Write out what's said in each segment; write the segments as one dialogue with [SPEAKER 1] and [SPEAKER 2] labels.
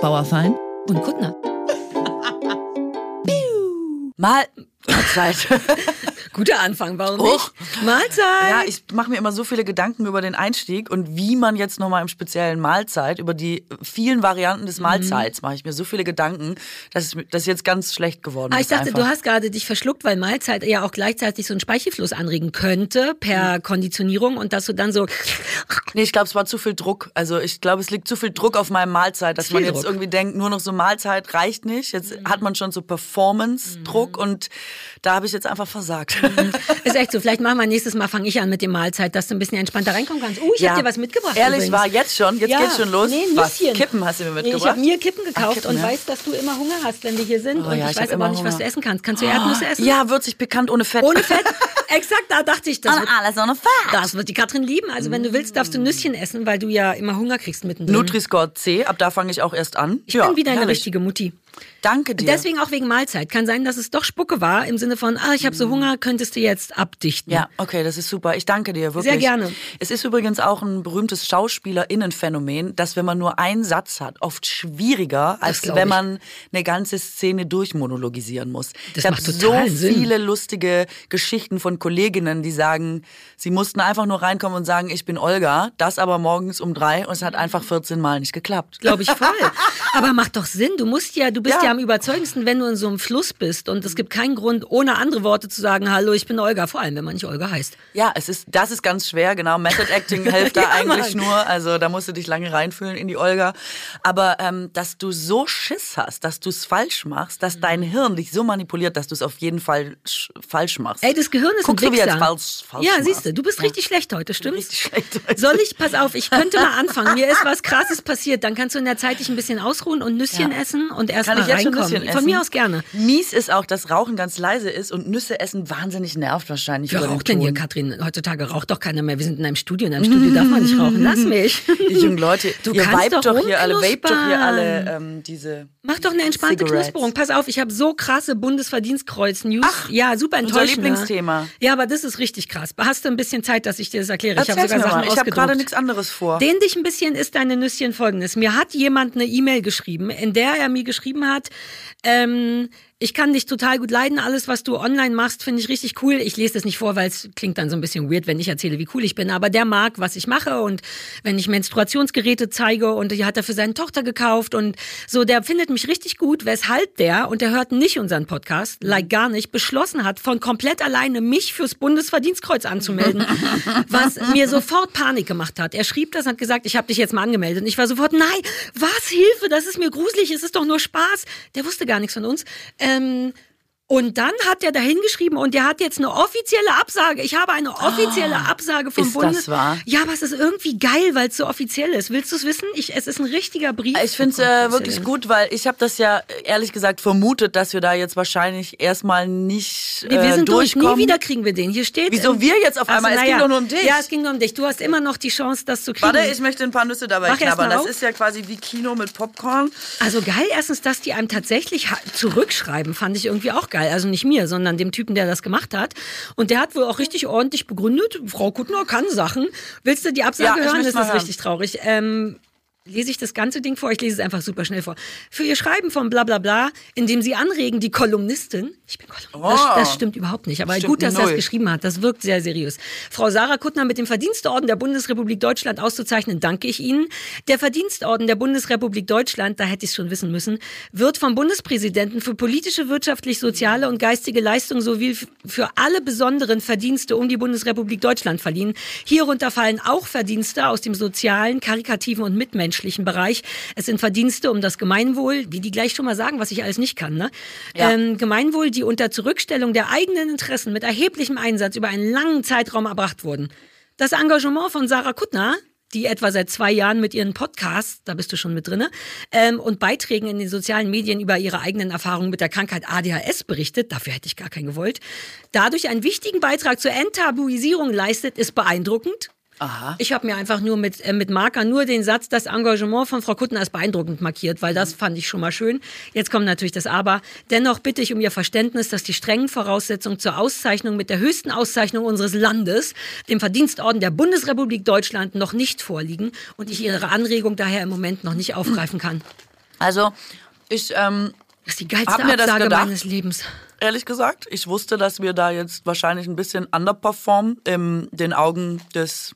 [SPEAKER 1] Bauerfein
[SPEAKER 2] und Kuttner.
[SPEAKER 3] Mal Mahlzeit.
[SPEAKER 2] Guter Anfang, warum nicht? Mahlzeit.
[SPEAKER 3] Ja, ich mache mir immer so viele Gedanken über den Einstieg und wie man jetzt nochmal im speziellen Mahlzeit, über die vielen Varianten des Mahlzeits, mache ich mir so viele Gedanken, dass das jetzt ganz schlecht geworden
[SPEAKER 2] Ah, ich
[SPEAKER 3] ist.
[SPEAKER 2] dachte,
[SPEAKER 3] einfach.
[SPEAKER 2] du hast gerade dich verschluckt, weil Mahlzeit ja auch gleichzeitig so einen Speichelfluss anregen könnte per
[SPEAKER 3] Mhm.
[SPEAKER 2] Konditionierung und dass du dann so
[SPEAKER 3] Nee, ich glaube, es war zu viel Druck. Also ich glaube, es liegt zu viel Druck auf meinem Mahlzeit, dass man jetzt
[SPEAKER 2] Druck. Mhm.
[SPEAKER 3] irgendwie denkt, nur noch so Mahlzeit reicht nicht. Jetzt hat man schon so Performance-Druck und da habe ich jetzt einfach versagt.
[SPEAKER 2] ist echt so. Vielleicht machen wir nächstes Mal fange ich an mit dem Mahlzeit, dass du ein bisschen entspannter reinkommen kannst. Oh, ich
[SPEAKER 3] Ja.
[SPEAKER 2] hab dir was mitgebracht.
[SPEAKER 3] Ehrlich,
[SPEAKER 2] übrigens.
[SPEAKER 3] war jetzt schon, jetzt
[SPEAKER 2] Ja.
[SPEAKER 3] geht's schon los.
[SPEAKER 2] Nee,
[SPEAKER 3] was?
[SPEAKER 2] Nüsschen.
[SPEAKER 3] Kippen hast du mir
[SPEAKER 2] Nee, ich
[SPEAKER 3] mitgebracht?
[SPEAKER 2] habe mir Kippen gekauft
[SPEAKER 3] Kippen,
[SPEAKER 2] und
[SPEAKER 3] ja.
[SPEAKER 2] weiß, dass du immer Hunger hast, wenn wir hier sind.
[SPEAKER 3] Oh
[SPEAKER 2] und
[SPEAKER 3] ja,
[SPEAKER 2] ich,
[SPEAKER 3] ich
[SPEAKER 2] weiß aber nicht, was
[SPEAKER 3] Hunger.
[SPEAKER 2] du essen kannst. Kannst du Erdnüsse essen?
[SPEAKER 3] Ja, würzig pikant ohne Fett.
[SPEAKER 2] Ohne Fett? Exakt, da dachte ich, das wird,
[SPEAKER 3] alles ohne Fett.
[SPEAKER 2] das wird die Katrin lieben. Also wenn du willst, darfst du Nüsschen essen, weil du ja immer Hunger kriegst mittendrin.
[SPEAKER 3] Nutri-Score C, ab da fange ich auch erst an.
[SPEAKER 2] ich bin wieder eine richtige Mutti.
[SPEAKER 3] Danke dir.
[SPEAKER 2] Deswegen auch wegen Mahlzeit. Kann sein, dass es doch Spucke war, im Sinne von, ah, ich habe so Hunger, könntest du jetzt abdichten.
[SPEAKER 3] ja, okay, das ist super. Ich danke dir, wirklich.
[SPEAKER 2] Sehr gerne.
[SPEAKER 3] Es ist übrigens auch ein berühmtes SchauspielerInnenphänomen, dass wenn man nur einen Satz hat, oft schwieriger, als wenn
[SPEAKER 2] ich.
[SPEAKER 3] man eine ganze Szene durchmonologisieren muss.
[SPEAKER 2] Das
[SPEAKER 3] ich habe so
[SPEAKER 2] Sinn.
[SPEAKER 3] viele lustige Geschichten von Kolleginnen, die sagen, sie mussten einfach nur reinkommen und sagen, ich bin Olga, das aber morgens um drei und es hat einfach 14 Mal nicht geklappt.
[SPEAKER 2] Glaube ich voll. Aber macht doch Sinn. Du musst ja, du bist ja.
[SPEAKER 3] Ja.
[SPEAKER 2] am überzeugendsten, wenn du in so einem Fluss bist. Und es gibt keinen Grund, ohne andere Worte zu sagen, hallo, ich bin Olga. Vor allem, wenn man nicht Olga heißt.
[SPEAKER 3] Ja, es ist, das ist ganz schwer, genau. Method Acting hilft da
[SPEAKER 2] Ja,
[SPEAKER 3] eigentlich
[SPEAKER 2] Mann.
[SPEAKER 3] nur. Also da musst du dich lange reinfühlen in die Olga. Aber ähm, dass du so Schiss hast, dass du es falsch machst, dass dein Hirn dich so manipuliert, dass du es auf jeden Fall sch- falsch machst.
[SPEAKER 2] Ey, das Gehirn ist
[SPEAKER 3] Guck
[SPEAKER 2] ein
[SPEAKER 3] so, wie falsch, falsch
[SPEAKER 2] Ja, siehst du, du bist
[SPEAKER 3] Ja.
[SPEAKER 2] richtig schlecht heute, stimmt's?
[SPEAKER 3] Richtig schlecht heute.
[SPEAKER 2] Soll ich, pass auf, ich könnte mal anfangen. Mir ist was Krasses passiert. Dann kannst du in der Zeit dich ein bisschen ausruhen und Nüsschen essen und erst
[SPEAKER 3] Kann
[SPEAKER 2] mal
[SPEAKER 3] ich jetzt schon
[SPEAKER 2] reinkommen.
[SPEAKER 3] Nüsschen?
[SPEAKER 2] Von mir aus gerne.
[SPEAKER 3] Mies ist auch, dass Rauchen ganz leise ist und Nüsse essen wahnsinnig nervt wahrscheinlich.
[SPEAKER 2] Wer raucht denn hier. Katrin? Heutzutage raucht doch keiner mehr. Wir sind in einem Studio. In einem Studio darf man nicht rauchen. Lass mich.
[SPEAKER 3] Die jungen Leute,
[SPEAKER 2] Du
[SPEAKER 3] ihr
[SPEAKER 2] kannst doch
[SPEAKER 3] doch hier alle, vapet doch hier alle ähm, diese
[SPEAKER 2] Mach doch eine entspannte
[SPEAKER 3] Cigarettes.
[SPEAKER 2] Knusperung. Pass auf, ich habe so krasse Bundesverdienstkreuz-News. Ja, super
[SPEAKER 3] unser
[SPEAKER 2] enttäuschend. ne?
[SPEAKER 3] Lieblingsthema.
[SPEAKER 2] Ja, aber das ist richtig krass. Hast du ein bisschen Zeit, dass ich dir das erkläre? ich habe
[SPEAKER 3] Erzähl's
[SPEAKER 2] sogar Sachen
[SPEAKER 3] mal. Ich habe gerade nichts anderes vor.
[SPEAKER 2] Den dich ein bisschen ist deine Nüsschen folgendes. Mir hat jemand eine E-Mail geschrieben, in der er mir geschrieben hat, ähm, ich kann dich total gut leiden. Alles, was du online machst, finde ich richtig cool. Ich lese das nicht vor, weil es klingt dann so ein bisschen weird, wenn ich erzähle, wie cool ich bin. Aber der mag, was ich mache und wenn ich Menstruationsgeräte zeige und die hat er für seine Tochter gekauft und so, der findet mich richtig gut, weshalb der, und der hört nicht unseren Podcast, like gar nicht, beschlossen hat, von komplett alleine mich fürs Bundesverdienstkreuz anzumelden, was mir sofort Panik gemacht hat. Er schrieb das und hat gesagt, ich habe dich jetzt mal angemeldet. Und ich war sofort, nein, was, Hilfe, das ist mir gruselig, es ist doch nur Spaß. Der wusste gar nichts von uns. Ähm, und dann hat er dahin geschrieben und der hat jetzt eine offizielle Absage. Ich habe eine offizielle Absage vom
[SPEAKER 3] ist das
[SPEAKER 2] Bundes.
[SPEAKER 3] wahr?
[SPEAKER 2] Ja, aber es ist irgendwie geil, weil es so offiziell ist. Willst du es wissen? Ich, es ist ein richtiger Brief.
[SPEAKER 3] Ich finde es
[SPEAKER 2] Oh
[SPEAKER 3] äh,
[SPEAKER 2] was
[SPEAKER 3] wirklich
[SPEAKER 2] ist denn?
[SPEAKER 3] gut, weil ich habe das ja äh, ehrlich gesagt vermutet, dass wir da jetzt wahrscheinlich erstmal nicht
[SPEAKER 2] Nee, wir
[SPEAKER 3] äh,
[SPEAKER 2] sind durch.
[SPEAKER 3] durchkommen.
[SPEAKER 2] Nie wieder kriegen wir den. Hier steht.
[SPEAKER 3] Wieso wir jetzt auf einmal? Es ging doch nur um dich.
[SPEAKER 2] Ja, es ging nur um dich. Du hast immer noch die Chance, das zu kriegen.
[SPEAKER 3] Warte, ich möchte ein paar Nüsse dabei
[SPEAKER 2] Mach
[SPEAKER 3] knabbern. Das
[SPEAKER 2] auf.
[SPEAKER 3] ist ja quasi wie Kino mit Popcorn.
[SPEAKER 2] Also geil, erstens, dass die einem tatsächlich zurückschreiben, fand ich irgendwie auch geil. Also nicht mir, sondern dem Typen, der das gemacht hat. Und der hat wohl auch richtig ordentlich begründet. Frau Kuttner kann Sachen. Willst du die Absage
[SPEAKER 3] Ja,
[SPEAKER 2] hören? Das ist
[SPEAKER 3] hören.
[SPEAKER 2] richtig traurig. Ähm, lese ich das ganze Ding vor? Ich lese es einfach super schnell vor. Für ihr Schreiben von bla bla bla, in dem sie anregen, die Kolumnistin, ich bin Kolumnistin, das,
[SPEAKER 3] Oh.
[SPEAKER 2] das stimmt überhaupt nicht, aber
[SPEAKER 3] Stimmt
[SPEAKER 2] gut, dass er es geschrieben hat, das wirkt sehr seriös. Frau Sarah Kuttner mit dem Verdienstorden der Bundesrepublik Deutschland auszuzeichnen, danke ich Ihnen. Der Verdienstorden der Bundesrepublik Deutschland, da hätte ich es schon wissen müssen, wird vom Bundespräsidenten für politische, wirtschaftlich, soziale und geistige Leistungen sowie für alle besonderen Verdienste um die Bundesrepublik Deutschland verliehen. Hierunter fallen auch Verdienste aus dem sozialen, karikativen und mitmenschlichen Bereich. Es sind Verdienste um das Gemeinwohl, wie die gleich schon mal sagen, was ich alles nicht kann, ne?
[SPEAKER 3] Ja.
[SPEAKER 2] Ähm, Gemeinwohl, die unter Zurückstellung der eigenen Interessen mit erheblichem Einsatz über einen langen Zeitraum erbracht wurden. Das Engagement von Sarah Kuttner, die etwa seit zwei Jahren mit ihren Podcasts, da bist du schon mit drinne, ähm, und Beiträgen in den sozialen Medien über ihre eigenen Erfahrungen mit der Krankheit ADHS berichtet, dafür hätte ich gar keinen gewollt, dadurch einen wichtigen Beitrag zur Enttabuisierung leistet, ist beeindruckend.
[SPEAKER 3] Aha.
[SPEAKER 2] Ich habe mir einfach nur mit, äh, mit Marker nur den Satz, das Engagement von Frau Kuttner als beeindruckend markiert, weil das fand ich schon mal schön. Jetzt kommt natürlich das Aber. Dennoch bitte ich um Ihr Verständnis, dass die strengen Voraussetzungen zur Auszeichnung mit der höchsten Auszeichnung unseres Landes, dem Verdienstorden der Bundesrepublik Deutschland, noch nicht vorliegen und ich Ihre Anregung daher im Moment noch nicht aufgreifen kann.
[SPEAKER 3] Also, ich, ähm,
[SPEAKER 2] Das ist die geilste
[SPEAKER 3] Hab mir das
[SPEAKER 2] Absage
[SPEAKER 3] gedacht.
[SPEAKER 2] meines Lebens.
[SPEAKER 3] ehrlich gesagt, ich wusste, dass wir da jetzt wahrscheinlich ein bisschen underperformen in den Augen des,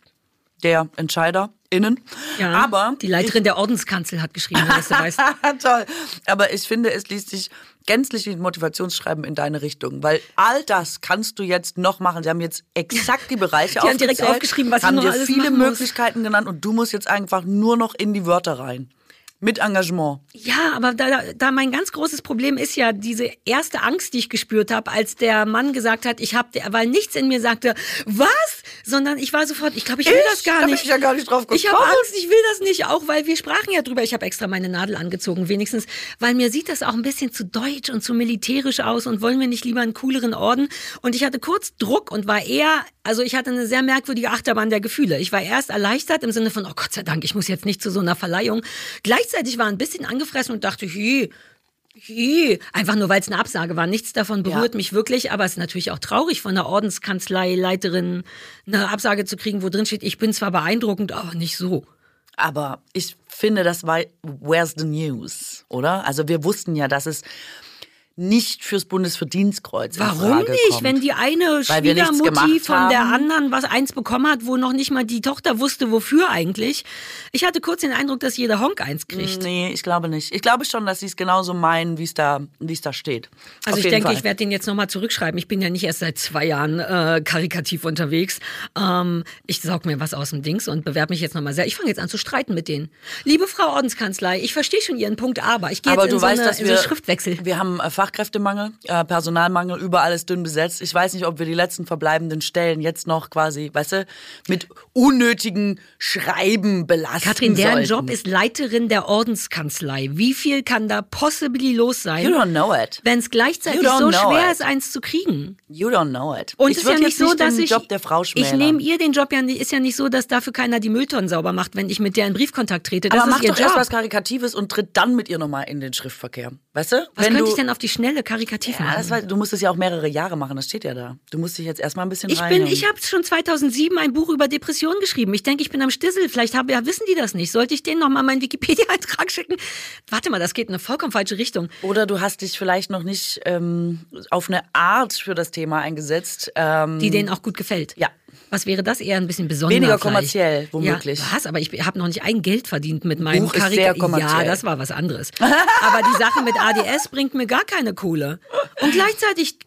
[SPEAKER 3] der EntscheiderInnen.
[SPEAKER 2] Ja,
[SPEAKER 3] Aber
[SPEAKER 2] die Leiterin der Ordenskanzel hat geschrieben, wenn du weißt.
[SPEAKER 3] Toll. Aber ich finde, es liest sich gänzlich wie ein Motivationsschreiben in deine Richtung. Weil all das kannst du jetzt noch machen. Sie haben jetzt exakt die Bereiche
[SPEAKER 2] Die haben direkt aufgeschrieben, was ich
[SPEAKER 3] haben
[SPEAKER 2] noch
[SPEAKER 3] dir
[SPEAKER 2] alles
[SPEAKER 3] viele
[SPEAKER 2] machen muss.
[SPEAKER 3] Möglichkeiten genannt und du musst jetzt einfach nur noch in die Wörter rein. Mit Engagement.
[SPEAKER 2] Ja, aber da, da mein ganz großes Problem ist ja diese erste Angst, die ich gespürt habe, als der Mann gesagt hat, ich habe, weil nichts in mir sagte, was, sondern ich war sofort, ich glaube, ich will
[SPEAKER 3] Ich?
[SPEAKER 2] das gar
[SPEAKER 3] Hab
[SPEAKER 2] nicht.
[SPEAKER 3] ich ja gar nicht drauf
[SPEAKER 2] Ich habe
[SPEAKER 3] gekommen.
[SPEAKER 2] Angst, ich will das nicht, auch weil wir sprachen ja drüber. Ich habe extra meine Nadel angezogen, wenigstens, weil mir sieht das auch ein bisschen zu deutsch und zu militärisch aus und wollen wir nicht lieber einen cooleren Orden? Und ich hatte kurz Druck und war eher, also ich hatte eine sehr merkwürdige Achterbahn der Gefühle. Ich war erst erleichtert im Sinne von, oh Gott sei Dank, ich muss jetzt nicht zu so einer Verleihung. Gleichzeitig war ein bisschen angefressen und dachte, hi, hi. einfach nur weil es eine Absage war. Nichts davon berührt
[SPEAKER 3] Ja.
[SPEAKER 2] mich wirklich, aber es ist natürlich auch traurig von der Ordenskanzleileiterin eine Absage zu kriegen, wo drin steht, ich bin zwar beeindruckend, aber nicht so.
[SPEAKER 3] Aber ich finde, das war Where's the News, oder? Also wir wussten ja, dass es nicht fürs Bundesverdienstkreuz
[SPEAKER 2] Warum nicht?
[SPEAKER 3] kommt.
[SPEAKER 2] Wenn die eine Schwiegermutti von der anderen was eins bekommen hat, wo noch nicht mal die Tochter wusste, wofür eigentlich. Ich hatte kurz den Eindruck, dass jeder Honk eins kriegt.
[SPEAKER 3] Nee, ich glaube nicht. Ich glaube schon, dass sie es genauso meinen, wie es da, es da steht.
[SPEAKER 2] Also
[SPEAKER 3] Auf
[SPEAKER 2] ich denke,
[SPEAKER 3] Fall.
[SPEAKER 2] ich werde den jetzt nochmal zurückschreiben. Ich bin ja nicht erst seit zwei Jahren äh, karikativ unterwegs. Ähm, ich saug mir was aus dem Dings und bewerbe mich jetzt nochmal sehr. Ich fange jetzt an zu streiten mit denen. Liebe Frau Ordenskanzlei, ich verstehe schon Ihren Punkt, aber ich gehe jetzt in,
[SPEAKER 3] du
[SPEAKER 2] so,
[SPEAKER 3] weißt,
[SPEAKER 2] eine,
[SPEAKER 3] dass
[SPEAKER 2] in
[SPEAKER 3] wir,
[SPEAKER 2] so Schriftwechsel.
[SPEAKER 3] wir haben äh, Fachkräftemangel, äh, Personalmangel, überall ist dünn besetzt. Ich weiß nicht, ob wir die letzten verbleibenden Stellen jetzt noch quasi, weißt du, mit unnötigen Schreiben belasten
[SPEAKER 2] Katrin, deren
[SPEAKER 3] sollten.
[SPEAKER 2] Job ist Leiterin der Ordenskanzlei. Wie viel kann da possibly los sein?
[SPEAKER 3] You don't know it.
[SPEAKER 2] Wenn es gleichzeitig so schwer
[SPEAKER 3] it.
[SPEAKER 2] ist, eins zu kriegen.
[SPEAKER 3] You don't know it.
[SPEAKER 2] Und
[SPEAKER 3] ich
[SPEAKER 2] es ist ja nicht so, dass ich.
[SPEAKER 3] Job der Frau
[SPEAKER 2] ich nehme ihr den Job ja nicht, ist ja nicht so, dass dafür keiner die Mülltonnen sauber macht, wenn ich mit der in Briefkontakt trete. Das
[SPEAKER 3] Aber
[SPEAKER 2] ist
[SPEAKER 3] mach
[SPEAKER 2] ihr
[SPEAKER 3] doch
[SPEAKER 2] Job.
[SPEAKER 3] erst was Karikatives und tritt dann mit ihr nochmal in den Schriftverkehr. Weißt du?
[SPEAKER 2] was könnte
[SPEAKER 3] du,
[SPEAKER 2] ich denn auf die schnelle karikativ
[SPEAKER 3] Ja,
[SPEAKER 2] machen?
[SPEAKER 3] das war, du musst es ja auch mehrere Jahre machen, das steht ja da. Du musst dich jetzt erstmal ein bisschen
[SPEAKER 2] ich
[SPEAKER 3] rein.
[SPEAKER 2] bin, ich habe schon 2007 ein Buch über Depressionen geschrieben. Ich denke, ich bin am Stissel. Vielleicht hab, ja, wissen die das nicht. Sollte ich denen noch mal meinen Wikipedia-Eintrag schicken? Warte mal, das geht in eine vollkommen falsche Richtung.
[SPEAKER 3] Oder du hast dich vielleicht noch nicht ähm, auf eine Art für das Thema eingesetzt. Ähm,
[SPEAKER 2] Die denen auch gut gefällt.
[SPEAKER 3] Ja.
[SPEAKER 2] Was wäre das eher ein bisschen besonderer?
[SPEAKER 3] Weniger kommerziell, womöglich.
[SPEAKER 2] Ja, was? Aber ich habe noch nicht ein Geld verdient mit meinem
[SPEAKER 3] Buch ist
[SPEAKER 2] Karik-
[SPEAKER 3] sehr kommerziell.
[SPEAKER 2] Ja, das war was anderes. Aber die Sache mit ADS bringt mir gar keine Kohle. Und gleichzeitig.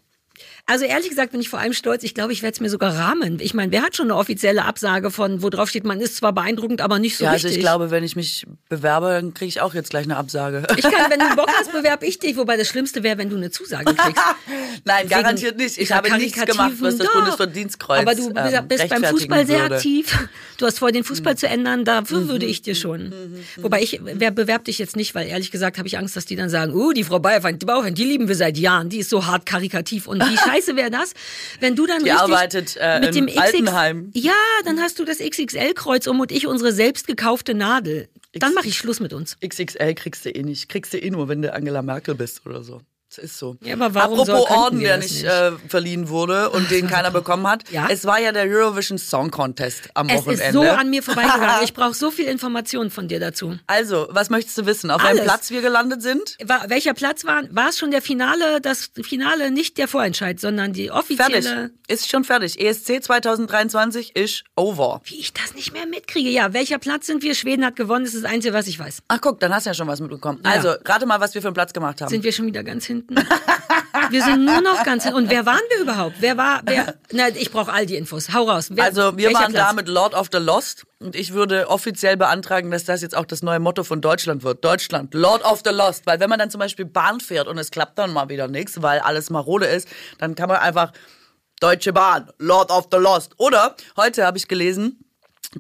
[SPEAKER 2] Also ehrlich gesagt bin ich vor allem stolz. Ich glaube, ich werde es mir sogar rahmen. Ich meine, wer hat schon eine offizielle Absage von, wo drauf steht, man ist zwar beeindruckend, aber nicht so
[SPEAKER 3] ja,
[SPEAKER 2] richtig.
[SPEAKER 3] also ich glaube, wenn ich mich bewerbe, dann kriege ich auch jetzt gleich eine Absage.
[SPEAKER 2] Ich kann, wenn du Bock hast, bewerbe ich dich. Wobei das Schlimmste wäre, wenn du eine Zusage kriegst.
[SPEAKER 3] Nein,
[SPEAKER 2] Wegen
[SPEAKER 3] garantiert nicht. Ich habe nichts gemacht, was das. Bundesverdienstkreuz
[SPEAKER 2] Aber du
[SPEAKER 3] ähm,
[SPEAKER 2] bist beim
[SPEAKER 3] rechtfertigen
[SPEAKER 2] Fußball sehr
[SPEAKER 3] würde.
[SPEAKER 2] aktiv. Du hast vor, den Fußball
[SPEAKER 3] Mhm.
[SPEAKER 2] zu ändern. Dafür würde ich dir schon. Wobei ich, wer bewerbt dich jetzt nicht, weil ehrlich gesagt habe ich Angst, dass die dann sagen, uh, die Frau Bayerfeind, die Bauerfeind, die lieben wir seit Jahren. Die ist so hart karikativ. Und wie scheiße wäre das, wenn du dann
[SPEAKER 3] Die
[SPEAKER 2] richtig
[SPEAKER 3] arbeitet, äh,
[SPEAKER 2] mit dem
[SPEAKER 3] Altenheim.
[SPEAKER 2] Ja, dann hast du das XXL-Kreuz um und ich unsere selbst gekaufte Nadel. Dann mache ich Schluss mit uns.
[SPEAKER 3] XXL kriegst du eh nicht. Kriegst du eh nur, wenn du Angela Merkel bist oder so. Das ist so.
[SPEAKER 2] Ja, aber warum
[SPEAKER 3] Apropos Orden, der nicht? Äh, verliehen wurde und den keiner bekommen hat.
[SPEAKER 2] Ja?
[SPEAKER 3] Es war ja der Eurovision Song Contest am
[SPEAKER 2] Es
[SPEAKER 3] Wochenende.
[SPEAKER 2] ist so an mir vorbeigegangen. Ich brauche so viel Informationen von dir dazu.
[SPEAKER 3] also, was möchtest du wissen? Auf welchem
[SPEAKER 2] Alles.
[SPEAKER 3] Platz wir gelandet sind?
[SPEAKER 2] War, welcher Platz war? War es schon der Finale, das Finale nicht der Vorentscheid, sondern die offizielle?
[SPEAKER 3] Fertig. Ist schon fertig. ESC 2023 ist over.
[SPEAKER 2] Wie ich das nicht mehr mitkriege. Ja, welcher Platz sind wir? Schweden hat gewonnen, das ist das Einzige, was ich weiß.
[SPEAKER 3] Ach guck, dann hast du ja schon was mitbekommen.
[SPEAKER 2] Ja.
[SPEAKER 3] Also, rate mal, was wir für einen Platz gemacht haben.
[SPEAKER 2] Sind wir schon wieder ganz hinten? wir sind nur noch ganz hinten. Und wer waren wir überhaupt? Wer war, wer? Na, ich brauche all die Infos. Hau raus. Wer,
[SPEAKER 3] Also wir waren
[SPEAKER 2] Platz?
[SPEAKER 3] da mit Lord of the Lost und ich würde offiziell beantragen, dass das jetzt auch das neue Motto von Deutschland wird. Deutschland, Lord of the Lost. Weil wenn man dann zum Beispiel Bahn fährt und es klappt dann mal wieder nichts, weil alles marode ist, dann kann man einfach Deutsche Bahn, Lord of the Lost. Oder heute habe ich gelesen,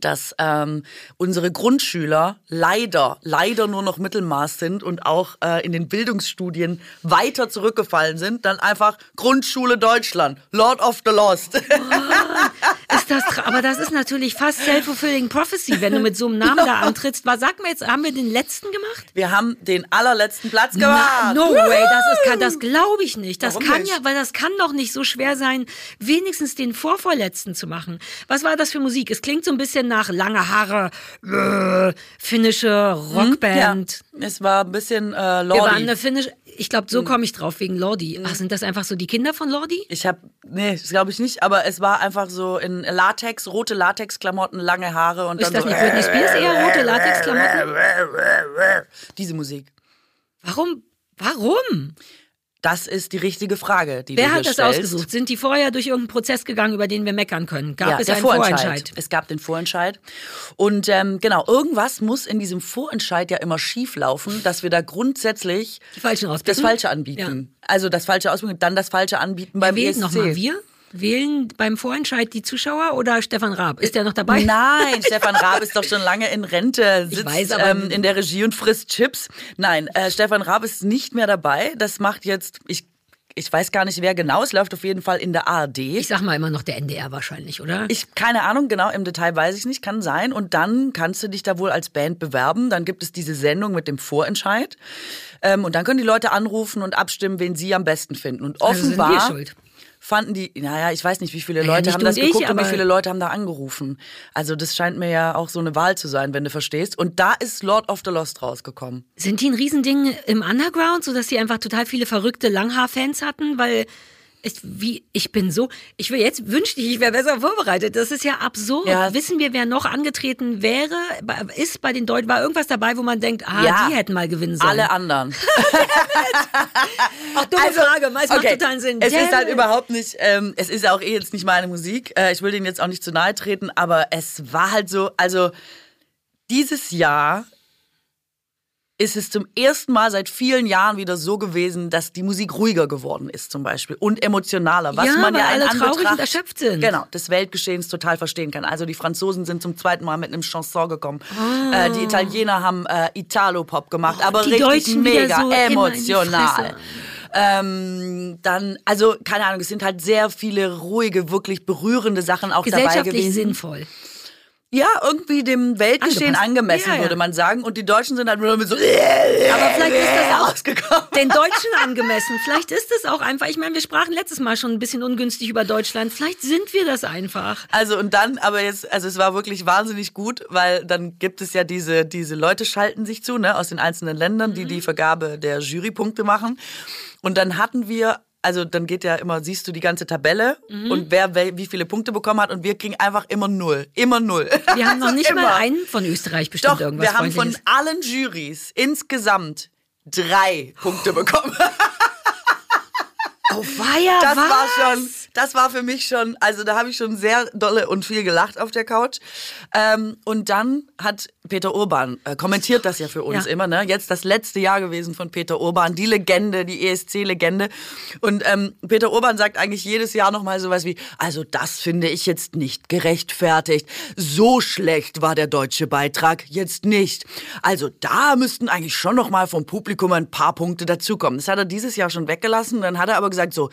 [SPEAKER 3] dass ähm, unsere Grundschüler leider, leider nur noch Mittelmaß sind und auch äh, in den Bildungsstudien weiter zurückgefallen sind, dann einfach Grundschule Deutschland, Lord of the Lost.
[SPEAKER 2] Ist das, aber das ist natürlich fast self-fulfilling prophecy, wenn du mit so einem Namen da antrittst. Was sag mir jetzt, haben wir den letzten gemacht?
[SPEAKER 3] Wir haben den allerletzten Platz
[SPEAKER 2] Na,
[SPEAKER 3] gemacht.
[SPEAKER 2] no way, das ist, kann, das glaube ich nicht. Das
[SPEAKER 3] Warum
[SPEAKER 2] kann
[SPEAKER 3] nicht?
[SPEAKER 2] ja, weil das kann doch nicht so schwer sein, wenigstens den vorvorletzten zu machen. Was war das für Musik? Es klingt so ein bisschen nach lange Haare, äh, finnische Rockband.
[SPEAKER 3] Ja, es war ein bisschen äh,
[SPEAKER 2] Wir waren
[SPEAKER 3] Lordi.
[SPEAKER 2] eine finnische, ich glaube, so komme ich drauf, wegen Lordi. Ach, sind das einfach so die Kinder von Lordi?
[SPEAKER 3] Ich habe, nee, das glaube ich nicht, aber es war einfach so in Latex, rote Latexklamotten, lange Haare und
[SPEAKER 2] Ist
[SPEAKER 3] dann
[SPEAKER 2] das
[SPEAKER 3] so
[SPEAKER 2] nicht Britney Spears eher rote Latexklamotten?
[SPEAKER 3] diese Musik.
[SPEAKER 2] Warum? Warum?
[SPEAKER 3] Das ist die richtige Frage, die
[SPEAKER 2] Wer
[SPEAKER 3] du
[SPEAKER 2] hat das
[SPEAKER 3] stellst.
[SPEAKER 2] ausgesucht? Sind die vorher durch irgendeinen Prozess gegangen, über den wir meckern können? Gab
[SPEAKER 3] ja,
[SPEAKER 2] es einen
[SPEAKER 3] Vorentscheid.
[SPEAKER 2] Vorentscheid?
[SPEAKER 3] Es gab den Vorentscheid. Und ähm, genau, irgendwas muss in diesem Vorentscheid ja immer schief laufen, dass wir da grundsätzlich das? Falsche anbieten. Also das Falsche ausbieten, dann das Falsche anbieten beim
[SPEAKER 2] Wählt
[SPEAKER 3] ESC.
[SPEAKER 2] nochmal wir? Wählen beim Vorentscheid die Zuschauer oder Stefan Raab? Ist der noch dabei?
[SPEAKER 3] Nein, Stefan Raab ist doch schon lange in Rente, sitzt
[SPEAKER 2] weiß,
[SPEAKER 3] ähm, in der Regie und frisst Chips. Nein, äh, Stefan Raab ist nicht mehr dabei. Das macht jetzt, ich, ich weiß gar nicht, wer genau. Es läuft auf jeden Fall in der ARD.
[SPEAKER 2] Ich sag mal immer noch der NDR wahrscheinlich, oder?
[SPEAKER 3] Ich, keine Ahnung, genau, im Detail weiß ich nicht, kann sein. Und dann kannst du dich da wohl als Band bewerben. Dann gibt es diese Sendung mit dem Vorentscheid. Ähm, und dann können die Leute anrufen und abstimmen, wen sie am besten finden. Und
[SPEAKER 2] Also sind wir
[SPEAKER 3] offenbar
[SPEAKER 2] schuld.
[SPEAKER 3] Fanden die, naja, ich weiß nicht, wie viele Leute
[SPEAKER 2] nicht
[SPEAKER 3] haben das
[SPEAKER 2] und ich,
[SPEAKER 3] geguckt und wie viele Leute haben da angerufen. Also das scheint mir ja auch so eine Wahl zu sein, wenn du verstehst. Und da ist Lord of the Lost rausgekommen.
[SPEAKER 2] Sind die ein Riesending im Underground, sodass die einfach total viele verrückte Langhaar-Fans hatten? Weil ich, wie, ich bin so, ich will jetzt wünschte ich, ich wäre besser vorbereitet. Das ist ja absurd.
[SPEAKER 3] Ja.
[SPEAKER 2] Wissen wir, wer noch angetreten wäre? Ist bei den Deutschen, war irgendwas dabei, wo man denkt, ah,
[SPEAKER 3] Ja.
[SPEAKER 2] die hätten mal gewinnen sollen?
[SPEAKER 3] Alle anderen.
[SPEAKER 2] Ach, dumme Frage, es macht total Sinn.
[SPEAKER 3] Also, Es ist
[SPEAKER 2] Damn
[SPEAKER 3] halt
[SPEAKER 2] it.
[SPEAKER 3] überhaupt nicht, ähm, es ist auch eh jetzt nicht meine Musik. Äh, ich will denen jetzt auch nicht zu nahe treten, aber es war halt so, also dieses Jahr ist es zum ersten Mal seit vielen Jahren wieder so gewesen, dass die Musik ruhiger geworden ist zum Beispiel und emotionaler, was
[SPEAKER 2] Ja,
[SPEAKER 3] man ja
[SPEAKER 2] weil
[SPEAKER 3] in
[SPEAKER 2] alle traurig
[SPEAKER 3] Anbetracht
[SPEAKER 2] und erschöpft sind.
[SPEAKER 3] Genau, des Weltgeschehens total verstehen kann. Also die Franzosen sind zum zweiten Mal mit einem Chanson gekommen. Äh, die Italiener haben äh, Italo-Pop gemacht, aber
[SPEAKER 2] Ah. die
[SPEAKER 3] richtig
[SPEAKER 2] Deutschen
[SPEAKER 3] mega
[SPEAKER 2] so
[SPEAKER 3] emotional. Ähm, dann, also keine Ahnung, es sind halt sehr viele ruhige, wirklich berührende Sachen auch dabei
[SPEAKER 2] Gesellschaftlich
[SPEAKER 3] gewesen.
[SPEAKER 2] sinnvoll.
[SPEAKER 3] Ja, irgendwie dem Weltgeschehen
[SPEAKER 2] Angepasst.
[SPEAKER 3] angemessen,
[SPEAKER 2] Ja,
[SPEAKER 3] würde man sagen. Und die Deutschen sind halt nur so
[SPEAKER 2] Aber vielleicht ist das auch
[SPEAKER 3] rausgekommen.
[SPEAKER 2] den Deutschen angemessen. Vielleicht ist es auch einfach. Ich meine, wir sprachen letztes Mal schon ein bisschen ungünstig über Deutschland. Vielleicht sind wir das einfach.
[SPEAKER 3] Also und dann, aber jetzt, also es war wirklich wahnsinnig gut, weil dann gibt es ja diese, diese Leute schalten sich zu, ne, aus den einzelnen Ländern, die die Vergabe der Jurypunkte machen. Und dann hatten wir, also dann geht ja immer, siehst du die ganze Tabelle und wer, wie viele Punkte bekommen hat und wir kriegen einfach immer null, immer null.
[SPEAKER 2] Wir haben noch
[SPEAKER 3] Also
[SPEAKER 2] nicht
[SPEAKER 3] immer.
[SPEAKER 2] mal einen von Österreich bestimmt
[SPEAKER 3] Doch,
[SPEAKER 2] irgendwas
[SPEAKER 3] wir haben von allen Juries insgesamt drei Punkte bekommen.
[SPEAKER 2] Oh, weia,
[SPEAKER 3] Das
[SPEAKER 2] was?
[SPEAKER 3] war schon, das war für mich schon, also da habe ich schon sehr dolle und viel gelacht auf der Couch. Ähm, und dann hat Peter Urban äh, kommentiert das ja für uns
[SPEAKER 2] Ja.
[SPEAKER 3] immer, ne? Jetzt das letzte Jahr gewesen von Peter Urban, die Legende, die ESC-Legende. Und ähm, Peter Urban sagt eigentlich jedes Jahr nochmal sowas wie, also das finde ich jetzt nicht gerechtfertigt. So schlecht war der deutsche Beitrag jetzt nicht. Also da müssten eigentlich schon nochmal vom Publikum ein paar Punkte dazukommen. Das hat er dieses Jahr schon weggelassen. Dann hat er aber gesagt so,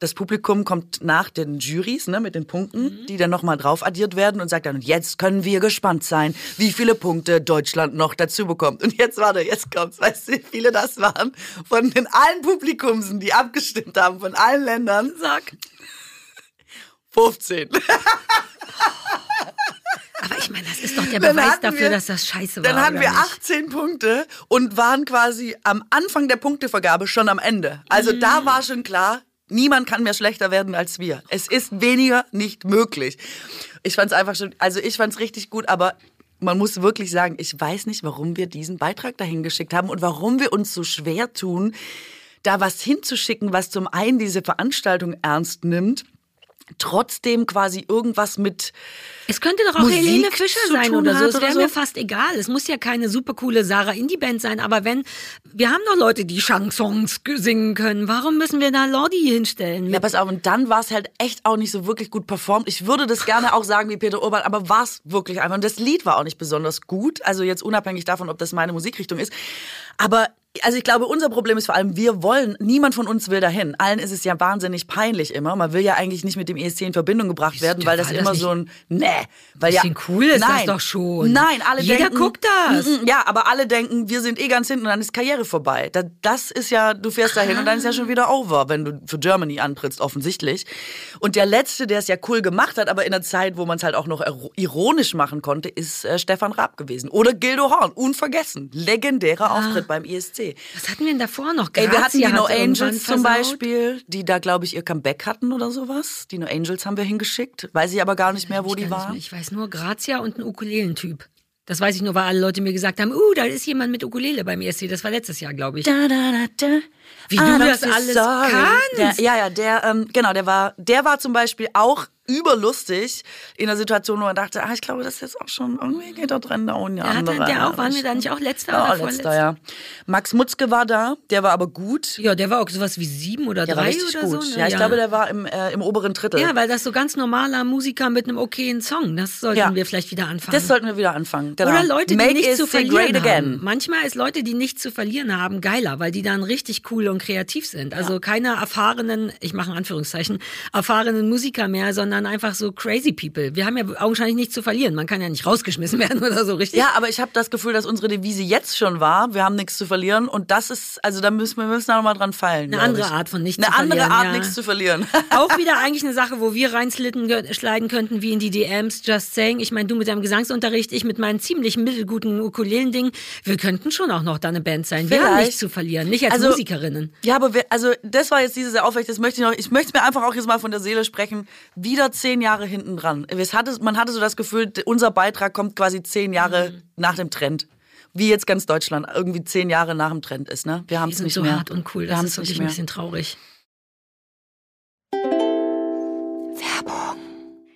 [SPEAKER 3] das Publikum kommt nach den Jurys ne, mit den Punkten, die dann nochmal drauf addiert werden und sagt dann, und jetzt können wir gespannt sein, wie viele Punkte Deutschland noch dazu bekommt. Und jetzt warte, jetzt kommt's. Weißt du, wie viele das waren? Von den allen Publikumsen, die abgestimmt haben, von allen Ländern.
[SPEAKER 2] Sag.
[SPEAKER 3] 15.
[SPEAKER 2] Aber ich meine, das ist doch der
[SPEAKER 3] Dann
[SPEAKER 2] Beweis dafür,
[SPEAKER 3] wir-
[SPEAKER 2] dass das scheiße war.
[SPEAKER 3] Dann hatten wir
[SPEAKER 2] nicht?
[SPEAKER 3] 18 Punkte und waren quasi am Anfang der Punktevergabe schon am Ende. Also da
[SPEAKER 2] Mhm.
[SPEAKER 3] war schon klar, niemand kann mehr schlechter werden als wir. Es ist weniger nicht möglich. Ich fand es einfach schon, also ich fand es richtig gut, aber man muss wirklich sagen, ich weiß nicht, warum wir diesen Beitrag dahin geschickt haben und warum wir uns so schwer tun, da was hinzuschicken, was zum einen diese Veranstaltung ernst nimmt, trotzdem quasi irgendwas mit
[SPEAKER 2] Es könnte doch auch
[SPEAKER 3] Musik
[SPEAKER 2] Helene Fischer sein oder so. Es wäre
[SPEAKER 3] so.
[SPEAKER 2] mir fast egal. Es muss ja keine super coole Sarah Indie Band sein, aber wenn wir haben doch Leute, die Chansons singen können, warum müssen wir da Lordi hinstellen?
[SPEAKER 3] Ja, pass auf, und dann war es halt echt auch nicht so wirklich gut performt. Ich würde das gerne auch sagen wie Peter Urban, aber war es wirklich einfach. Und das Lied war auch nicht besonders gut. Also jetzt unabhängig davon, ob das meine Musikrichtung ist. Aber also ich glaube, unser Problem ist vor allem, wir wollen, niemand von uns will dahin. Allen ist es ja wahnsinnig peinlich immer. Man will ja eigentlich nicht mit dem ESC in Verbindung gebracht werden, weil das
[SPEAKER 2] das
[SPEAKER 3] immer so ein, nee. Weil ja,
[SPEAKER 2] cool ist das
[SPEAKER 3] nein,
[SPEAKER 2] doch schon.
[SPEAKER 3] Nein, alle
[SPEAKER 2] Jeder
[SPEAKER 3] denken.
[SPEAKER 2] guckt das.
[SPEAKER 3] Mm, mm, Ja, aber alle denken, wir sind eh ganz hinten und dann ist Karriere vorbei. Da- Das ist ja, du fährst dahin und dann ist ja schon wieder over, wenn du für Germany antrittst, offensichtlich. Und der Letzte, der es ja cool gemacht hat, aber in einer Zeit, wo man es halt auch noch iro- ironisch machen konnte, ist äh, Stefan Raab gewesen. Oder Gildo Horn, unvergessen. Legendärer Auftritt beim ESC.
[SPEAKER 2] Was hatten wir denn davor noch?
[SPEAKER 3] Ey, wir hatten die No Angels zum. Beispiel, die da, glaube ich, ihr Comeback hatten oder sowas. Die No Angels haben wir hingeschickt. Weiß ich aber gar nicht mehr, wo
[SPEAKER 2] Ich
[SPEAKER 3] die waren.
[SPEAKER 2] Ich weiß nur Grazia und ein Ukulelentyp. Das weiß ich nur, weil alle Leute mir gesagt haben, uh, da ist jemand mit Ukulele beim ESC. Das war letztes Jahr, glaube ich.
[SPEAKER 3] Da, da, da.
[SPEAKER 2] Wie du
[SPEAKER 3] I'm
[SPEAKER 2] das alles
[SPEAKER 3] sorry.
[SPEAKER 2] kannst.
[SPEAKER 3] Der, ja, ja, der, ähm, genau, der war, der war zum Beispiel auch überlustig in einer Situation, wo man dachte, ah, ich glaube, das ist jetzt auch schon, irgendwie geht der Trend da ohne
[SPEAKER 2] Ja,
[SPEAKER 3] andere.
[SPEAKER 2] er- der auch, waren wir da nicht auch letzter
[SPEAKER 3] ja,
[SPEAKER 2] oder
[SPEAKER 3] letzter,
[SPEAKER 2] vorletzter?
[SPEAKER 3] ja. Max Mutzke war da, der war aber gut.
[SPEAKER 2] Ja, der war auch sowas wie sieben oder
[SPEAKER 3] Der
[SPEAKER 2] drei oder
[SPEAKER 3] gut.
[SPEAKER 2] so. ne?
[SPEAKER 3] ja, ich glaube, der war im, äh, im oberen Drittel.
[SPEAKER 2] Ja, weil das so ganz normaler Musiker mit einem okayen Song. Das sollten
[SPEAKER 3] Ja.
[SPEAKER 2] wir vielleicht wieder anfangen.
[SPEAKER 3] das sollten wir wieder anfangen. Genau.
[SPEAKER 2] Oder Leute, die
[SPEAKER 3] Make
[SPEAKER 2] nichts zu
[SPEAKER 3] ESC
[SPEAKER 2] verlieren haben. Manchmal ist Leute, die nichts zu verlieren haben, geiler, weil die dann richtig cool und kreativ sind. Also keine erfahrenen, ich mache in Anführungszeichen, erfahrenen Musiker mehr, sondern einfach so crazy people. Wir haben ja augenscheinlich nichts zu verlieren. Man kann ja nicht rausgeschmissen werden oder so, richtig?
[SPEAKER 3] Ja, aber ich habe das Gefühl, dass unsere Devise jetzt schon war, wir haben nichts zu verlieren und das ist, also da müssen wir müssen da noch mal dran fallen.
[SPEAKER 2] Eine andere
[SPEAKER 3] ich.
[SPEAKER 2] Art von nichts
[SPEAKER 3] Eine
[SPEAKER 2] zu
[SPEAKER 3] andere
[SPEAKER 2] verlieren,
[SPEAKER 3] Art,
[SPEAKER 2] ja.
[SPEAKER 3] nichts zu verlieren.
[SPEAKER 2] Auch wieder eigentlich eine Sache, wo wir reinsliden gö- sliden könnten, wie in die DMs, just saying. Ich meine, du mit deinem Gesangsunterricht, ich mit meinem ziemlich mittelguten Ukulelending. Wir könnten schon auch noch da eine Band sein. Wir haben
[SPEAKER 3] Vielleicht.
[SPEAKER 2] nichts zu verlieren, nicht als
[SPEAKER 3] Also-
[SPEAKER 2] Musikerinnen.
[SPEAKER 3] Ja, aber wir, also das war jetzt dieses sehr aufrecht, das möchte ich noch, ich möchte mir einfach auch jetzt mal von der Seele sprechen, wieder zehn Jahre hinten dran. Es hatte, man hatte so das Gefühl, unser Beitrag kommt quasi zehn Jahre
[SPEAKER 2] Mhm.
[SPEAKER 3] nach dem Trend. Wie jetzt ganz Deutschland irgendwie zehn Jahre nach dem Trend ist, ne? Wir haben es nicht
[SPEAKER 2] so
[SPEAKER 3] mehr.
[SPEAKER 2] hart und cool.
[SPEAKER 3] Wir
[SPEAKER 2] Das
[SPEAKER 3] haben
[SPEAKER 2] ist
[SPEAKER 3] es
[SPEAKER 2] wirklich
[SPEAKER 3] nicht
[SPEAKER 2] ein
[SPEAKER 3] mehr.
[SPEAKER 2] bisschen traurig.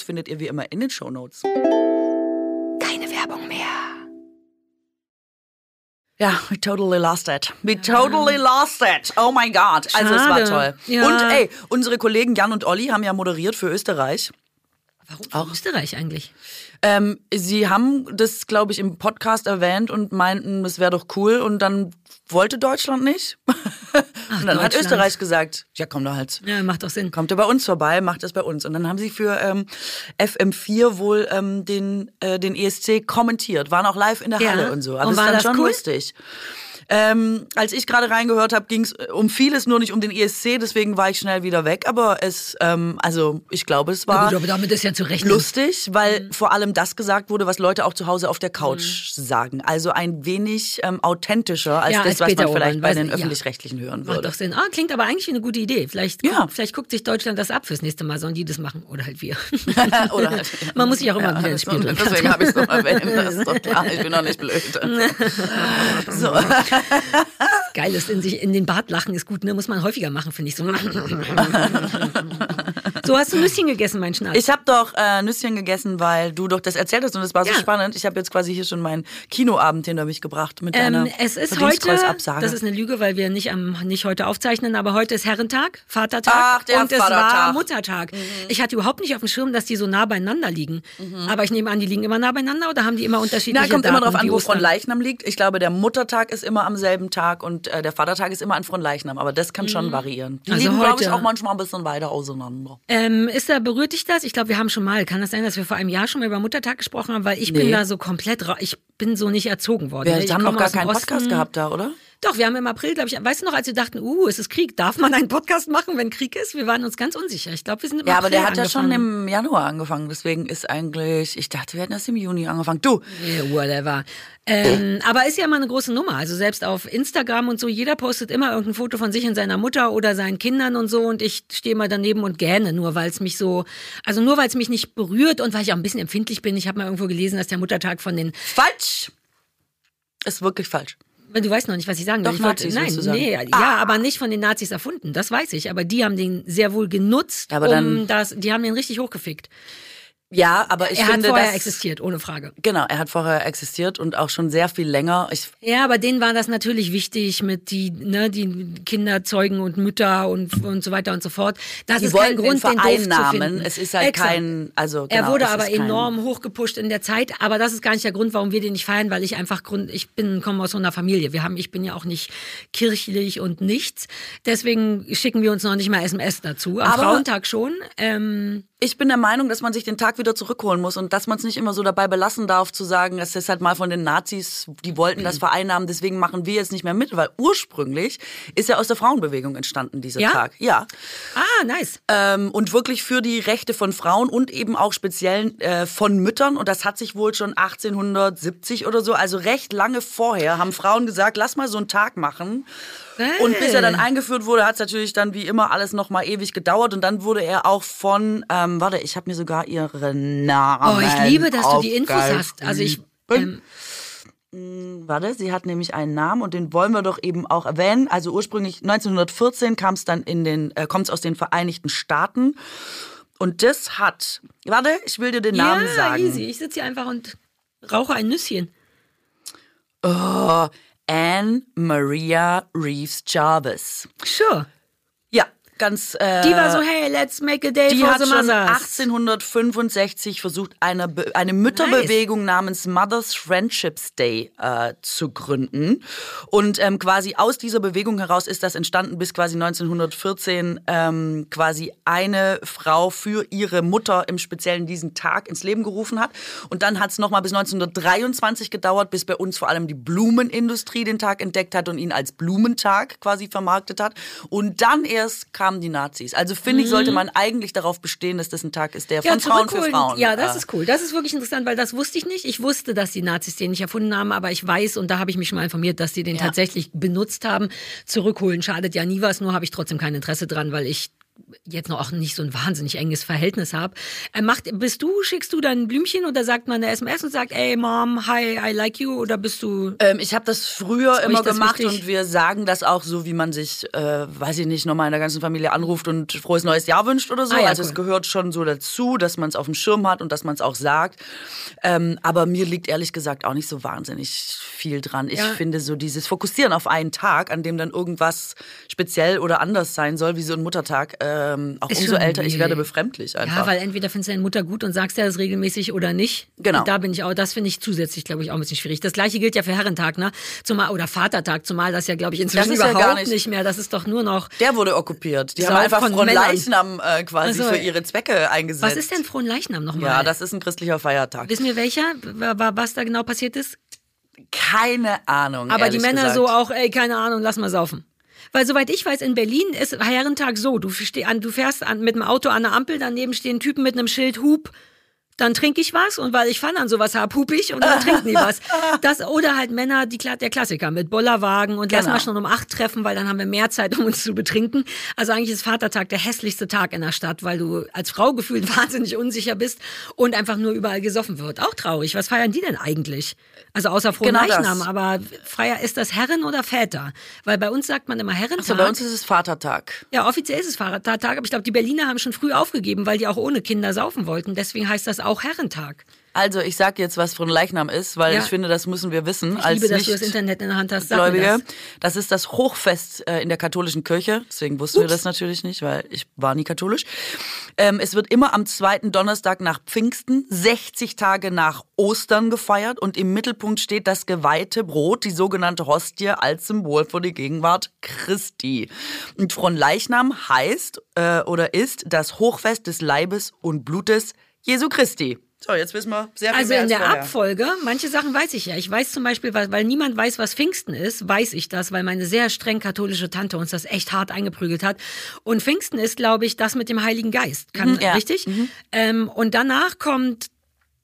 [SPEAKER 3] findet ihr wie immer in den Shownotes.
[SPEAKER 2] Keine Werbung mehr.
[SPEAKER 3] Ja, we totally lost it. We totally lost it. Oh my God. Also es war
[SPEAKER 2] Schade.
[SPEAKER 3] toll.
[SPEAKER 2] Ja.
[SPEAKER 3] Und ey, unsere Kollegen Jan und Olli haben ja moderiert für Österreich.
[SPEAKER 2] Warum auch Österreich eigentlich?
[SPEAKER 3] Ähm, sie haben das, glaube ich, im Podcast erwähnt und meinten, es wäre doch cool. Und dann wollte Deutschland nicht. Ach, und dann hat Österreich gesagt, ja, komm doch halt.
[SPEAKER 2] Ja, macht doch Sinn.
[SPEAKER 3] Kommt ihr bei uns vorbei, macht das bei uns. Und dann haben sie für ähm, FM4 wohl ähm, den, äh, den ESC kommentiert, waren auch live in der Halle ja. und so.
[SPEAKER 2] Aber und war ist dann das schon cool?
[SPEAKER 3] lustig. Ähm, als ich gerade reingehört habe, ging es äh, um vieles, nur nicht um den ESC, deswegen war ich schnell wieder weg. Aber es, ähm, also ich glaube, es war
[SPEAKER 2] ja, gut, damit ist ja zu
[SPEAKER 3] lustig, weil mhm. vor allem das gesagt wurde, was Leute auch zu Hause auf der Couch mhm. sagen. Also ein wenig ähm, authentischer als ja, das, als was man vielleicht bei den öffentlich-rechtlichen ja. hören würde.
[SPEAKER 2] Macht doch Sinn. Ah, klingt aber eigentlich wie eine gute Idee. Vielleicht, ja. guckt, vielleicht guckt sich Deutschland das ab fürs nächste Mal, sollen die das machen oder halt wir. oder halt, man muss sich auch immer wieder ins Spiel.
[SPEAKER 3] Deswegen habe ich es noch erwähnt. Das ist doch klar. Ich bin doch nicht blöd.
[SPEAKER 2] so. Geil ist in sich in den Bart lachen ist gut, ne? Muss man häufiger machen, finde ich so. so hast du Nüsschen gegessen, mein Schnatz.
[SPEAKER 3] Ich habe doch äh, Nüsschen gegessen, weil du doch das erzählt hast und es war so ja. spannend. Ich habe jetzt quasi hier schon meinen Kinoabend hinter mich gebracht mit ähm, deiner
[SPEAKER 2] Es ist heute, das ist eine Lüge, weil wir nicht am nicht heute aufzeichnen, aber heute ist Herrentag, Vatertag
[SPEAKER 3] Ach, der
[SPEAKER 2] und
[SPEAKER 3] Vatertag.
[SPEAKER 2] es war Muttertag. Mhm. Ich hatte überhaupt nicht auf dem Schirm, dass die so nah beieinander liegen. Mhm. Aber ich nehme an, die liegen immer nah beieinander oder haben die immer unterschiedliche
[SPEAKER 3] Na, kommt
[SPEAKER 2] Daten,
[SPEAKER 3] immer drauf an, wo Leichnam liegt. Ich glaube, der Muttertag ist immer am selben Tag und äh, der Vatertag ist immer an Leichnam, aber das kann schon mhm. variieren. Die also liegen, glaube ich, auch manchmal ein bisschen weiter auseinander.
[SPEAKER 2] Ähm, ist da, berührt dich das? Ich glaube, wir haben schon mal, kann das sein, dass wir vor einem Jahr schon mal über Muttertag gesprochen haben, weil ich nee. bin da so komplett, ich bin so nicht erzogen worden.
[SPEAKER 3] Wir ne? haben noch gar keinen Podcast gehabt da, oder?
[SPEAKER 2] Doch, wir haben im April, glaube ich, weißt du noch, als wir dachten, uh, es ist Krieg, darf man einen Podcast machen, wenn Krieg ist? Wir waren uns ganz unsicher. Ich glaube, wir sind im
[SPEAKER 3] Ja,
[SPEAKER 2] April
[SPEAKER 3] aber der hat
[SPEAKER 2] angefangen.
[SPEAKER 3] ja schon im Januar angefangen, deswegen ist eigentlich, ich dachte, wir hätten erst im Juni angefangen. Du!
[SPEAKER 2] Yeah, whatever. Ähm, aber ist ja immer eine große Nummer. Also selbst auf Instagram und so, jeder postet immer irgendein Foto von sich und seiner Mutter oder seinen Kindern und so und ich stehe mal daneben und gähne, nur weil es mich so, also nur weil es mich nicht berührt und weil ich auch ein bisschen empfindlich bin. Ich habe mal irgendwo gelesen, dass der Muttertag von den...
[SPEAKER 3] Falsch! Ist wirklich falsch.
[SPEAKER 2] Du weißt noch nicht, was ich sagen will.
[SPEAKER 3] Doch, Nazis,
[SPEAKER 2] nein, nee, ah. ja, aber nicht von den Nazis erfunden. Das weiß ich. Aber die haben den sehr wohl genutzt,
[SPEAKER 3] dann,
[SPEAKER 2] um das, die haben den richtig hochgefickt.
[SPEAKER 3] Ja, aber ich
[SPEAKER 2] er
[SPEAKER 3] finde,
[SPEAKER 2] hat vorher
[SPEAKER 3] das,
[SPEAKER 2] existiert, ohne Frage.
[SPEAKER 3] Genau, er hat vorher existiert und auch schon sehr viel länger. Ich
[SPEAKER 2] ja, aber denen war das natürlich wichtig mit die, ne, die Kinder zeugen und Mütter und und so weiter und so fort. Das
[SPEAKER 3] die
[SPEAKER 2] ist kein Grund, den, den doof zu finden.
[SPEAKER 3] Es ist halt Exakt. kein, also
[SPEAKER 2] genau, er wurde aber enorm hochgepusht in der Zeit. Aber das ist gar nicht der Grund, warum wir den nicht feiern, weil ich einfach Grund, ich bin komme aus so einer Familie. Wir haben, ich bin ja auch nicht kirchlich und nichts. Deswegen schicken wir uns noch nicht mal SMS dazu. Am aber Frauentag schon. Ähm,
[SPEAKER 3] ich bin der Meinung, dass man sich den Tag wieder zurückholen muss und dass man es nicht immer so dabei belassen darf, zu sagen, das ist halt mal von den Nazis, die wollten das vereinnahmen, deswegen machen wir jetzt nicht mehr mit, weil ursprünglich ist ja aus der Frauenbewegung entstanden dieser
[SPEAKER 2] ja?
[SPEAKER 3] Tag. Ja.
[SPEAKER 2] Ah, nice.
[SPEAKER 3] Ähm, und wirklich für die Rechte von Frauen und eben auch speziell äh, von Müttern und das hat sich wohl schon 1870 oder so, also recht lange vorher, haben Frauen gesagt, lass mal so einen Tag machen und bis er dann eingeführt wurde, hat es natürlich dann wie immer alles nochmal ewig gedauert. Und dann wurde er auch von, ähm, warte, ich habe mir sogar ihre Namen.
[SPEAKER 2] Oh, ich liebe, dass du die Infos hast. Also ich. Ähm,
[SPEAKER 3] hm, Warte, sie hat nämlich einen Namen und den wollen wir doch eben auch erwähnen. Also ursprünglich 1914 kam es dann in den, äh, kommt es aus den Vereinigten Staaten. Und das hat, warte, ich will dir den Namen
[SPEAKER 2] ja,
[SPEAKER 3] sagen.
[SPEAKER 2] easy. Ich sitze hier einfach und rauche ein Nüsschen.
[SPEAKER 3] Oh, Anne Maria Reeves Jarvis.
[SPEAKER 2] Sure.
[SPEAKER 3] Ganz. Äh,
[SPEAKER 2] die war so, hey, let's make a day
[SPEAKER 3] die
[SPEAKER 2] for
[SPEAKER 3] hat
[SPEAKER 2] the
[SPEAKER 3] schon
[SPEAKER 2] mothers.
[SPEAKER 3] 1865 versucht, eine, Be eine Mütterbewegung namens Mothers Friendships Day äh, zu gründen. Und ähm, quasi aus dieser Bewegung heraus ist das entstanden, bis quasi 1914 ähm, quasi eine Frau für ihre Mutter im Speziellen diesen Tag ins Leben gerufen hat. Und dann hat es nochmal bis 1923 gedauert, bis bei uns vor allem die Blumenindustrie den Tag entdeckt hat und ihn als Blumentag quasi vermarktet hat. Und dann erst kam kamen die Nazis. Also finde ich, sollte mhm. man eigentlich darauf bestehen, dass das ein Tag ist, der von ja, Frauen für Frauen.
[SPEAKER 2] Ja, das ist cool. Das ist wirklich interessant, weil das wusste ich nicht. Ich wusste, dass die Nazis den nicht erfunden haben, aber ich weiß, und da habe ich mich schon mal informiert, dass die den ja. tatsächlich benutzt haben. Zurückholen schadet ja nie was, nur habe ich trotzdem kein Interesse dran, weil ich jetzt noch auch nicht so ein wahnsinnig enges Verhältnis habe. Äh, macht, bist du, schickst du dann ein Blümchen oder sagt man eine SMS und sagt, ey Mom, hi, I like you oder bist du?
[SPEAKER 3] Ähm, ich habe das früher das immer gemacht wichtig? und wir sagen das auch so, wie man sich, äh, weiß ich nicht, nochmal in der ganzen Familie anruft und frohes neues Jahr wünscht oder so. Ah, ja, also cool. es gehört schon so dazu, dass man es auf dem Schirm hat und dass man es auch sagt. Ähm, aber mir liegt ehrlich gesagt auch nicht so wahnsinnig viel dran. Ich ja. finde so dieses Fokussieren auf einen Tag, an dem dann irgendwas speziell oder anders sein soll, wie so ein Muttertag, ähm, auch
[SPEAKER 2] Ist
[SPEAKER 3] umso älter ich werde, befremdlich einfach.
[SPEAKER 2] Ja, weil entweder findest du deine Mutter gut und sagst ja das regelmäßig oder nicht.
[SPEAKER 3] Genau.
[SPEAKER 2] Und da bin ich auch, das finde ich zusätzlich, glaube ich, auch ein bisschen schwierig. Das gleiche gilt ja für Herrentag, ne? Zumal, oder Vatertag, zumal das ja, glaube ich, inzwischen
[SPEAKER 3] ja
[SPEAKER 2] überhaupt
[SPEAKER 3] gar
[SPEAKER 2] nicht.
[SPEAKER 3] nicht-
[SPEAKER 2] mehr. Das ist doch nur noch.
[SPEAKER 3] der wurde okkupiert. Die haben einfach
[SPEAKER 2] von
[SPEAKER 3] von
[SPEAKER 2] Männern.
[SPEAKER 3] Leichnam äh, quasi
[SPEAKER 2] Also,
[SPEAKER 3] für ihre Zwecke eingesetzt.
[SPEAKER 2] Was ist denn Frohenleichnam nochmal?
[SPEAKER 3] Ja, das ist ein christlicher Feiertag.
[SPEAKER 2] Wissen wir welcher, wa- wa- was da genau passiert ist?
[SPEAKER 3] Keine Ahnung.
[SPEAKER 2] Aber die Männer
[SPEAKER 3] gesagt.
[SPEAKER 2] so auch, ey, keine Ahnung, lass mal saufen. Weil soweit ich weiß, in Berlin ist Herrentag so, du, steh an, du fährst an, mit dem Auto an der Ampel, daneben stehen Typen mit einem Schild Hub, dann trinke ich was und weil ich Fun an sowas hab, hup ich und dann trinken die was. Das, oder halt Männer, die, der Klassiker mit Bollerwagen und lass
[SPEAKER 3] Genau.
[SPEAKER 2] mal schon um acht treffen, weil dann haben wir mehr Zeit, um uns zu betrinken. Also eigentlich ist Vatertag der hässlichste Tag in der Stadt, weil du als Frau gefühlt wahnsinnig unsicher bist und einfach nur überall gesoffen wird. Auch traurig. Was feiern die denn eigentlich? Also außer frohen
[SPEAKER 3] Genau das.
[SPEAKER 2] Leichnam, aber Freier ist das Herren oder Väter? Weil bei uns sagt man immer Herrentag.
[SPEAKER 3] Also bei uns ist es Vatertag.
[SPEAKER 2] ja, offiziell ist es Vatertag, aber ich glaube, die Berliner haben schon früh aufgegeben, weil die auch ohne Kinder saufen wollten. Deswegen heißt das auch Herrentag.
[SPEAKER 3] Also ich sag jetzt, was von Leichnam ist, weil
[SPEAKER 2] Ja.
[SPEAKER 3] ich finde, das müssen wir wissen
[SPEAKER 2] Ich
[SPEAKER 3] als
[SPEAKER 2] liebe, dass du das Internet in der Hand hast. Sag
[SPEAKER 3] Gläubige.
[SPEAKER 2] das.
[SPEAKER 3] Das. ist das Hochfest äh, in der katholischen Kirche. Deswegen wussten wir das natürlich nicht, weil ich war nie katholisch. Ähm, es wird immer am zweiten Donnerstag nach Pfingsten, 60 Tage nach Ostern gefeiert und im Mittelpunkt steht das geweihte Brot, die sogenannte Hostie, als Symbol für die Gegenwart Christi. Und Fronleichnam heißt äh, oder ist das Hochfest des Leibes und Blutes Jesu Christi. So, jetzt wissen wir sehr viel
[SPEAKER 2] Also
[SPEAKER 3] mehr
[SPEAKER 2] in
[SPEAKER 3] als
[SPEAKER 2] der
[SPEAKER 3] vorher.
[SPEAKER 2] Abfolge, manche Sachen weiß ich ja. Ich weiß zum Beispiel, weil, weil niemand weiß, was Pfingsten ist, weiß ich das, weil meine sehr streng katholische Tante uns das echt hart eingeprügelt hat. Und Pfingsten ist, glaube ich, das mit dem Heiligen Geist. Kann,
[SPEAKER 3] Mhm, ja.
[SPEAKER 2] Richtig? Ähm, und danach kommt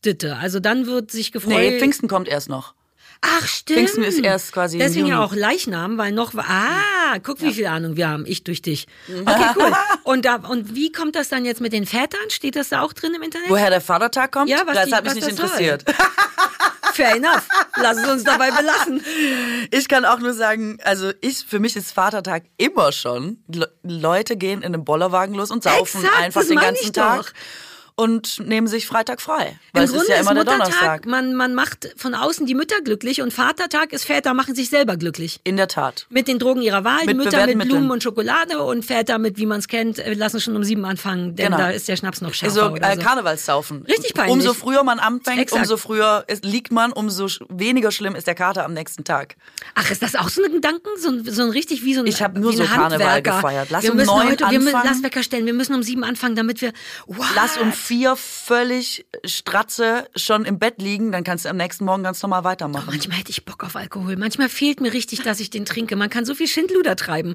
[SPEAKER 2] Ditte. Also dann wird sich gefreut.
[SPEAKER 3] Nee, Pfingsten kommt erst noch.
[SPEAKER 2] Ach, stimmt.
[SPEAKER 3] Pfingsten ist erst quasi
[SPEAKER 2] Deswegen ja auch Leichnam, weil noch. Ah, guck, wie viel Ahnung wir haben. Ich durch dich. Okay, cool. Und, da, und wie kommt das dann jetzt mit den Vätern? Steht das da auch drin im Internet?
[SPEAKER 3] Woher der Vatertag kommt?
[SPEAKER 2] Ja, was
[SPEAKER 3] das
[SPEAKER 2] die-
[SPEAKER 3] hat mich nicht interessiert.
[SPEAKER 2] Fair enough. Lass es uns dabei belassen.
[SPEAKER 3] Ich kann auch nur sagen, also ich, für mich ist Vatertag immer schon. Le Leute gehen in einem Bollerwagen los und saufen
[SPEAKER 2] Exakt,
[SPEAKER 3] einfach den ganzen Tag.
[SPEAKER 2] doch.
[SPEAKER 3] Und nehmen sich Freitag frei. Weil
[SPEAKER 2] Im
[SPEAKER 3] es
[SPEAKER 2] Grunde
[SPEAKER 3] ist ja immer der
[SPEAKER 2] Muttertag,
[SPEAKER 3] Donnerstag.
[SPEAKER 2] Man, man macht von außen die Mütter glücklich und Vatertag ist Väter machen sich selber glücklich.
[SPEAKER 3] In der Tat.
[SPEAKER 2] Mit den Drogen ihrer Wahl, die
[SPEAKER 3] Mit
[SPEAKER 2] Mütter
[SPEAKER 3] bewährten
[SPEAKER 2] mit Blumen und Schokolade und Väter mit, wie man es kennt, äh, lassen schon um sieben anfangen, denn
[SPEAKER 3] Genau.
[SPEAKER 2] da ist der Schnaps noch schärfer
[SPEAKER 3] So,
[SPEAKER 2] oder
[SPEAKER 3] äh,
[SPEAKER 2] so.
[SPEAKER 3] Karnevalssaufen.
[SPEAKER 2] Richtig peinlich.
[SPEAKER 3] Umso früher man anfängt,
[SPEAKER 2] Exakt.
[SPEAKER 3] umso früher ist, liegt man, umso weniger schlimm ist der Kater am nächsten Tag.
[SPEAKER 2] Ach, ist das auch so ein Gedanken? So ein, so ein richtig wie so ein
[SPEAKER 3] Ich hab nur so Karneval
[SPEAKER 2] Handwerker.
[SPEAKER 3] gefeiert. Lass
[SPEAKER 2] wir
[SPEAKER 3] um neun
[SPEAKER 2] heute, wir müssen,
[SPEAKER 3] anfangen.
[SPEAKER 2] lass Wecker stellen. Wir müssen um sieben anfangen, damit wir. What?
[SPEAKER 3] Lass um vier völlig stratze schon im Bett liegen, dann kannst du am nächsten Morgen ganz normal weitermachen.
[SPEAKER 2] Manchmal hätte ich Bock auf Alkohol. Manchmal fehlt mir richtig, dass ich den trinke. Man kann so viel Schindluder treiben.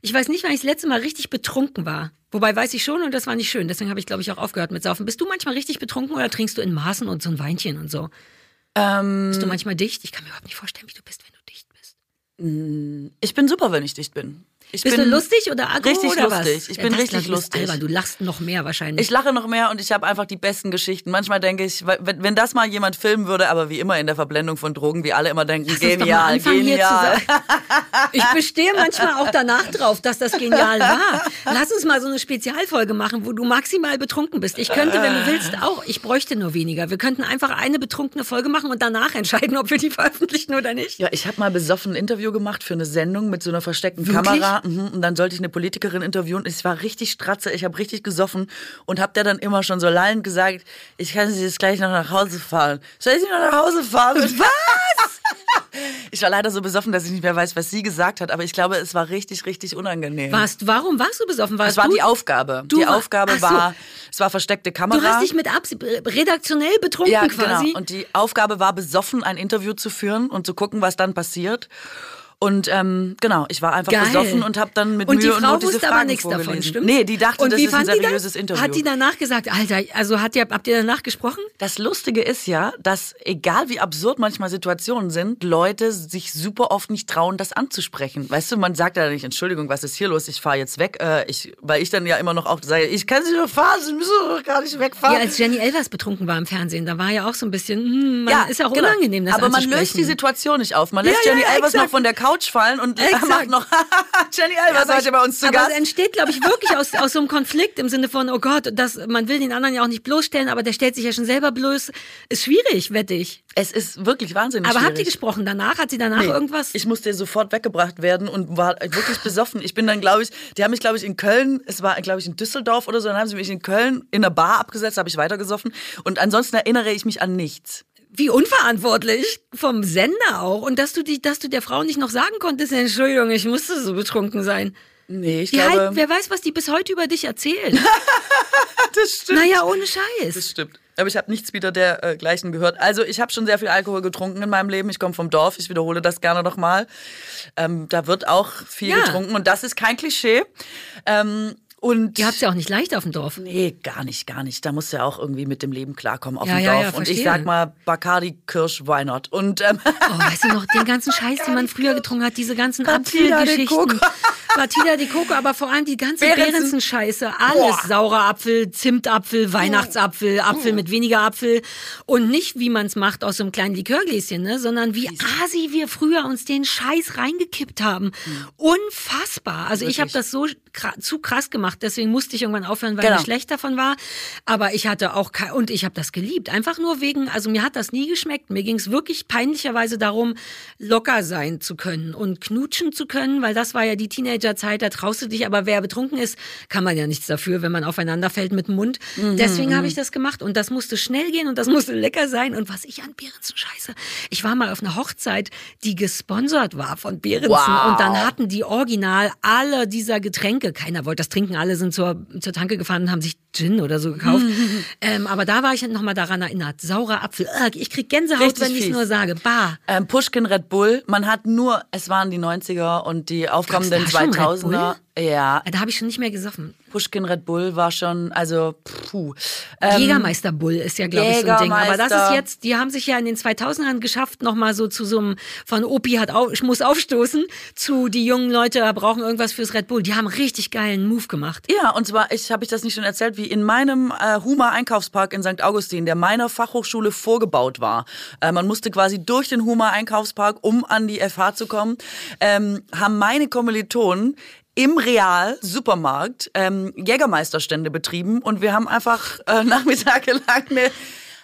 [SPEAKER 2] Ich weiß nicht, wann ich das letzte Mal richtig betrunken war. Wobei weiß ich schon und das war nicht schön. Deswegen habe ich, glaube ich, auch aufgehört mit Saufen. Bist du manchmal richtig betrunken oder trinkst du in Maßen und so ein Weinchen und so?
[SPEAKER 3] Ähm,
[SPEAKER 2] Bist du manchmal dicht? Ich kann mir überhaupt nicht vorstellen, wie du bist, wenn du dicht bist.
[SPEAKER 3] Ich bin super, wenn ich dicht bin. Ich
[SPEAKER 2] Bist
[SPEAKER 3] bin
[SPEAKER 2] du lustig oder aggro
[SPEAKER 3] richtig
[SPEAKER 2] oder
[SPEAKER 3] lustig.
[SPEAKER 2] was?
[SPEAKER 3] Ich
[SPEAKER 2] Ja,
[SPEAKER 3] bin richtig lustig.
[SPEAKER 2] Albern. Du lachst noch mehr wahrscheinlich.
[SPEAKER 3] Ich lache noch mehr und ich habe einfach die besten Geschichten. Manchmal denke ich, wenn, wenn das mal jemand filmen würde, aber wie immer in der Verblendung von Drogen, wie alle immer denken,
[SPEAKER 2] Lass
[SPEAKER 3] genial, genial.
[SPEAKER 2] Ich bestehe manchmal auch danach drauf, dass das genial war. Lass uns mal so eine Spezialfolge machen, wo du maximal betrunken bist. Ich könnte, wenn du willst, auch. Ich bräuchte nur weniger. Wir könnten einfach eine betrunkene Folge machen und danach entscheiden, ob wir die veröffentlichen oder nicht.
[SPEAKER 3] Ja, ich habe mal besoffen ein Interview gemacht für eine Sendung mit so einer versteckten
[SPEAKER 2] Wirklich?
[SPEAKER 3] Kamera. Mhm. Und dann sollte ich eine Politikerin interviewen. Ich war richtig stratze, ich habe richtig gesoffen und habe der dann immer schon so lallend gesagt, ich kann Sie jetzt gleich noch nach Hause fahren. Soll ich Sie noch nach Hause fahren? Was? Ich war leider so besoffen, dass ich nicht mehr weiß, was sie gesagt hat, aber ich glaube, es war richtig, richtig unangenehm.
[SPEAKER 2] Warst, warum warst du besoffen? Warst
[SPEAKER 3] Es war
[SPEAKER 2] du,
[SPEAKER 3] die Aufgabe.
[SPEAKER 2] du
[SPEAKER 3] die
[SPEAKER 2] war-
[SPEAKER 3] Aufgabe
[SPEAKER 2] so.
[SPEAKER 3] war, es war versteckte Kamera.
[SPEAKER 2] Du hast dich mit Absicht, redaktionell betrunken
[SPEAKER 3] ja,
[SPEAKER 2] quasi.
[SPEAKER 3] genau. Und die Aufgabe war, besoffen ein Interview zu führen und zu gucken, was dann passiert. Und ähm, genau, ich war einfach
[SPEAKER 2] Geil.
[SPEAKER 3] besoffen und habe dann mit
[SPEAKER 2] und
[SPEAKER 3] Mühe
[SPEAKER 2] die
[SPEAKER 3] und
[SPEAKER 2] Frau
[SPEAKER 3] Not diese
[SPEAKER 2] wusste
[SPEAKER 3] Fragen
[SPEAKER 2] aber nichts davon, stimmt?
[SPEAKER 3] Nee, die dachte,
[SPEAKER 2] und
[SPEAKER 3] das ist ein
[SPEAKER 2] die
[SPEAKER 3] seriöses
[SPEAKER 2] das?
[SPEAKER 3] Interview.
[SPEAKER 2] Hat die danach gesagt, Alter, also hat ihr, habt ihr danach gesprochen?
[SPEAKER 3] Das Lustige ist ja, dass egal wie absurd manchmal Situationen sind, Leute sich super oft nicht trauen, das anzusprechen. Weißt du, man sagt ja nicht, Entschuldigung, was ist hier los? Ich fahre jetzt weg. Äh, ich, weil ich dann ja immer noch auch sage, ich kann Sie doch fahren, Sie müssen doch gar nicht wegfahren.
[SPEAKER 2] Ja, als Jenny Elvers betrunken war im Fernsehen, da war ja auch so ein bisschen, hm, man
[SPEAKER 3] Ja,
[SPEAKER 2] ist ja auch
[SPEAKER 3] genau.
[SPEAKER 2] unangenehm, das
[SPEAKER 3] Aber man löst die. Situation nicht auf. Man lässt
[SPEAKER 2] Ja,
[SPEAKER 3] Jenny
[SPEAKER 2] ja,
[SPEAKER 3] Elvers noch
[SPEAKER 2] exakt.
[SPEAKER 3] von der Couch Couch fallen und
[SPEAKER 2] Exakt.
[SPEAKER 3] macht noch Jenny Albers
[SPEAKER 2] Aber
[SPEAKER 3] heute
[SPEAKER 2] ich-
[SPEAKER 3] bei uns zu
[SPEAKER 2] aber
[SPEAKER 3] Gast.
[SPEAKER 2] es entsteht, glaube ich, wirklich aus, aus so einem Konflikt im Sinne von, oh Gott, das, man will den anderen ja auch nicht bloßstellen, aber der stellt sich ja schon selber bloß. Ist schwierig, wette ich.
[SPEAKER 3] Es ist wirklich wahnsinnig
[SPEAKER 2] Aber
[SPEAKER 3] schwierig.
[SPEAKER 2] habt ihr gesprochen danach? Hat sie danach
[SPEAKER 3] Nee,
[SPEAKER 2] irgendwas?
[SPEAKER 3] Ich musste sofort weggebracht werden und war wirklich besoffen. Ich bin dann, glaube ich, die haben mich, glaube ich, in Köln, es war, glaube ich, in Düsseldorf oder so, dann haben sie mich in Köln in einer Bar abgesetzt, habe ich weitergesoffen. Und ansonsten erinnere ich mich an nichts.
[SPEAKER 2] Wie unverantwortlich vom Sender auch. Und dass du, die, dass du der Frau nicht noch sagen konntest, Entschuldigung, ich musste so betrunken sein.
[SPEAKER 3] Nee, ich
[SPEAKER 2] Die
[SPEAKER 3] glaube,
[SPEAKER 2] halt, wer weiß, was die bis heute über dich erzählen.
[SPEAKER 3] das stimmt.
[SPEAKER 2] naja, ohne Scheiß.
[SPEAKER 3] Das stimmt. Aber ich habe nichts wieder dergleichen gehört. Also ich habe schon sehr viel Alkohol getrunken in meinem Leben. Ich komme vom Dorf, ich wiederhole das gerne nochmal. Ähm, da wird auch viel
[SPEAKER 2] Ja.
[SPEAKER 3] getrunken und das ist kein Klischee. Ähm, und
[SPEAKER 2] Ihr habt's ja auch nicht leicht auf dem Dorf.
[SPEAKER 3] Nee, gar nicht, gar nicht. Da musst du ja auch irgendwie mit dem Leben klarkommen auf
[SPEAKER 2] Ja,
[SPEAKER 3] dem
[SPEAKER 2] ja,
[SPEAKER 3] Dorf.
[SPEAKER 2] ja,
[SPEAKER 3] und ich sag mal, Bacardi, Kirsch, why not? Und ähm,
[SPEAKER 2] Oh, weißt du noch, den ganzen Scheiß, den man früher getrunken hat, diese ganzen Apfelgeschichten. Batida de Coco, aber vor allem die ganze
[SPEAKER 3] Behrensen.
[SPEAKER 2] Beerenzen-Scheiße. Alles.
[SPEAKER 3] Boah.
[SPEAKER 2] Saurer Apfel, Zimtapfel, Weihnachtsapfel, Apfel mit weniger Apfel. Und nicht, wie man es macht aus so einem kleinen Likörgläschen, ne? sondern wie asi wir früher uns den Scheiß reingekippt haben. Unfassbar. Also ich habe
[SPEAKER 3] Wirklich.
[SPEAKER 2] das so zu krass gemacht, deswegen musste ich irgendwann aufhören, weil
[SPEAKER 3] Genau.
[SPEAKER 2] mir schlecht davon war. Aber ich hatte auch kein, und ich habe das geliebt. Einfach nur wegen, also mir hat das nie geschmeckt. Mir ging es wirklich peinlicherweise darum, locker sein zu können und knutschen zu können, weil das war ja die Teenagerzeit, da traust du dich, aber wer betrunken ist, kann man ja nichts dafür, wenn man aufeinander fällt mit dem Mund. Deswegen habe ich das gemacht und das musste schnell gehen und das musste lecker sein. Und was ich an Behrensen scheiße, ich war mal auf einer Hochzeit, die gesponsert war von Behrensen
[SPEAKER 3] Wow.
[SPEAKER 2] und dann hatten die original alle dieser Getränke, keiner wollte das trinken, alle sind zur, zur Tanke gefahren und haben sich Gin oder so gekauft. ähm, aber da war ich nochmal daran erinnert. Saurer Apfel. Ich krieg Gänsehaut,
[SPEAKER 3] Richtig
[SPEAKER 2] wenn ich
[SPEAKER 3] fies.
[SPEAKER 2] nur sage. Bah.
[SPEAKER 3] ähm, Pushkin Red Bull, man hat nur, es waren die 90er und die aufkommenden
[SPEAKER 2] Gab's da schon Red
[SPEAKER 3] 2000er. Ja,
[SPEAKER 2] Da habe ich schon nicht mehr gesoffen.
[SPEAKER 3] Pushkin Red Bull war schon, also puh. Ähm,
[SPEAKER 2] Jägermeister Bull ist ja, glaube ich, so ein Ding. Aber das ist jetzt, die haben sich ja in den 2000ern geschafft, nochmal so zu so einem, von Opi hat auf, ich muss aufstoßen, zu die jungen Leute brauchen irgendwas fürs Red Bull. Die haben richtig geilen Move gemacht.
[SPEAKER 3] Ja, und zwar, ich habe ich das nicht schon erzählt, wie in meinem äh, Huma Einkaufspark in St. Augustin, der meiner Fachhochschule vorgebaut war. Äh, man musste quasi durch den Huma Einkaufspark, um an die FH zu kommen, ähm, haben meine Kommilitonen im Real Supermarkt ähm, Jägermeisterstände betrieben und wir haben einfach äh, nachmittagelang eine,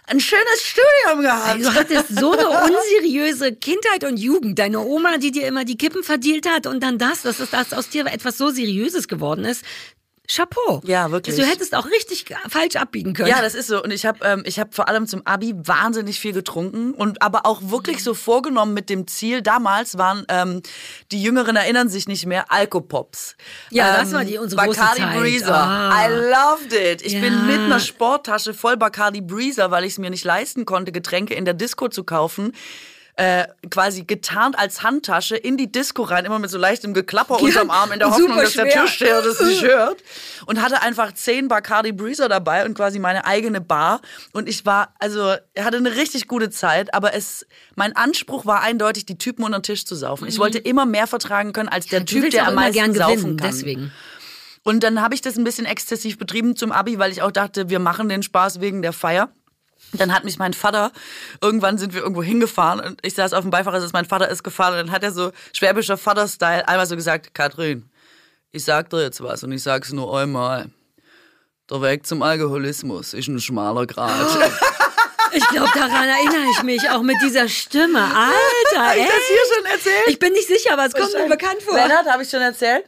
[SPEAKER 3] ein schönes Studium gehabt.
[SPEAKER 2] Du hattest so eine unseriöse Kindheit und Jugend. Deine Oma, die dir immer die Kippen verdealt hat und dann das, dass das aus dir etwas so Seriöses geworden ist. Chapeau.
[SPEAKER 3] Ja, wirklich.
[SPEAKER 2] Du hättest auch richtig falsch abbiegen können.
[SPEAKER 3] Ja, das ist so. Und ich habe ähm, ich hab vor allem zum Abi wahnsinnig viel getrunken und aber auch wirklich so vorgenommen mit dem Ziel. Damals waren ähm, die Jüngeren erinnern sich nicht mehr Alkopops.
[SPEAKER 2] Ja,
[SPEAKER 3] ähm,
[SPEAKER 2] das war die- unsere große
[SPEAKER 3] Bacardi
[SPEAKER 2] Zeit.
[SPEAKER 3] Breezer.
[SPEAKER 2] Ah.
[SPEAKER 3] I loved it. Ich
[SPEAKER 2] Ja.
[SPEAKER 3] bin mit einer Sporttasche voll Bacardi Breezer, weil ich es mir nicht leisten konnte, Getränke in der Disco zu kaufen. Äh, quasi getarnt als Handtasche in die Disco rein, immer mit so leichtem Geklapper unterm Arm, in der Hoffnung, dass der. Türsteher das nicht hört. Und hatte einfach zehn Bacardi Breezer dabei und quasi meine eigene Bar. Und ich war, also, er hatte eine richtig gute Zeit, aber es, mein Anspruch war eindeutig, die Typen unter den Tisch zu saufen. Ich wollte immer mehr vertragen können als der
[SPEAKER 2] Mhm. du
[SPEAKER 3] Typ, der am meisten
[SPEAKER 2] gern
[SPEAKER 3] saufen
[SPEAKER 2] gewinnen,
[SPEAKER 3] kann.
[SPEAKER 2] deswegen.
[SPEAKER 3] Und dann habe ich das ein bisschen exzessiv betrieben zum Abi, weil ich auch dachte, wir machen den Spaß wegen der Feier. Dann hat mich mein Vater, irgendwann sind wir irgendwo hingefahren und ich saß auf dem Beifahrersitz, mein Vater ist gefahren und dann hat er so schwäbischer Vater-Style einmal so gesagt, Katrin, ich sag dir jetzt was und ich sag's nur einmal. Der Weg zum Alkoholismus ist ein schmaler Grat.
[SPEAKER 2] Ich glaube, daran erinnere ich mich, auch mit dieser Stimme. Alter,
[SPEAKER 3] Hab ich
[SPEAKER 2] ey.
[SPEAKER 3] das hier schon erzählt?
[SPEAKER 2] Ich bin nicht sicher, aber es kommt mir bekannt vor.
[SPEAKER 3] Lennart, habe ich schon erzählt?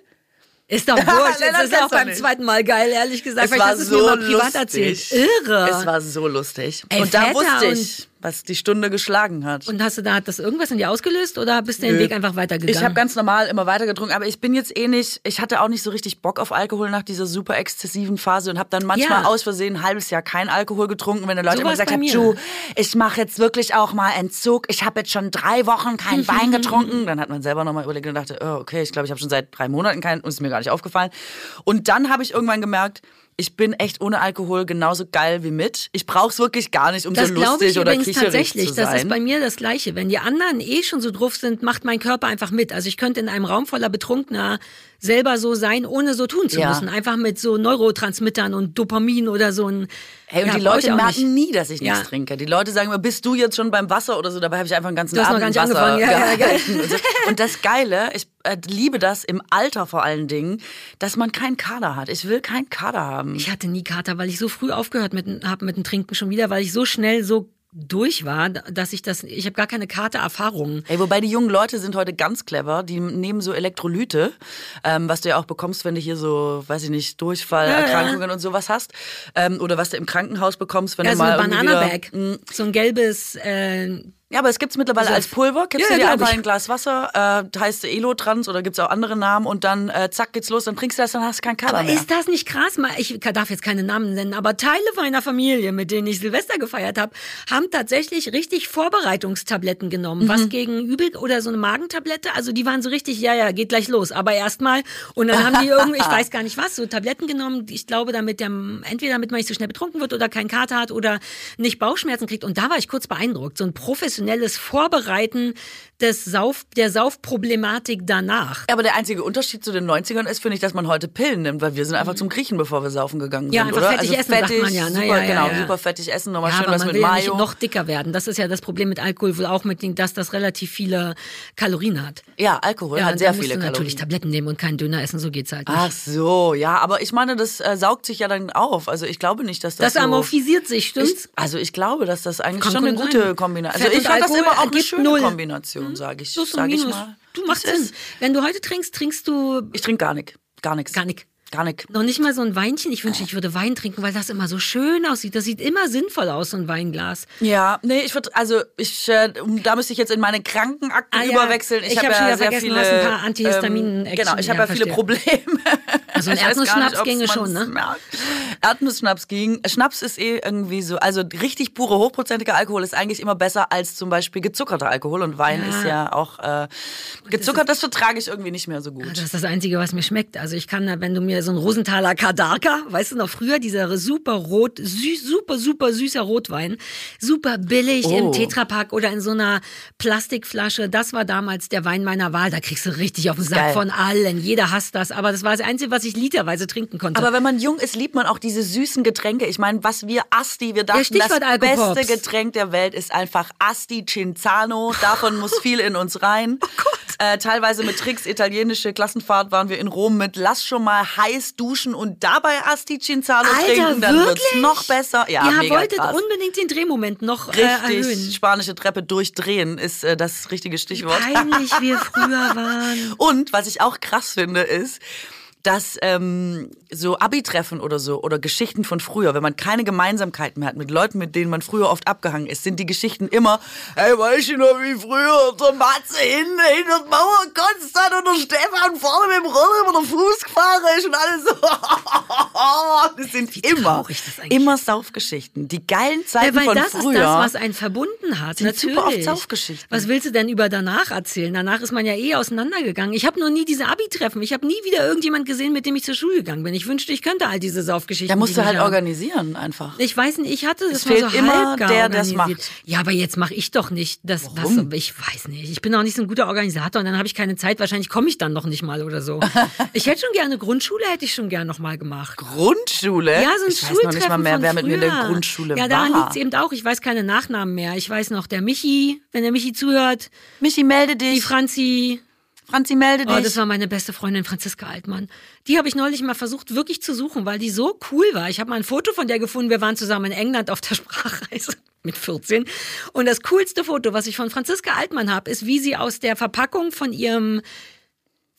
[SPEAKER 2] Ist doch wurscht.
[SPEAKER 3] Lennart
[SPEAKER 2] Es ist auch beim
[SPEAKER 3] nicht.
[SPEAKER 2] zweiten Mal geil, ehrlich gesagt.
[SPEAKER 3] Es
[SPEAKER 2] Vielleicht
[SPEAKER 3] war
[SPEAKER 2] hast
[SPEAKER 3] so
[SPEAKER 2] privat
[SPEAKER 3] lustig.
[SPEAKER 2] erzählt. Irre.
[SPEAKER 3] Es war so lustig.
[SPEAKER 2] Ey,
[SPEAKER 3] und da
[SPEAKER 2] Väter
[SPEAKER 3] wusste
[SPEAKER 2] und-
[SPEAKER 3] ich, was die Stunde geschlagen hat.
[SPEAKER 2] Und hast du da, hat das irgendwas in dir ausgelöst oder bist du den
[SPEAKER 3] Nö.
[SPEAKER 2] Weg einfach weitergegangen?
[SPEAKER 3] Ich habe ganz normal immer weiter getrunken, aber ich bin jetzt eh nicht, ich hatte auch nicht so richtig Bock auf Alkohol nach dieser super exzessiven Phase und habe dann manchmal
[SPEAKER 2] Ja.
[SPEAKER 3] aus Versehen ein halbes Jahr kein Alkohol getrunken, wenn die Leute
[SPEAKER 2] So
[SPEAKER 3] immer gesagt haben. Ju, ich mache jetzt wirklich auch mal Entzug, ich habe jetzt schon drei Wochen kein Wein getrunken. Dann hat man selber nochmal überlegt und dachte, oh, okay, ich glaube, ich habe schon seit drei Monaten keinen und ist mir gar nicht aufgefallen. Und dann habe ich irgendwann gemerkt, ich bin echt ohne Alkohol genauso geil wie mit. Ich brauche es wirklich gar nicht, um
[SPEAKER 2] das
[SPEAKER 3] so
[SPEAKER 2] glaube
[SPEAKER 3] lustig
[SPEAKER 2] ich
[SPEAKER 3] oder
[SPEAKER 2] übrigens
[SPEAKER 3] kicherig
[SPEAKER 2] tatsächlich.
[SPEAKER 3] zu sein.
[SPEAKER 2] Das ist bei mir das Gleiche. Wenn die anderen eh schon so drauf sind, macht mein Körper einfach mit. Also ich könnte in einem Raum voller Betrunkener selber so sein, ohne so tun zu
[SPEAKER 3] Ja.
[SPEAKER 2] müssen. Einfach mit so Neurotransmittern und Dopamin oder so ein
[SPEAKER 3] Hey, und
[SPEAKER 2] Ja,
[SPEAKER 3] die Leute merken nie, dass ich nichts
[SPEAKER 2] Ja.
[SPEAKER 3] trinke. Die Leute sagen immer, bist du jetzt schon beim Wasser oder so? Dabei habe ich einfach einen ganzen
[SPEAKER 2] Du hast noch
[SPEAKER 3] Abend
[SPEAKER 2] gar nicht
[SPEAKER 3] Wasser
[SPEAKER 2] angefangen. Ja, ja,
[SPEAKER 3] und, so. und das Geile, ich äh, liebe das im Alter vor allen Dingen, dass man keinen Kader hat. Ich will keinen Kader haben.
[SPEAKER 2] Ich hatte nie Kater, weil ich so früh aufgehört mit, habe mit dem Trinken schon wieder, weil ich so schnell so durch war, dass ich das, ich habe gar keine Kater-Erfahrungen.
[SPEAKER 3] Ey, wobei die jungen Leute sind heute ganz clever. Die nehmen so Elektrolyte, ähm, was du ja auch bekommst, wenn du hier so, weiß ich nicht, Durchfallerkrankungen und sowas hast. Ähm, oder was du im Krankenhaus bekommst, wenn
[SPEAKER 2] Ja,
[SPEAKER 3] du
[SPEAKER 2] so
[SPEAKER 3] mal
[SPEAKER 2] ein
[SPEAKER 3] irgendwie wieder-
[SPEAKER 2] Banana-Bag. So ein gelbes, äh,
[SPEAKER 3] Ja, aber es gibt's mittlerweile
[SPEAKER 2] So-
[SPEAKER 3] als Pulver. Kippst
[SPEAKER 2] Ja,
[SPEAKER 3] du dir einfach ein Glas Wasser, äh, heißt Elotrans oder gibt's auch andere Namen und dann äh, zack geht's los, dann trinkst du das, dann hast du keinen Kader
[SPEAKER 2] Aber
[SPEAKER 3] mehr.
[SPEAKER 2] ist das nicht krass? Ich darf jetzt keine Namen nennen, aber Teile meiner Familie, mit denen ich Silvester gefeiert habe, haben tatsächlich richtig Vorbereitungstabletten genommen.
[SPEAKER 3] Mhm.
[SPEAKER 2] Was gegen Übel oder so eine Magentablette. Also die waren so richtig, ja, ja, geht gleich los. Aber erstmal. Und dann haben die irgendwie, ich weiß gar nicht was, so Tabletten genommen. Ich glaube, damit der, entweder damit man nicht so schnell betrunken wird oder keinen Kater hat oder nicht Bauchschmerzen kriegt. Und da war ich kurz beeindruckt. So ein professionelles Vorbereiten des Sauf, der Saufproblematik danach.
[SPEAKER 3] aber der einzige Unterschied zu den 90ern ist, finde ich, dass man heute Pillen nimmt, weil wir sind einfach zum Griechen, bevor wir saufen gegangen
[SPEAKER 2] Ja,
[SPEAKER 3] sind, oder?
[SPEAKER 2] fettig
[SPEAKER 3] also
[SPEAKER 2] essen,
[SPEAKER 3] fettig,
[SPEAKER 2] man ja, ne?
[SPEAKER 3] super,
[SPEAKER 2] Ja, ja,
[SPEAKER 3] genau,
[SPEAKER 2] ja.
[SPEAKER 3] super fettig essen, nochmal schön
[SPEAKER 2] aber
[SPEAKER 3] was
[SPEAKER 2] man
[SPEAKER 3] mit
[SPEAKER 2] will
[SPEAKER 3] Mayo.
[SPEAKER 2] noch dicker werden. Das ist ja das Problem mit Alkohol wohl auch mit dem, dass das relativ viele Kalorien hat.
[SPEAKER 3] ja, Alkohol hat sehr viele Kalorien.
[SPEAKER 2] natürlich Tabletten nehmen und keinen Döner essen, so geht's halt nicht.
[SPEAKER 3] Ach so, ja, aber ich meine, das äh, saugt sich ja dann auf. Also ich glaube nicht, dass das,
[SPEAKER 2] das
[SPEAKER 3] so
[SPEAKER 2] amorphisiert sich,
[SPEAKER 3] Ich,
[SPEAKER 2] stimmt's?
[SPEAKER 3] also ich glaube, dass das eigentlich
[SPEAKER 2] Kann
[SPEAKER 3] schon eine
[SPEAKER 2] gut
[SPEAKER 3] gute. Kombination.
[SPEAKER 2] Fett
[SPEAKER 3] Also ich fand das
[SPEAKER 2] Alkohol
[SPEAKER 3] immer auch eine schöne
[SPEAKER 2] null.
[SPEAKER 3] Kombination, sage ich, sag ich mal.
[SPEAKER 2] Du machst
[SPEAKER 3] Das
[SPEAKER 2] Sinn.
[SPEAKER 3] ist-
[SPEAKER 2] Wenn du heute trinkst, trinkst du
[SPEAKER 3] Ich trinke gar nicht, gar nichts.
[SPEAKER 2] gar nicht.
[SPEAKER 3] Gar nicht.
[SPEAKER 2] Noch nicht mal so ein Weinchen. Ich wünschte, ich würde Wein trinken, weil das immer so schön aussieht. Das sieht immer sinnvoll aus, so ein Weinglas.
[SPEAKER 3] Ja, nee, ich würde, also ich, äh, da müsste ich jetzt in meine Krankenakten
[SPEAKER 2] Ah, ja.
[SPEAKER 3] überwechseln. Ich,
[SPEAKER 2] Ich
[SPEAKER 3] habe
[SPEAKER 2] hab schon
[SPEAKER 3] ja
[SPEAKER 2] wieder
[SPEAKER 3] sehr
[SPEAKER 2] vergessen,
[SPEAKER 3] viele,
[SPEAKER 2] du hast ein paar Antihistamin-Action.
[SPEAKER 3] genau, ich habe
[SPEAKER 2] Ja,
[SPEAKER 3] ja, viele. Probleme.
[SPEAKER 2] Also ein Erdnussschnaps ginge schon, ne?
[SPEAKER 3] merkt. Erdnussschnaps ging. Schnaps ist eh irgendwie so, also richtig pure, hochprozentiger Alkohol ist eigentlich immer besser als zum Beispiel gezuckerter Alkohol und Wein
[SPEAKER 2] Ja.
[SPEAKER 3] ist ja auch äh, gezuckert, das vertrage ich irgendwie nicht mehr so gut.
[SPEAKER 2] Das ist das Einzige, was mir schmeckt. Also ich kann, da, wenn du mir so einen Rosenthaler Kadarka, weißt du noch früher, dieser super rot, süß, super, super süßer Rotwein, super billig
[SPEAKER 3] Oh.
[SPEAKER 2] im Tetrapack oder in so einer Plastikflasche, das war damals der Wein meiner Wahl. Da kriegst du richtig auf den Sack
[SPEAKER 3] Geil.
[SPEAKER 2] von allen. Jeder hasst das, aber das war das Einzige, was ich literweise trinken konnte.
[SPEAKER 3] Aber wenn man jung ist, liebt man auch diese süßen Getränke. Ich meine, was wir Asti, wir dachten, das
[SPEAKER 2] Alkopops.
[SPEAKER 3] beste Getränk der Welt ist einfach Asti Cinzano. Davon muss viel in uns rein. Oh Gott. Äh, teilweise mit Tricks, italienische Klassenfahrt waren wir in Rom mit Lass schon mal heiß duschen und dabei Asti Cinzano
[SPEAKER 2] Alter,
[SPEAKER 3] trinken, dann
[SPEAKER 2] wirklich?
[SPEAKER 3] wird's noch besser. Ja,
[SPEAKER 2] Ihr
[SPEAKER 3] mega
[SPEAKER 2] wolltet
[SPEAKER 3] krass.
[SPEAKER 2] unbedingt den Drehmoment noch äh,
[SPEAKER 3] Richtig,
[SPEAKER 2] erhöhen.
[SPEAKER 3] spanische Treppe durchdrehen ist äh, das richtige Stichwort.
[SPEAKER 2] Peinlich wir früher waren.
[SPEAKER 3] Und was ich auch krass finde, ist, dass ähm, so Abi-Treffen oder so oder Geschichten von früher, wenn man keine Gemeinsamkeiten mehr hat mit Leuten, mit denen man früher oft abgehangen ist, sind die Geschichten immer, hey, weißt du noch, wie früher der Matze hinten hinter der Mauer Konstantin und der Stefan vorne mit dem Roller über den Fuß gefahren ist und alles so. das sind immer,
[SPEAKER 2] traurig das
[SPEAKER 3] immer Saufgeschichten. Die geilen Zeiten
[SPEAKER 2] Ja, weil
[SPEAKER 3] von
[SPEAKER 2] das
[SPEAKER 3] früher.
[SPEAKER 2] ist das, was einen verbunden hat. Natürlich.
[SPEAKER 3] super oft Saufgeschichten.
[SPEAKER 2] Was willst du denn über danach erzählen? Danach ist man ja eh auseinandergegangen. Ich habe noch nie diese Abi-Treffen. Ich habe nie wieder irgendjemand gesehen, mit dem ich zur Schule gegangen bin. Ich wünschte, ich könnte all diese Saufgeschichten.
[SPEAKER 3] da musst du halt
[SPEAKER 2] haben.
[SPEAKER 3] organisieren einfach.
[SPEAKER 2] Ich weiß nicht, ich hatte das
[SPEAKER 3] Es
[SPEAKER 2] mal
[SPEAKER 3] fehlt
[SPEAKER 2] so
[SPEAKER 3] immer der,
[SPEAKER 2] organisiert.
[SPEAKER 3] macht.
[SPEAKER 2] Ja, aber jetzt mache ich doch nicht das.
[SPEAKER 3] Warum?
[SPEAKER 2] ich weiß nicht. Ich bin auch nicht so ein guter Organisator und dann habe ich keine Zeit. Wahrscheinlich komme ich dann noch nicht mal oder so. ich hätte schon gerne Grundschule, hätte ich schon gerne noch mal gemacht.
[SPEAKER 3] Grundschule?
[SPEAKER 2] Ja, so ein
[SPEAKER 3] ich weiß
[SPEAKER 2] Schultreffen
[SPEAKER 3] noch nicht mal mehr,
[SPEAKER 2] von
[SPEAKER 3] wer mit mir in der
[SPEAKER 2] früher.
[SPEAKER 3] Grundschule
[SPEAKER 2] Ja, daran
[SPEAKER 3] war.
[SPEAKER 2] liegt's eben auch. Ich weiß keine Nachnamen mehr. Ich weiß noch, der Michi, wenn der Michi zuhört,
[SPEAKER 3] Michi, melde
[SPEAKER 2] die
[SPEAKER 3] dich.
[SPEAKER 2] Franzi,
[SPEAKER 3] Franzi, melde
[SPEAKER 2] Oh,
[SPEAKER 3] dich.
[SPEAKER 2] das war meine beste Freundin Franziska Altmann. Die habe ich neulich mal versucht wirklich zu suchen, weil die so cool war. Ich habe mal ein Foto von der gefunden. Wir waren zusammen in England auf der Sprachreise mit 14. Und das coolste Foto, was ich von Franziska Altmann habe, ist, wie sie aus der Verpackung von ihrem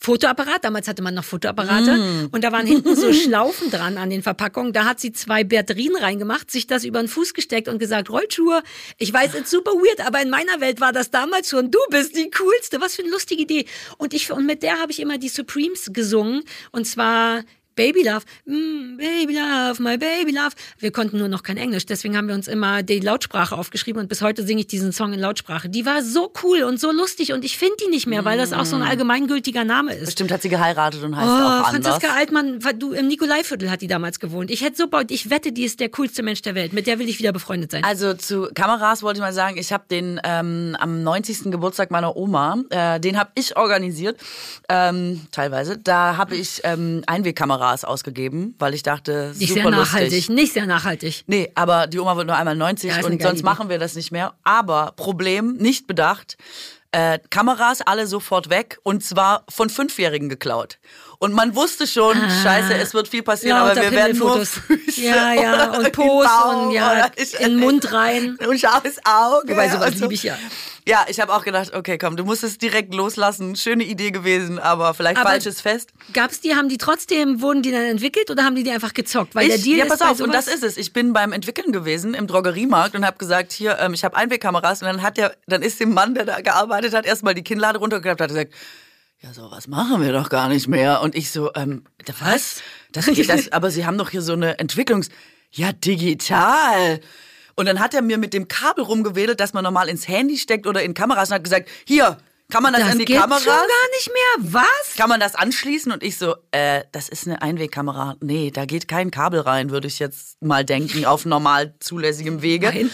[SPEAKER 2] Fotoapparat, damals hatte man noch Fotoapparate
[SPEAKER 3] Mm.
[SPEAKER 2] und da waren hinten so Schlaufen dran an den Verpackungen. Da hat sie zwei Batterien reingemacht, sich das über den Fuß gesteckt und gesagt, Rollschuhe, ich weiß, it's super weird, aber in meiner Welt war das damals schon, du bist die coolste, was für eine lustige Idee. Und ich und mit der habe ich immer die Supremes gesungen und zwar Baby Love, mm, Baby Love, my Baby Love. Wir konnten nur noch kein Englisch, deswegen haben wir uns immer die Lautsprache aufgeschrieben und bis heute singe ich diesen Song in Lautsprache. Die war so cool und so lustig und ich finde die nicht mehr, weil das auch so ein allgemeingültiger Name ist.
[SPEAKER 3] Bestimmt hat sie geheiratet und heißt
[SPEAKER 2] Oh,
[SPEAKER 3] auch anders.
[SPEAKER 2] Franziska Altmann, du im Nikolaiviertel hat die damals gewohnt. Ich hätte so baut, ich wette, die ist der coolste Mensch der Welt. Mit der will ich wieder befreundet sein.
[SPEAKER 3] Also zu Kameras wollte ich mal sagen, ich habe den ähm, am 90. Geburtstag meiner Oma, äh, den habe ich organisiert, ähm, teilweise. Da habe ich ähm, Einwegkameras Kameras ausgegeben, weil ich dachte,
[SPEAKER 2] Nicht
[SPEAKER 3] super
[SPEAKER 2] sehr nachhaltig,
[SPEAKER 3] lustig.
[SPEAKER 2] nicht sehr nachhaltig.
[SPEAKER 3] Nee, aber die Oma wird nur einmal 90
[SPEAKER 2] Ja,
[SPEAKER 3] und sonst
[SPEAKER 2] Idee.
[SPEAKER 3] machen wir das nicht mehr. Aber Problem, nicht bedacht, äh, Kameras alle sofort weg und zwar von Fünfjährigen geklaut. Und man wusste schon, scheiße, es wird viel passieren, aber
[SPEAKER 2] Lauter
[SPEAKER 3] wir werden nur. Füße
[SPEAKER 2] Ja, ja, und
[SPEAKER 3] den
[SPEAKER 2] Po's
[SPEAKER 3] Bauch
[SPEAKER 2] und ja, in den Mund rein.
[SPEAKER 3] Und scharfes Auge.
[SPEAKER 2] Wobei, sowas
[SPEAKER 3] und so.
[SPEAKER 2] liebe ich ja.
[SPEAKER 3] Ja, ich habe auch gedacht, okay, komm, du musst es direkt loslassen. Schöne Idee gewesen, aber vielleicht
[SPEAKER 2] Aber-
[SPEAKER 3] falsches Fest.
[SPEAKER 2] Gab's die, haben die trotzdem, wurden die dann entwickelt oder haben die die einfach gezockt? Weil der
[SPEAKER 3] Ich,
[SPEAKER 2] Deal
[SPEAKER 3] ja, pass auf, und das ist es. Ich bin beim Entwickeln gewesen im Drogeriemarkt und habe gesagt, hier, ähm, ich habe Einwegkameras. Und dann hat der, dann ist dem Mann, der da gearbeitet hat, erstmal die Kinnlade runtergeklappt, hat gesagt, ja, sowas machen wir doch gar nicht mehr. Und ich so, ähm, was? Das das, aber Sie haben doch hier so eine Entwicklungs... Ja, digital. Und dann hat er mir mit dem Kabel rumgewedelt, das man normal ins Handy steckt oder in Kameras und hat gesagt, hier, kann man das,
[SPEAKER 2] Das
[SPEAKER 3] an die
[SPEAKER 2] geht
[SPEAKER 3] Kamera?
[SPEAKER 2] schon gar nicht mehr. Was?
[SPEAKER 3] Kann man das anschließen? Und ich so, äh, das ist eine Einwegkamera. Nee, da geht kein Kabel rein, würde ich jetzt mal denken, auf normal zulässigem Wege.
[SPEAKER 2] Nein.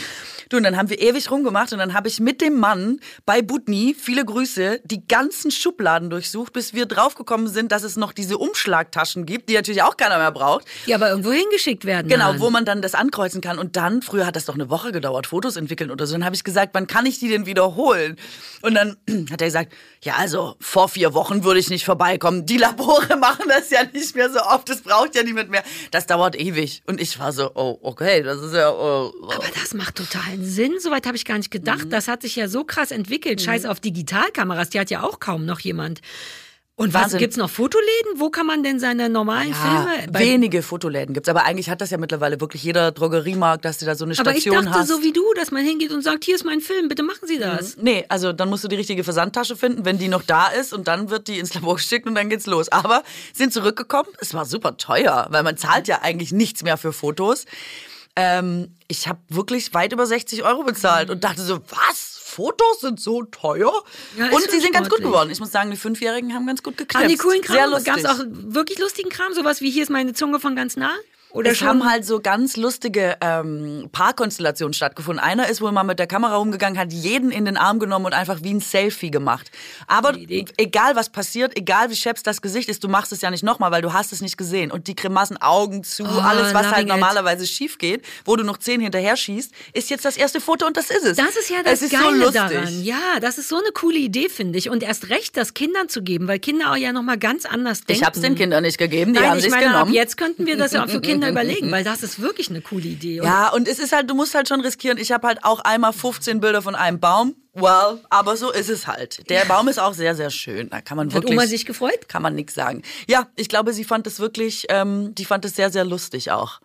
[SPEAKER 3] Du, und dann haben wir ewig rumgemacht und dann habe ich mit dem Mann bei Butni, viele Grüße, die ganzen Schubladen durchsucht, bis wir draufgekommen sind, dass es noch diese Umschlagtaschen gibt, die natürlich auch keiner mehr braucht.
[SPEAKER 2] Die aber irgendwo hingeschickt werden.
[SPEAKER 3] Genau,
[SPEAKER 2] dann.
[SPEAKER 3] wo man dann das ankreuzen kann. Und dann, früher hat das doch eine Woche gedauert, Fotos entwickeln oder so. Dann habe ich gesagt, wann kann ich die denn wiederholen? Und dann hat er gesagt, ja, also vor vier Wochen würde ich nicht vorbeikommen. Die Labore machen das ja nicht mehr so oft. Das braucht ja niemand mehr. Das dauert ewig. Und ich war so, oh, okay, das ist ja. Oh, oh.
[SPEAKER 2] Aber das macht totalen Sinn. Soweit habe ich gar nicht gedacht.
[SPEAKER 3] Mhm.
[SPEAKER 2] Das hat sich ja so krass entwickelt. Scheiß auf Digitalkameras, die hat ja auch kaum noch jemand. Und was
[SPEAKER 3] Wahnsinn.
[SPEAKER 2] gibt's noch Fotoläden? Wo kann man denn seine normalen
[SPEAKER 3] Ja,
[SPEAKER 2] Filme? Bei-
[SPEAKER 3] wenige Fotoläden gibt's, aber eigentlich hat das ja mittlerweile wirklich jeder Drogeriemarkt, dass du da so eine
[SPEAKER 2] aber ich
[SPEAKER 3] Station
[SPEAKER 2] dachte
[SPEAKER 3] hast.
[SPEAKER 2] so wie du, dass man hingeht und sagt, hier ist mein Film, bitte machen Sie das.
[SPEAKER 3] Nee, also dann musst du die richtige Versandtasche finden, wenn die noch da ist und dann wird die ins Labor geschickt und dann geht's los. Aber sind zurückgekommen, es war super teuer, weil man zahlt ja eigentlich nichts mehr für Fotos. Ähm, ich habe wirklich weit über 60 Euro bezahlt und dachte so, was? Fotos sind so teuer?
[SPEAKER 2] Ja,
[SPEAKER 3] und sie sind ganz gut geworden. Ich muss sagen, die Fünfjährigen haben ganz gut geknipst.
[SPEAKER 2] Haben die coolen Kram?
[SPEAKER 3] lustig.
[SPEAKER 2] Gab's auch wirklich lustigen Kram? Sowas wie hier ist meine Zunge von ganz nah? Oder
[SPEAKER 3] es
[SPEAKER 2] schon?
[SPEAKER 3] haben halt so ganz lustige ähm, Paarkonstellationen stattgefunden. Einer ist wohl mal mit der Kamera rumgegangen, hat jeden in den Arm genommen und einfach wie ein Selfie gemacht. Aber egal was passiert, egal wie scheps das Gesicht ist, du machst es ja nicht nochmal, weil du hast es nicht gesehen. Und die Grimassen, Augen zu,
[SPEAKER 2] Oh,
[SPEAKER 3] alles, was halt normalerweise schief geht, wo du noch zehn hinterher schießt, ist jetzt das erste Foto und das ist es.
[SPEAKER 2] Das ist ja das
[SPEAKER 3] es ist
[SPEAKER 2] Geile
[SPEAKER 3] so
[SPEAKER 2] daran. Ja, das ist so eine coole Idee, finde ich. Und erst recht, das Kindern zu geben, weil Kinder auch ja nochmal ganz anders denken.
[SPEAKER 3] Ich hab's den Kindern nicht gegeben, die
[SPEAKER 2] Nein,
[SPEAKER 3] haben
[SPEAKER 2] ich
[SPEAKER 3] sich's
[SPEAKER 2] meine, ab
[SPEAKER 3] genommen.
[SPEAKER 2] jetzt könnten wir das ja auch für Kinder überlegen, weil das ist wirklich eine coole Idee. Und
[SPEAKER 3] Ja, und es ist halt, du musst halt schon riskieren. Ich habe halt auch einmal 15 Bilder von einem Baum. Well, aber so ist es halt. Der Baum ist auch sehr, sehr schön. Da kann man
[SPEAKER 2] Hat
[SPEAKER 3] wirklich.
[SPEAKER 2] Oma sich gefreut?
[SPEAKER 3] Kann man nichts sagen. Ja, ich glaube, sie fand es wirklich, ähm, die fand es sehr, sehr lustig auch.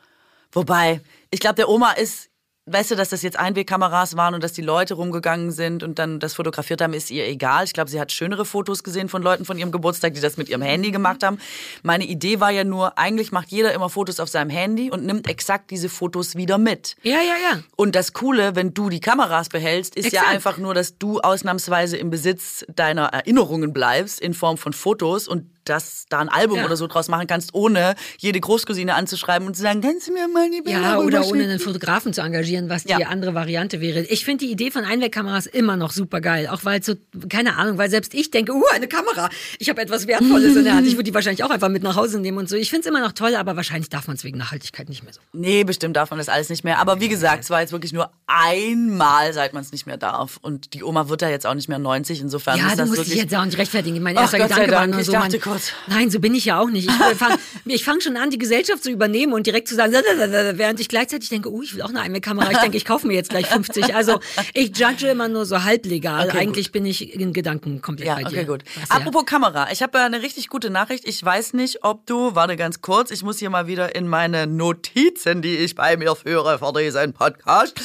[SPEAKER 3] Wobei, ich glaube, der Oma ist, weißt du, dass das jetzt Einwegkameras waren und dass die Leute rumgegangen sind und dann das fotografiert haben, ist ihr egal. Ich glaube, sie hat schönere Fotos gesehen von Leuten von ihrem Geburtstag, die das mit ihrem Handy gemacht haben. Meine Idee war ja nur, eigentlich macht jeder immer Fotos auf seinem Handy und nimmt exakt diese Fotos wieder mit.
[SPEAKER 2] Ja, ja, ja.
[SPEAKER 3] Und das Coole, wenn du die Kameras behältst, ist ja
[SPEAKER 2] Exakt.
[SPEAKER 3] einfach nur, dass du ausnahmsweise im Besitz deiner Erinnerungen bleibst in Form von Fotos und dass da ein Album
[SPEAKER 2] Ja.
[SPEAKER 3] oder so draus machen kannst, ohne jede Großcousine anzuschreiben und zu sagen, kannst du mir mal die Bilder
[SPEAKER 2] Ja, oder ohne
[SPEAKER 3] rüberschicken?"
[SPEAKER 2] einen Fotografen zu engagieren, was die
[SPEAKER 3] Ja.
[SPEAKER 2] andere Variante wäre. Ich finde die Idee von Einwegkameras immer noch super geil. Auch weil so, keine Ahnung, weil selbst ich denke, uh, eine Kamera, ich habe etwas Wertvolles in der Hand. Ich würde die wahrscheinlich auch einfach mit nach Hause nehmen und so. Ich finde es immer noch toll, aber wahrscheinlich darf man es wegen Nachhaltigkeit nicht mehr so.
[SPEAKER 3] Nee, bestimmt darf man das alles nicht mehr. Aber wie gesagt, es war jetzt wirklich nur einmal, seit man es nicht mehr darf. Und die Oma wird ja jetzt auch nicht mehr 90, insofern
[SPEAKER 2] Ja,
[SPEAKER 3] ist
[SPEAKER 2] du
[SPEAKER 3] das
[SPEAKER 2] musst dich
[SPEAKER 3] wirklich...
[SPEAKER 2] jetzt auch nicht rechtfertigen. Mein erster
[SPEAKER 3] Gott
[SPEAKER 2] Gedanke war nur
[SPEAKER 3] Ich
[SPEAKER 2] so,
[SPEAKER 3] dachte
[SPEAKER 2] man,
[SPEAKER 3] kurz.
[SPEAKER 2] nein, so bin ich ja auch nicht. Ich fange ich fang schon an, die Gesellschaft zu übernehmen und direkt zu sagen, während ich gleichzeitig denke, oh, ich will auch eine Einwegkamera. Ich denke, ich kaufe mir jetzt gleich 50. Also ich judge immer nur so halblegal.
[SPEAKER 3] Okay,
[SPEAKER 2] Eigentlich bin ich in Gedanken komplett
[SPEAKER 3] Ja,
[SPEAKER 2] bei dir.
[SPEAKER 3] okay, gut.
[SPEAKER 2] Was, ja.
[SPEAKER 3] Apropos Kamera, ich habe eine richtig gute Nachricht. Ich weiß nicht, ob du, warte ganz kurz, ich muss hier mal wieder in meine Notizen, die ich bei mir führe für diesen Podcast.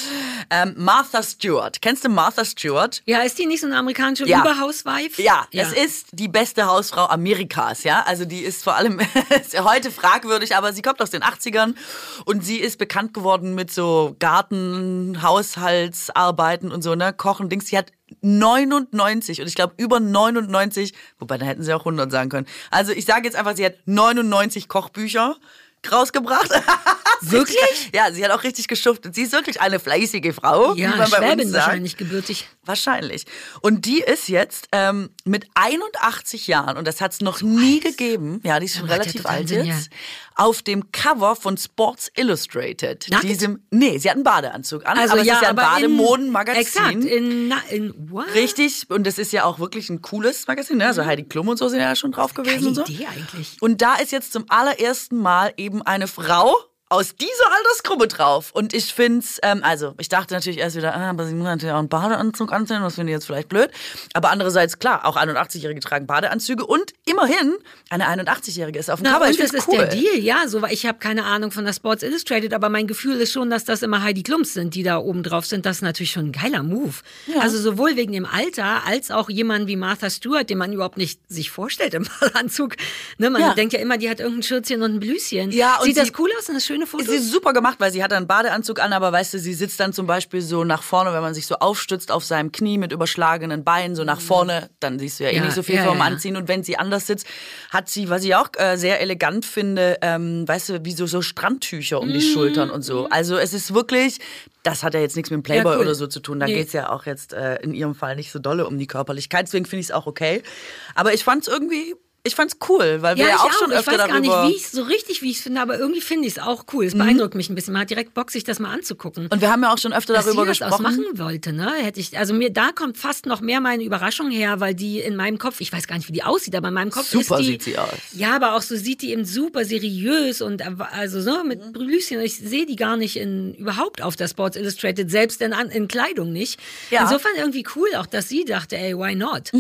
[SPEAKER 3] Ähm, Martha Stewart. Kennst du Martha Stewart?
[SPEAKER 2] Ja, ist die nicht so eine amerikanische
[SPEAKER 3] Ja.
[SPEAKER 2] Überhauswife?
[SPEAKER 3] Ja, es ist die beste Hausfrau Amerikas, ja. Also die ist vor allem heute fragwürdig, aber sie kommt aus den 80ern und sie ist bekannt geworden mit so Garten, Haushaltsarbeiten und so, ne, Kochen, Dings. Sie hat 99 und ich glaube über 99, wobei da hätten sie auch 100 sagen können. Also ich sage jetzt einfach, sie hat 99 Kochbücher rausgebracht.
[SPEAKER 2] Wirklich?
[SPEAKER 3] Ja, sie hat auch richtig geschuftet. Sie ist wirklich eine fleißige Frau.
[SPEAKER 2] Ja,
[SPEAKER 3] wie man bei uns sagt.
[SPEAKER 2] wahrscheinlich gebürtig.
[SPEAKER 3] Wahrscheinlich. Und die ist jetzt ähm, mit 81 Jahren, und das hat es noch nie gegeben, ja, die ist schon
[SPEAKER 2] ja
[SPEAKER 3] relativ alt
[SPEAKER 2] Sinn,
[SPEAKER 3] jetzt, auf dem Cover von Sports Illustrated.
[SPEAKER 2] Nackt?
[SPEAKER 3] Diesem, nee, sie hat einen Badeanzug an,
[SPEAKER 2] Also
[SPEAKER 3] aber es
[SPEAKER 2] ja,
[SPEAKER 3] ist ja ein Bademodenmagazin.
[SPEAKER 2] Exakt, in, in what?
[SPEAKER 3] Richtig, und das ist ja auch wirklich ein cooles Magazin, ne? Also Heidi Klum und so sind ja schon drauf gewesen
[SPEAKER 2] Geile
[SPEAKER 3] und so.
[SPEAKER 2] Idee eigentlich.
[SPEAKER 3] Und da ist jetzt zum allerersten Mal eben eine Frau aus dieser Altersgruppe drauf. Und ich find's, ähm, also ich dachte natürlich erst wieder, ah, aber sie muss natürlich auch einen Badeanzug anziehen, das finde ich jetzt vielleicht blöd. Aber andererseits, klar, auch 81-Jährige tragen Badeanzüge und immerhin, eine 81-Jährige ist auf dem
[SPEAKER 2] Na,
[SPEAKER 3] Cover.
[SPEAKER 2] und
[SPEAKER 3] Ich
[SPEAKER 2] das ist
[SPEAKER 3] cool.
[SPEAKER 2] der Deal, ja. So, ich habe keine Ahnung von der Sports Illustrated, aber mein Gefühl ist schon, dass das immer Heidi Klums sind, die da oben drauf sind. Das ist natürlich schon ein geiler Move. Also sowohl wegen dem Alter als auch jemand wie Martha Stewart, den man überhaupt nicht sich vorstellt im Ballanzug. Ne, man
[SPEAKER 3] Ja.
[SPEAKER 2] denkt ja immer, die hat irgendein Schürzchen und ein Blüschen.
[SPEAKER 3] Ja, und
[SPEAKER 2] Sieht das cool aus? Sind das schöne Fotos?
[SPEAKER 3] Sie ist super gemacht, weil sie hat einen Badeanzug an, aber weißt du, sie sitzt dann zum Beispiel so nach vorne, wenn man sich so aufstützt auf seinem Knie mit überschlagenen Beinen, so nach vorne, dann siehst du ja, eh
[SPEAKER 2] Ja,
[SPEAKER 3] nicht so viel
[SPEAKER 2] ja,
[SPEAKER 3] vom
[SPEAKER 2] ja.
[SPEAKER 3] Anziehen. Und wenn sie anders sitzt, hat sie, was ich auch äh, sehr elegant finde, ähm, weißt du, wie so, so Strandtücher um die Schultern und so. Also es ist wirklich, das hat ja jetzt nichts mit dem Playboy
[SPEAKER 2] Ja, cool.
[SPEAKER 3] oder so zu tun. Da
[SPEAKER 2] Nee.
[SPEAKER 3] geht's ja auch jetzt äh, in ihrem Fall nicht so dolle um die Körperlichkeit. Deswegen finde ich es auch okay. Aber ich fand's irgendwie, ich fand's cool, weil wir
[SPEAKER 2] Ja,
[SPEAKER 3] ja,
[SPEAKER 2] ich
[SPEAKER 3] auch
[SPEAKER 2] auch.
[SPEAKER 3] schon
[SPEAKER 2] Ich
[SPEAKER 3] öfter
[SPEAKER 2] weiß gar
[SPEAKER 3] darüber...
[SPEAKER 2] nicht, wie ich so richtig, wie ich es finde, aber irgendwie finde ich es auch cool. Es
[SPEAKER 3] Mhm.
[SPEAKER 2] beeindruckt mich ein bisschen. Man hat direkt Bock, sich das mal anzugucken.
[SPEAKER 3] und wir haben ja auch schon öfter
[SPEAKER 2] dass
[SPEAKER 3] darüber
[SPEAKER 2] sie das
[SPEAKER 3] gesprochen.
[SPEAKER 2] ausmachen wollte, ne? Hätte ich, also mir, da kommt fast noch mehr meine Überraschung her, weil die in meinem Kopf, ich weiß gar nicht, wie die aussieht, aber in meinem Kopf
[SPEAKER 3] Super
[SPEAKER 2] ist die.
[SPEAKER 3] sieht sie aus.
[SPEAKER 2] Ja, aber auch so sieht die eben super seriös und äh, also so mit
[SPEAKER 3] Mhm.
[SPEAKER 2] Blüschen. Ich sehe die gar nicht in, überhaupt auf der Sports Illustrated, selbst in, in Kleidung nicht.
[SPEAKER 3] Ja.
[SPEAKER 2] Insofern irgendwie cool, auch dass sie dachte, ey, why not?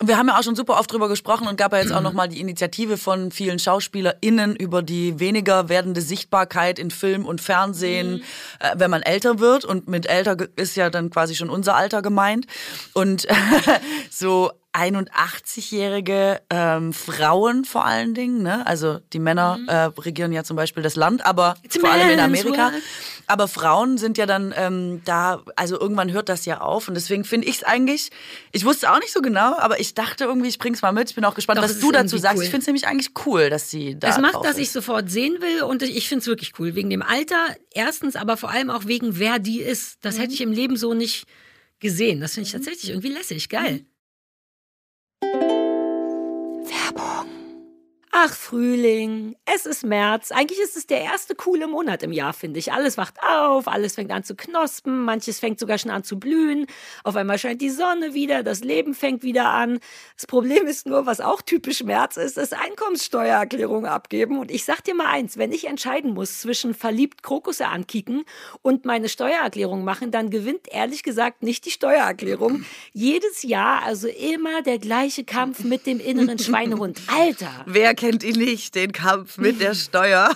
[SPEAKER 3] Wir haben ja auch schon super oft drüber gesprochen und gab ja jetzt auch nochmal die Initiative von vielen SchauspielerInnen über die weniger werdende Sichtbarkeit in Film und Fernsehen, äh, wenn man älter wird. Und mit älter ist ja dann quasi schon unser Alter gemeint. Und so 81-jährige ähm, Frauen vor allen Dingen, ne? Also die Männer äh, regieren ja zum Beispiel das Land, aber
[SPEAKER 2] It's
[SPEAKER 3] vor allem in Amerika.
[SPEAKER 2] world.
[SPEAKER 3] Aber Frauen sind ja dann ähm, da, also irgendwann hört das ja auf. Und deswegen finde ich es eigentlich, ich wusste auch nicht so genau, aber ich dachte irgendwie, ich bring's mal mit. Ich bin auch gespannt,
[SPEAKER 2] Doch,
[SPEAKER 3] was du dazu sagst.
[SPEAKER 2] cool.
[SPEAKER 3] Ich finde es nämlich eigentlich cool, dass sie da
[SPEAKER 2] Es macht, dass
[SPEAKER 3] ist.
[SPEAKER 2] ich sofort sehen will und ich finde es wirklich cool. Wegen dem Alter, erstens, aber vor allem auch wegen wer die ist. Das
[SPEAKER 3] Mhm.
[SPEAKER 2] hätte ich im Leben so nicht gesehen. Das finde ich tatsächlich irgendwie lässig, geil. Werbung. Ach, Frühling, es ist März. Eigentlich ist es der erste coole Monat im Jahr, finde ich. Alles wacht auf, alles fängt an zu knospen, manches fängt sogar schon an zu blühen. Auf einmal scheint die Sonne wieder, das Leben fängt wieder an. Das Problem ist nur, was auch typisch März ist, ist Einkommenssteuererklärung abgeben. Und ich sag dir mal eins, wenn ich entscheiden muss zwischen verliebt Krokusse ankicken und meine Steuererklärung machen, dann gewinnt ehrlich gesagt nicht die Steuererklärung. Jedes Jahr also immer der gleiche Kampf mit dem inneren Schweinehund. Alter!
[SPEAKER 3] Wer kennt ihn nicht, den Kampf mit der Steuer?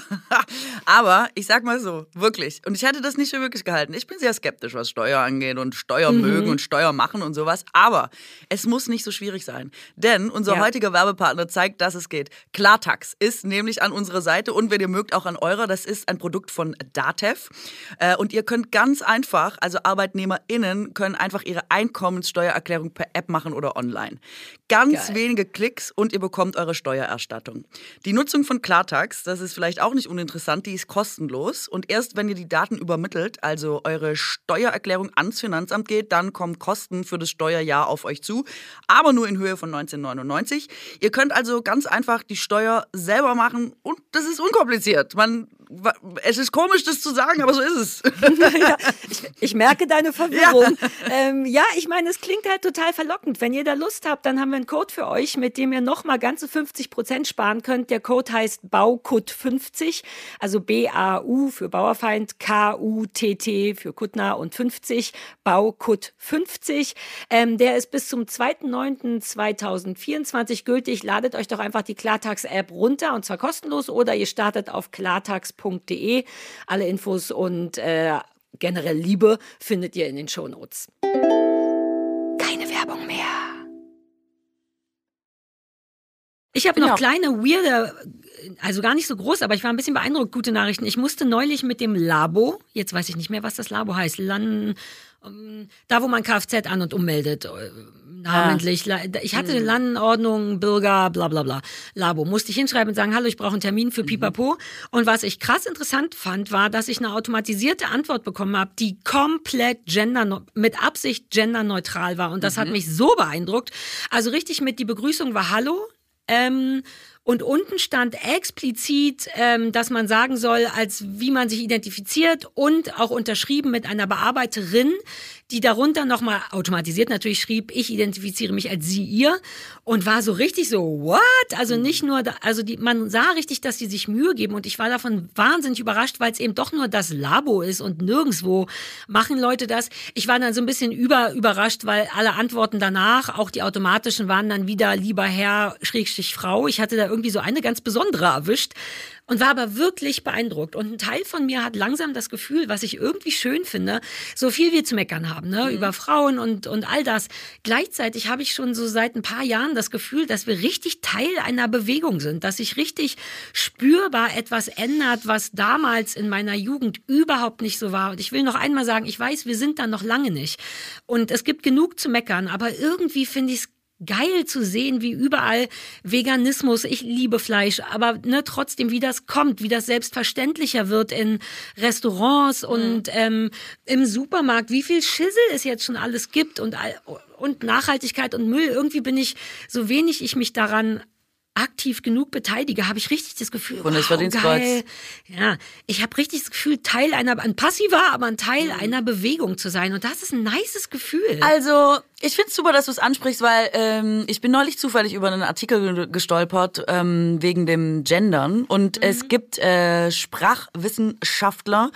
[SPEAKER 3] Aber ich sag mal so, wirklich. Und ich hätte das nicht für wirklich gehalten. Ich bin sehr skeptisch, was Steuer angeht und Steuer
[SPEAKER 2] Mhm.
[SPEAKER 3] mögen und Steuer machen und sowas. Aber es muss nicht so schwierig sein. Denn unser
[SPEAKER 2] Ja.
[SPEAKER 3] heutiger Werbepartner zeigt, dass es geht. Klartax ist nämlich an unserer Seite und wenn ihr mögt, auch an eurer. Das ist ein Produkt von Datev. Äh, Und ihr könnt ganz einfach, also ArbeitnehmerInnen können einfach ihre Einkommenssteuererklärung per App machen oder online. Ganz
[SPEAKER 2] Geil.
[SPEAKER 3] wenige Klicks und ihr bekommt eure Steuererstattung. Die Nutzung von Klartax, das ist vielleicht auch nicht uninteressant, die ist kostenlos. Und erst wenn ihr die Daten übermittelt, also eure Steuererklärung ans Finanzamt geht, dann kommen Kosten für das Steuerjahr auf euch zu, aber nur in Höhe von 1999. Ihr könnt also ganz einfach die Steuer selber machen und das ist unkompliziert. Man, es ist komisch, das zu sagen, aber so ist es.
[SPEAKER 2] ja, ich, ich merke deine Verwirrung. Ja. Ähm, ja, ich meine, es klingt halt total verlockend. Wenn ihr da Lust habt, dann haben wir einen Code für euch, mit dem ihr nochmal ganze 50 Prozent sparen könnt. Der Code heißt BAUKUT50, also B-A-U für Bauerfeind, K-U-T-T für Kuttner und 50, BAUKUT50. Ähm, der ist bis zum 2.9.2024 gültig. Ladet euch doch einfach die Klartax-App runter und zwar kostenlos oder ihr startet auf klartax.de. Alle Infos und äh, generell Liebe findet ihr in den Shownotes. Keine Werbung mehr. Ich habe noch
[SPEAKER 3] Ja.
[SPEAKER 2] kleine, weirde also gar nicht so groß, aber ich war ein bisschen beeindruckt. Gute Nachrichten. Ich musste neulich mit dem Labo, jetzt weiß ich nicht mehr, was das Labo heißt, Lan, ähm, da wo man Kfz an und ummeldet. Äh, namentlich. Ah. Ich hatte eine hm. Landordnung, Bürger, bla bla bla. Labo. Musste ich hinschreiben und sagen, hallo, ich brauche einen Termin für mhm. Pipapo. Und was ich krass interessant fand, war, dass ich eine automatisierte Antwort bekommen habe, die komplett gender, mit Absicht genderneutral war. Und das mhm. hat mich so beeindruckt. Also richtig mit, die Begrüßung war Hallo. Ähm, und unten stand explizit, ähm, dass man sagen soll, als wie man sich identifiziert und auch unterschrieben mit einer Bearbeiterin, die darunter nochmal automatisiert natürlich schrieb, ich identifiziere mich als sie, ihr und war so richtig so, what? Also nicht nur, also die, man sah richtig, dass sie sich Mühe geben und ich war davon wahnsinnig überrascht, weil es eben doch nur das Labo ist und nirgendwo machen Leute das. Ich war dann so ein bisschen über, überrascht, weil alle Antworten danach, auch die automatischen, waren dann wieder lieber Herr, Schrägstrich Frau. Ich hatte da irgendwie so eine ganz besondere erwischt und war aber wirklich beeindruckt. Und ein Teil von mir hat langsam das Gefühl, was ich irgendwie schön finde, so viel wir zu meckern haben, ne, mhm. über Frauen und, und all das. Gleichzeitig habe ich schon so seit ein paar Jahren das Gefühl, dass wir richtig Teil einer Bewegung sind, dass sich richtig spürbar etwas ändert, was damals in meiner Jugend überhaupt nicht so war. Und ich will noch einmal sagen, ich weiß, wir sind da noch lange nicht. Und es gibt genug zu meckern, aber irgendwie finde ich es geil zu sehen, wie überall Veganismus, ich liebe Fleisch, aber ne, trotzdem, wie das kommt, wie das selbstverständlicher wird in Restaurants mhm. und ähm, im Supermarkt, wie viel Schissel es jetzt schon alles gibt und, und Nachhaltigkeit und Müll. Irgendwie bin ich, so wenig ich mich daran aktiv genug beteilige, habe ich richtig das Gefühl,
[SPEAKER 3] und wow, geil.
[SPEAKER 2] Ja, ich habe richtig das Gefühl, Teil einer, ein passiver, aber ein Teil mhm. einer Bewegung zu sein. Und das ist ein nices Gefühl.
[SPEAKER 3] Also ich finde es super, dass du es ansprichst, weil ähm, ich bin neulich zufällig über einen Artikel gestolpert ähm, wegen dem Gendern und mhm. es gibt äh, Sprachwissenschaftler,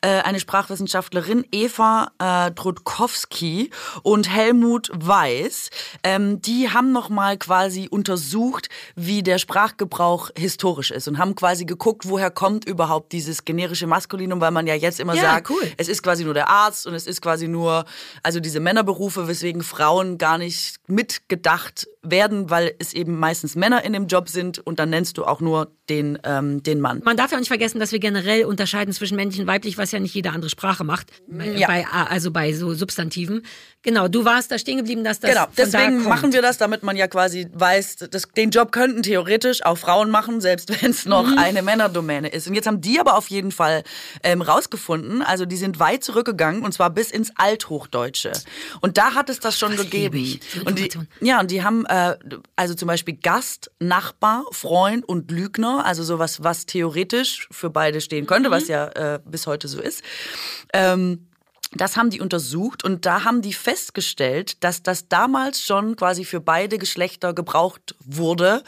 [SPEAKER 3] äh, eine Sprachwissenschaftlerin Eva äh, Trudkowski und Helmut Weiß, ähm, die haben noch mal quasi untersucht, wie der Sprachgebrauch historisch ist und haben quasi geguckt, woher kommt überhaupt dieses generische Maskulinum, weil man ja jetzt immer ja, sagt, cool. es ist quasi nur der Arzt und es ist quasi nur also diese Männerberufe, weswegen Frauen gar nicht mitgedacht werden, weil es eben meistens Männer in dem Job sind und dann nennst du auch nur den, ähm, den Mann.
[SPEAKER 2] Man darf ja auch nicht vergessen, dass wir generell unterscheiden zwischen männlich und weiblich, was ja nicht jede andere Sprache macht. Ja. Bei, also bei so Substantiven. Genau, du warst da stehen geblieben, dass das. Genau,
[SPEAKER 3] deswegen
[SPEAKER 2] da
[SPEAKER 3] machen wir das, damit man ja quasi weiß, dass den Job könnten theoretisch auch Frauen machen, selbst wenn es noch mhm. eine Männerdomäne ist. Und jetzt haben die aber auf jeden Fall ähm, rausgefunden, also die sind weit zurückgegangen und zwar bis ins Althochdeutsche. Und da hat es das schon das gegeben. Und die, ja, und die haben äh, also zum Beispiel Gast, Nachbar, Freund und Lügner, also sowas, was theoretisch für beide stehen könnte, mhm. was ja äh, bis heute so ist. Ähm, das haben die untersucht und da haben die festgestellt, dass das damals schon quasi für beide Geschlechter gebraucht wurde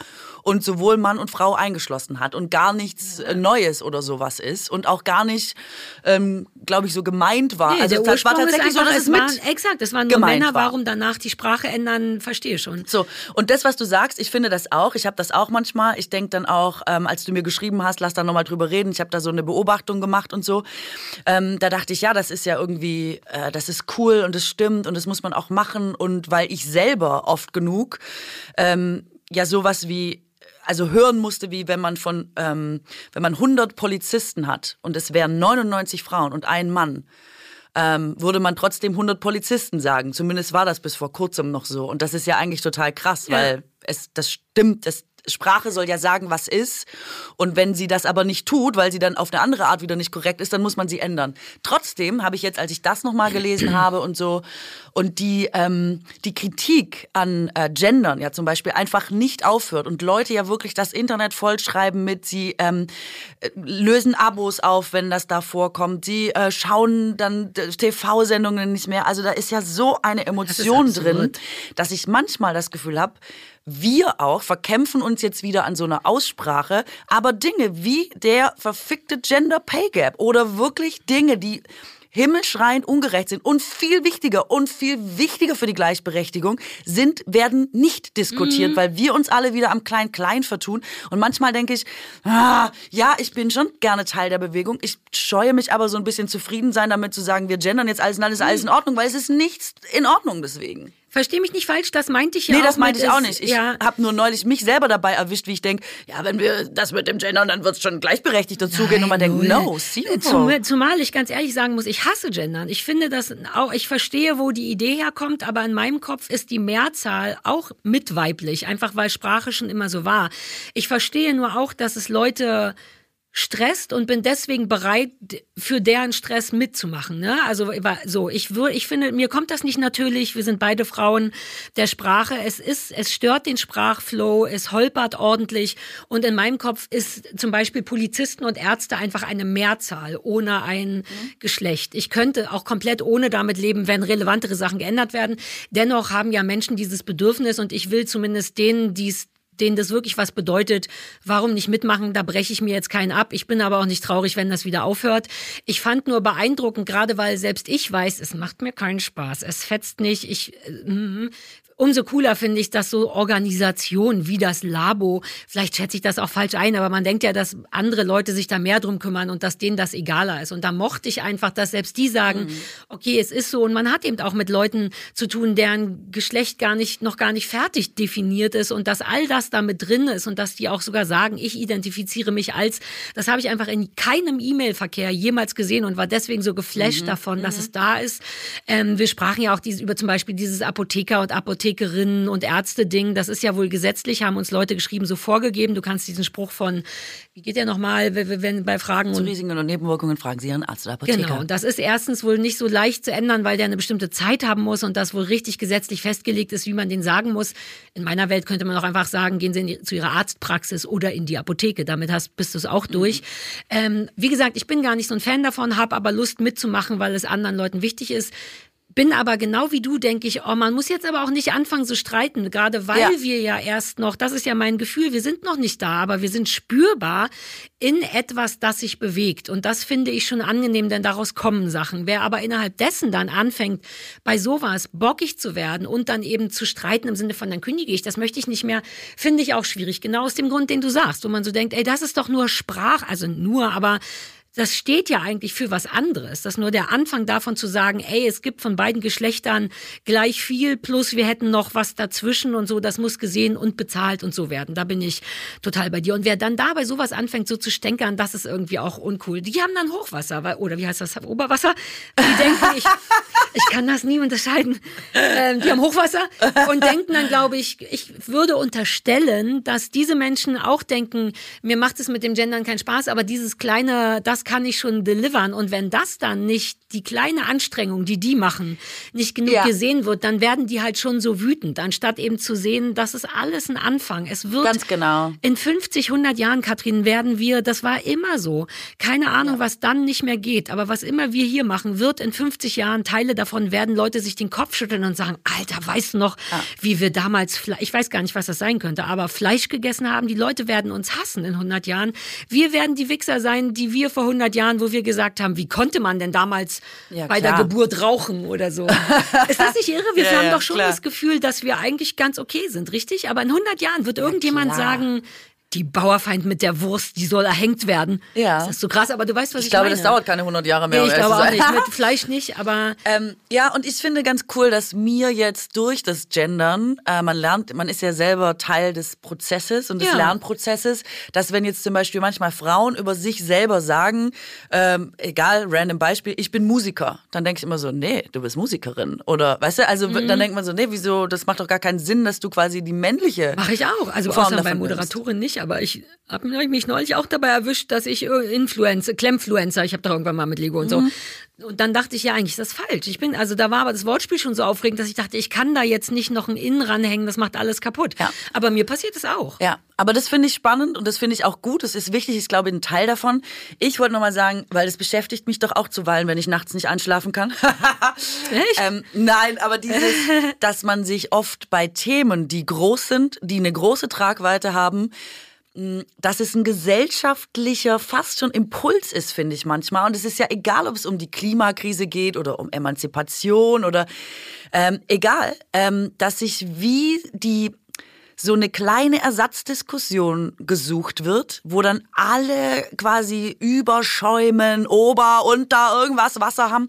[SPEAKER 3] und sowohl Mann und Frau eingeschlossen hat und gar nichts äh, Neues oder sowas ist und auch gar nicht, ähm, glaube ich, so gemeint war.
[SPEAKER 2] Nee, also das war tatsächlich so, dass es, es mit waren, exakt, es waren nur Männer. War. Warum danach die Sprache ändern, verstehe schon.
[SPEAKER 3] So und das, was du sagst, ich finde das auch. Ich habe das auch manchmal. Ich denke dann auch, ähm, als du mir geschrieben hast, lass da nochmal drüber reden. Ich habe da so eine Beobachtung gemacht und so. Ähm, da dachte ich, ja, das ist ja irgendwie, äh, das ist cool und es stimmt und das muss man auch machen und weil ich selber oft genug ähm, ja sowas wie also hören musste, wie wenn man von, ähm, wenn man 100 Polizisten hat und es wären 99 Frauen und ein Mann, ähm, würde man trotzdem 100 Polizisten sagen. Zumindest war das bis vor kurzem noch so. Und das ist ja eigentlich total krass, ja. weil es, das stimmt, das, Sprache soll ja sagen, was ist. Und wenn sie das aber nicht tut, weil sie dann auf eine andere Art wieder nicht korrekt ist, dann muss man sie ändern. Trotzdem habe ich jetzt, als ich das nochmal gelesen habe und so, und die, ähm, die Kritik an äh, Gendern ja zum Beispiel einfach nicht aufhört und Leute ja wirklich das Internet vollschreiben mit, sie ähm, äh, lösen Abos auf, wenn das da vorkommt, sie äh, schauen dann TV-Sendungen nicht mehr. Also da ist ja so eine Emotion drin, dass ich manchmal das Gefühl habe, wir auch verkämpfen uns jetzt wieder an so einer Aussprache, aber Dinge wie der verfickte Gender Pay Gap oder wirklich Dinge, die himmelschreiend ungerecht sind und viel wichtiger und viel wichtiger für die Gleichberechtigung sind, werden nicht diskutiert, mhm. weil wir uns alle wieder am Klein-Klein vertun. Und manchmal denke ich, ah, ja, ich bin schon gerne Teil der Bewegung. Ich scheue mich aber so ein bisschen zufrieden sein damit zu sagen, wir gendern jetzt alles und alles, alles in Ordnung, weil es ist nichts in Ordnung deswegen.
[SPEAKER 2] Versteh mich nicht falsch, das meinte ich ja
[SPEAKER 3] Nee,
[SPEAKER 2] auch.
[SPEAKER 3] das meinte ich auch nicht. Ich
[SPEAKER 2] ja,
[SPEAKER 3] habe nur neulich mich selber dabei erwischt, wie ich denke, ja, wenn wir das mit dem Gendern, dann wird es schon gleichberechtigt dazugehen. Und man denkt, no.
[SPEAKER 2] Zum, zumal ich ganz ehrlich sagen muss, ich hasse Gendern. Ich finde das auch, ich verstehe, wo die Idee herkommt, aber in meinem Kopf ist die Mehrzahl auch mit weiblich, einfach weil Sprache schon immer so war. Ich verstehe nur auch, dass es Leute stresst und bin deswegen bereit, für deren Stress mitzumachen. Ne? Also so, ich würde, ich finde, mir kommt das nicht natürlich. Wir sind beide Frauen der Sprache. Es ist, es stört den Sprachflow, es holpert ordentlich und in meinem Kopf ist zum Beispiel Polizisten und Ärzte einfach eine Mehrzahl ohne ein Geschlecht. Ich könnte auch komplett ohne damit leben, wenn relevantere Sachen geändert werden. Dennoch haben ja Menschen dieses Bedürfnis und ich will zumindest denen, die es denen das wirklich was bedeutet, warum nicht mitmachen, da breche ich mir jetzt keinen ab. Ich bin aber auch nicht traurig, wenn das wieder aufhört. Ich fand nur beeindruckend, gerade weil selbst ich weiß, es macht mir keinen Spaß, es fetzt nicht, ich, äh, mm, Umso cooler finde ich, dass so Organisationen wie das Labo, vielleicht schätze ich das auch falsch ein, aber man denkt ja, dass andere Leute sich da mehr drum kümmern und dass denen das egaler ist. Und da mochte ich einfach, dass selbst die sagen, okay, es ist so. Und man hat eben auch mit Leuten zu tun, deren Geschlecht gar nicht, noch gar nicht fertig definiert ist und dass all das da mit drin ist und dass die auch sogar sagen, ich identifiziere mich als, das habe ich einfach in keinem E-Mail-Verkehr jemals gesehen und war deswegen so geflasht davon, dass es da ist. Ähm, wir sprachen ja auch dieses, über zum Beispiel dieses Apotheker und Apothekerinnen und Ärzte-Ding. Das ist ja wohl gesetzlich, haben uns Leute geschrieben, so vorgegeben. Du kannst diesen Spruch von, wie geht der nochmal, wenn, wenn bei Fragen
[SPEAKER 3] Zu
[SPEAKER 2] und
[SPEAKER 3] Risiken und Nebenwirkungen fragen Sie Ihren Arzt oder Apotheker.
[SPEAKER 2] Genau, und das ist erstens wohl nicht so leicht zu ändern, weil der eine bestimmte Zeit haben muss und das wohl richtig gesetzlich festgelegt ist, wie man den sagen muss. In meiner Welt könnte man auch einfach sagen, gehen Sie die, zu Ihrer Arztpraxis oder in die Apotheke. Damit hast, bist du es auch durch. Ähm, wie gesagt, ich bin gar nicht so ein Fan davon, habe aber Lust mitzumachen, weil es anderen Leuten wichtig ist. Bin aber genau wie du, denke ich, oh, man muss jetzt aber auch nicht anfangen zu streiten, gerade weil
[SPEAKER 3] Ja.
[SPEAKER 2] wir ja erst noch, das ist ja mein Gefühl, wir sind noch nicht da, aber wir sind spürbar in etwas, das sich bewegt. Und das finde ich schon angenehm, denn daraus kommen Sachen. Wer aber innerhalb dessen dann anfängt, bei sowas bockig zu werden und dann eben zu streiten im Sinne von, dann kündige ich, das möchte ich nicht mehr, finde ich auch schwierig. Genau aus dem Grund, den du sagst, wo man so denkt, ey, das ist doch nur Sprach, also nur, aber das steht ja eigentlich für was anderes. Das ist nur der Anfang davon zu sagen, ey, es gibt von beiden Geschlechtern gleich viel, plus wir hätten noch was dazwischen und so, das muss gesehen und bezahlt und so werden. Da bin ich total bei dir. Und wer dann da bei sowas anfängt, so zu stänkern, das ist irgendwie auch uncool. Die haben dann Hochwasser, weil, oder wie heißt das, Oberwasser? Die denken, ich, ich kann das nie unterscheiden. Ähm, die haben Hochwasser und denken dann, glaube ich, ich würde unterstellen, dass diese Menschen auch denken, mir macht es mit dem Gendern keinen Spaß, aber dieses kleine, das kann ich schon delivern. Und wenn das dann nicht, die kleine Anstrengung, die die machen, nicht genug
[SPEAKER 3] Ja.
[SPEAKER 2] gesehen wird, dann werden die halt schon so wütend, anstatt eben zu sehen, das ist alles ein Anfang. Es wird
[SPEAKER 3] Ganz genau.
[SPEAKER 2] in 50, 100 Jahren, Katrin, werden wir, das war immer so. Keine Ahnung, was dann nicht mehr geht. Aber was immer wir hier machen, wird in 50 Jahren, Teile davon werden Leute sich den Kopf schütteln und sagen, Alter, weißt du noch, wie wir damals, ich weiß gar nicht, was das sein könnte, aber Fleisch gegessen haben. Die Leute werden uns hassen in 100 Jahren. Wir werden die Wichser sein, die wir vor 100 Jahren, wo wir gesagt haben, wie konnte man denn damals
[SPEAKER 3] Ja,
[SPEAKER 2] bei der Geburt rauchen oder so. Ist das nicht irre? Wir
[SPEAKER 3] Ja,
[SPEAKER 2] haben doch schon
[SPEAKER 3] klar.
[SPEAKER 2] das Gefühl, dass wir eigentlich ganz okay sind, richtig? Aber in 100 Jahren wird irgendjemand
[SPEAKER 3] klar.
[SPEAKER 2] sagen, die Bauerfeind mit der Wurst, die soll erhängt werden.
[SPEAKER 3] Ja.
[SPEAKER 2] Das ist so krass, aber du weißt, was ich,
[SPEAKER 3] Ich glaube,
[SPEAKER 2] meine.
[SPEAKER 3] das dauert keine 100 Jahre mehr.
[SPEAKER 2] Nee, ich glaube auch nicht. Mit Fleisch nicht, aber
[SPEAKER 3] Ähm, ja, und ich finde ganz cool, dass mir jetzt durch das Gendern, äh, man lernt, man ist ja selber Teil des Prozesses und des
[SPEAKER 2] Ja.
[SPEAKER 3] Lernprozesses, dass wenn jetzt zum Beispiel manchmal Frauen über sich selber sagen, ähm, egal, random Beispiel, ich bin Musiker, dann denke ich immer so, nee, du bist Musikerin. Oder, weißt du, also
[SPEAKER 2] Mhm.
[SPEAKER 3] dann denkt man so, nee, wieso, das macht doch gar keinen Sinn, dass du quasi die männliche
[SPEAKER 2] mache ich auch. Also
[SPEAKER 3] Form
[SPEAKER 2] außer bei. Moderatorin nicht, aber ich habe mich neulich auch dabei erwischt, dass ich äh, Influencer, Klemmfluencer, ich habe doch irgendwann mal mit Lego und so.
[SPEAKER 3] Mhm.
[SPEAKER 2] Und dann dachte ich, ja, eigentlich ist das falsch. Ich bin, also da war aber das Wortspiel schon so aufregend, dass ich dachte, ich kann da jetzt nicht noch ein In ranhängen, das macht alles kaputt.
[SPEAKER 3] Ja.
[SPEAKER 2] Aber mir passiert es auch.
[SPEAKER 3] Ja, aber das finde ich spannend und das finde ich auch gut. Das ist wichtig, ich glaube, ein Teil davon. Ich wollte nochmal sagen, weil das beschäftigt mich doch auch zuweilen, wenn ich nachts nicht einschlafen kann.
[SPEAKER 2] Echt?
[SPEAKER 3] ähm, nein, aber dieses, dass man sich oft bei Themen, die groß sind, die eine große Tragweite haben, dass es ein gesellschaftlicher, fast schon Impuls ist, finde ich manchmal. Und es ist ja egal, ob es um die Klimakrise geht oder um Emanzipation oder ähm, egal, ähm, dass sich wie die so eine kleine Ersatzdiskussion gesucht wird, wo dann alle quasi überschäumen, Ober, Unter, irgendwas Wasser haben.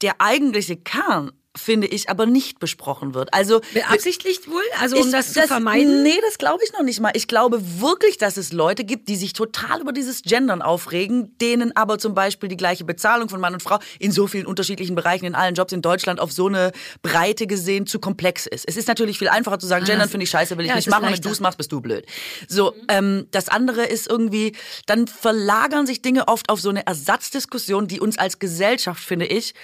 [SPEAKER 3] Der eigentliche Kern finde ich, aber nicht besprochen wird. Also
[SPEAKER 2] Beabsichtigt wohl? Also um ich, das zu das, vermeiden?
[SPEAKER 3] Nee, das glaube ich noch nicht mal. Ich glaube wirklich, dass es Leute gibt, die sich total über dieses Gendern aufregen, denen aber zum Beispiel die gleiche Bezahlung von Mann und Frau in so vielen unterschiedlichen Bereichen, in allen Jobs in Deutschland auf so eine Breite gesehen zu komplex ist. Es ist natürlich viel einfacher zu sagen, ah, Gendern finde ich scheiße, will ich ja, nicht machen, wenn du es machst, bist du blöd. So, mhm. ähm, das andere ist irgendwie, dann verlagern sich Dinge oft auf so eine Ersatzdiskussion, die uns als Gesellschaft, finde ich,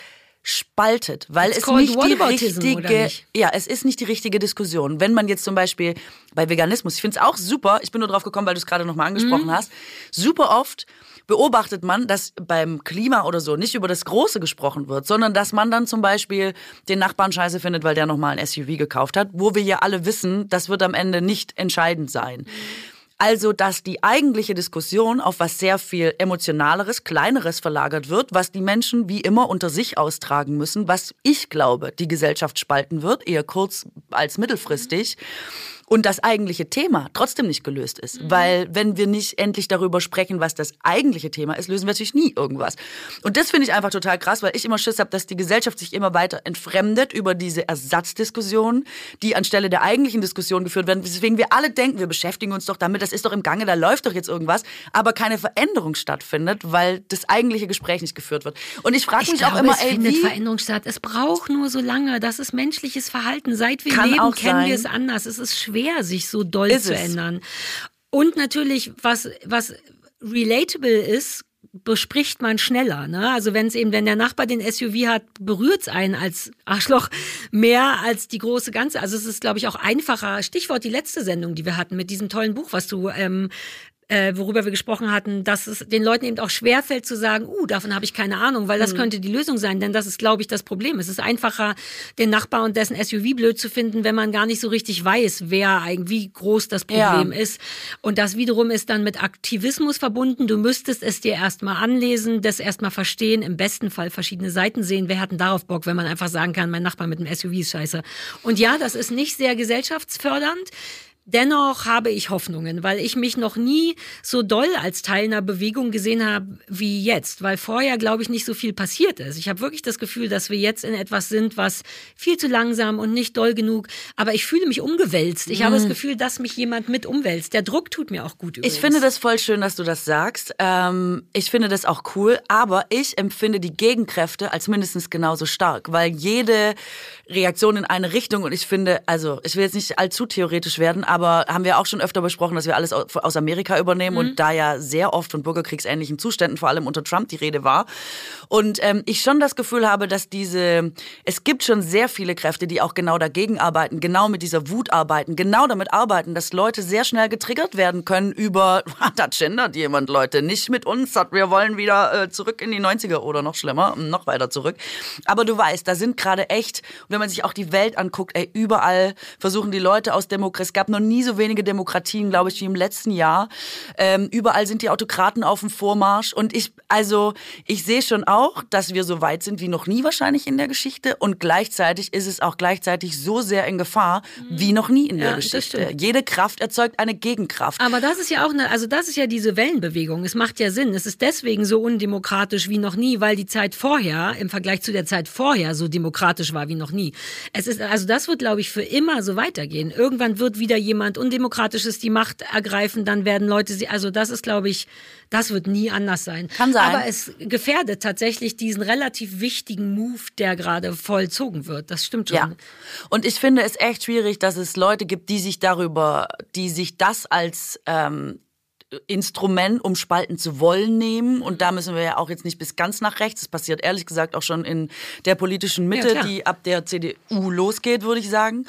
[SPEAKER 3] spaltet, weil It's es nicht die richtige, nicht? ja, es ist nicht die richtige Diskussion. Wenn man jetzt zum Beispiel bei Veganismus, ich finde es auch super, ich bin nur drauf gekommen, weil du es gerade nochmal angesprochen mhm. hast, super oft beobachtet man, dass beim Klima oder so nicht über das Große gesprochen wird, sondern dass man dann zum Beispiel den Nachbarn scheiße findet, weil der nochmal ein SUV gekauft hat, wo wir ja alle wissen, das wird am Ende nicht entscheidend sein. Mhm. Also, dass die eigentliche Diskussion auf was sehr viel emotionaleres, kleineres verlagert wird, was die Menschen wie immer unter sich austragen müssen, was ich glaube, die Gesellschaft spalten wird, eher kurz als mittelfristig. Mhm und das eigentliche Thema trotzdem nicht gelöst ist. Mhm. Weil wenn wir nicht endlich darüber sprechen, was das eigentliche Thema ist, lösen wir natürlich nie irgendwas. Und das finde ich einfach total krass, weil ich immer Schiss habe, dass die Gesellschaft sich immer weiter entfremdet über diese Ersatzdiskussionen, die anstelle der eigentlichen Diskussion geführt werden. Deswegen wir alle denken, wir beschäftigen uns doch damit, das ist doch im Gange, da läuft doch jetzt irgendwas, aber keine Veränderung stattfindet, weil das eigentliche Gespräch nicht geführt wird. Und ich frage mich glaube, auch immer,
[SPEAKER 2] es ey, findet wie Veränderung statt. Es braucht nur so lange. Das ist menschliches Verhalten. Seit wir leben, kennen sein. wir es anders. Es ist schwer schwer, sich so doll ist zu es. ändern. Und natürlich, was, was relatable ist, bespricht man schneller. Ne? Also wenn es eben, wenn der Nachbar den SUV hat, berührt es einen als Arschloch mehr als die große Ganze. Also es ist, glaube ich, auch einfacher. Stichwort die letzte Sendung, die wir hatten mit diesem tollen Buch, was du ähm, äh, worüber wir gesprochen hatten, dass es den Leuten eben auch schwerfällt zu sagen, uh, davon habe ich keine Ahnung, weil das mhm. könnte die Lösung sein, denn das ist, glaube ich, das Problem. Es ist einfacher, den Nachbar und dessen SUV blöd zu finden, wenn man gar nicht so richtig weiß, wer eigentlich, wie groß das Problem ja. ist. Und das wiederum ist dann mit Aktivismus verbunden. Du müsstest es dir erstmal anlesen, das erstmal verstehen, im besten Fall verschiedene Seiten sehen. Wer hat denn darauf Bock, wenn man einfach sagen kann, mein Nachbar mit dem SUV ist scheiße. Und ja, das ist nicht sehr gesellschaftsfördernd. Dennoch habe ich Hoffnungen, weil ich mich noch nie so doll als Teil einer Bewegung gesehen habe wie jetzt, weil vorher, glaube ich, nicht so viel passiert ist. Ich habe wirklich das Gefühl, dass wir jetzt in etwas sind, was viel zu langsam und nicht doll genug, aber ich fühle mich umgewälzt. Ich mhm. habe das mhm. Gefühl, dass mich jemand mit umwälzt. Der Druck tut mir auch gut.
[SPEAKER 3] Übrigens. Ich finde das voll schön, dass du das sagst. Ähm, ich finde das auch cool, aber ich empfinde die Gegenkräfte als mindestens genauso stark, weil jede Reaktion in eine Richtung und ich finde, also ich will jetzt nicht allzu theoretisch werden, aber haben wir auch schon öfter besprochen, dass wir alles aus Amerika übernehmen mhm. und da ja sehr oft von bürgerkriegsähnlichen Zuständen, vor allem unter Trump, die Rede war. Und ähm, ich schon das Gefühl habe, dass diese, es gibt schon sehr viele Kräfte, die auch genau dagegen arbeiten, genau mit dieser Wut arbeiten, genau damit arbeiten, dass Leute sehr schnell getriggert werden können über, da gendert jemand Leute, nicht mit uns, wir wollen wieder äh, zurück in die 90er oder noch schlimmer, noch weiter zurück. Aber du weißt, da sind gerade echt, wenn man sich auch die Welt anguckt, ey, überall versuchen die Leute aus Demokratie, es gab noch nie so wenige Demokratien, glaube ich, wie im letzten Jahr. Ähm, überall sind die Autokraten auf dem Vormarsch und ich, also, ich sehe schon auch, dass wir so weit sind wie noch nie wahrscheinlich in der Geschichte und gleichzeitig ist es auch gleichzeitig so sehr in Gefahr wie noch nie in der ja, Geschichte. Jede Kraft erzeugt eine Gegenkraft.
[SPEAKER 2] Aber das ist ja auch eine, also das ist ja diese Wellenbewegung. Es macht ja Sinn. Es ist deswegen so undemokratisch wie noch nie, weil die Zeit vorher im Vergleich zu der Zeit vorher so demokratisch war wie noch nie. Es ist, also das wird, glaube ich, für immer so weitergehen. Irgendwann wird wieder jemand Undemokratisches die Macht ergreifen, dann werden Leute sie, also das ist, glaube ich, das wird nie anders sein.
[SPEAKER 3] Kann sein.
[SPEAKER 2] Aber es gefährdet tatsächlich diesen relativ wichtigen Move, der gerade vollzogen wird. Das stimmt schon. Ja.
[SPEAKER 3] Und ich finde es echt schwierig, dass es Leute gibt, die sich darüber, die sich das als ähm, Instrument, um spalten zu wollen, nehmen. Und da müssen wir ja auch jetzt nicht bis ganz nach rechts. Das passiert ehrlich gesagt auch schon in der politischen Mitte, ja, die ab der CDU losgeht, würde ich sagen.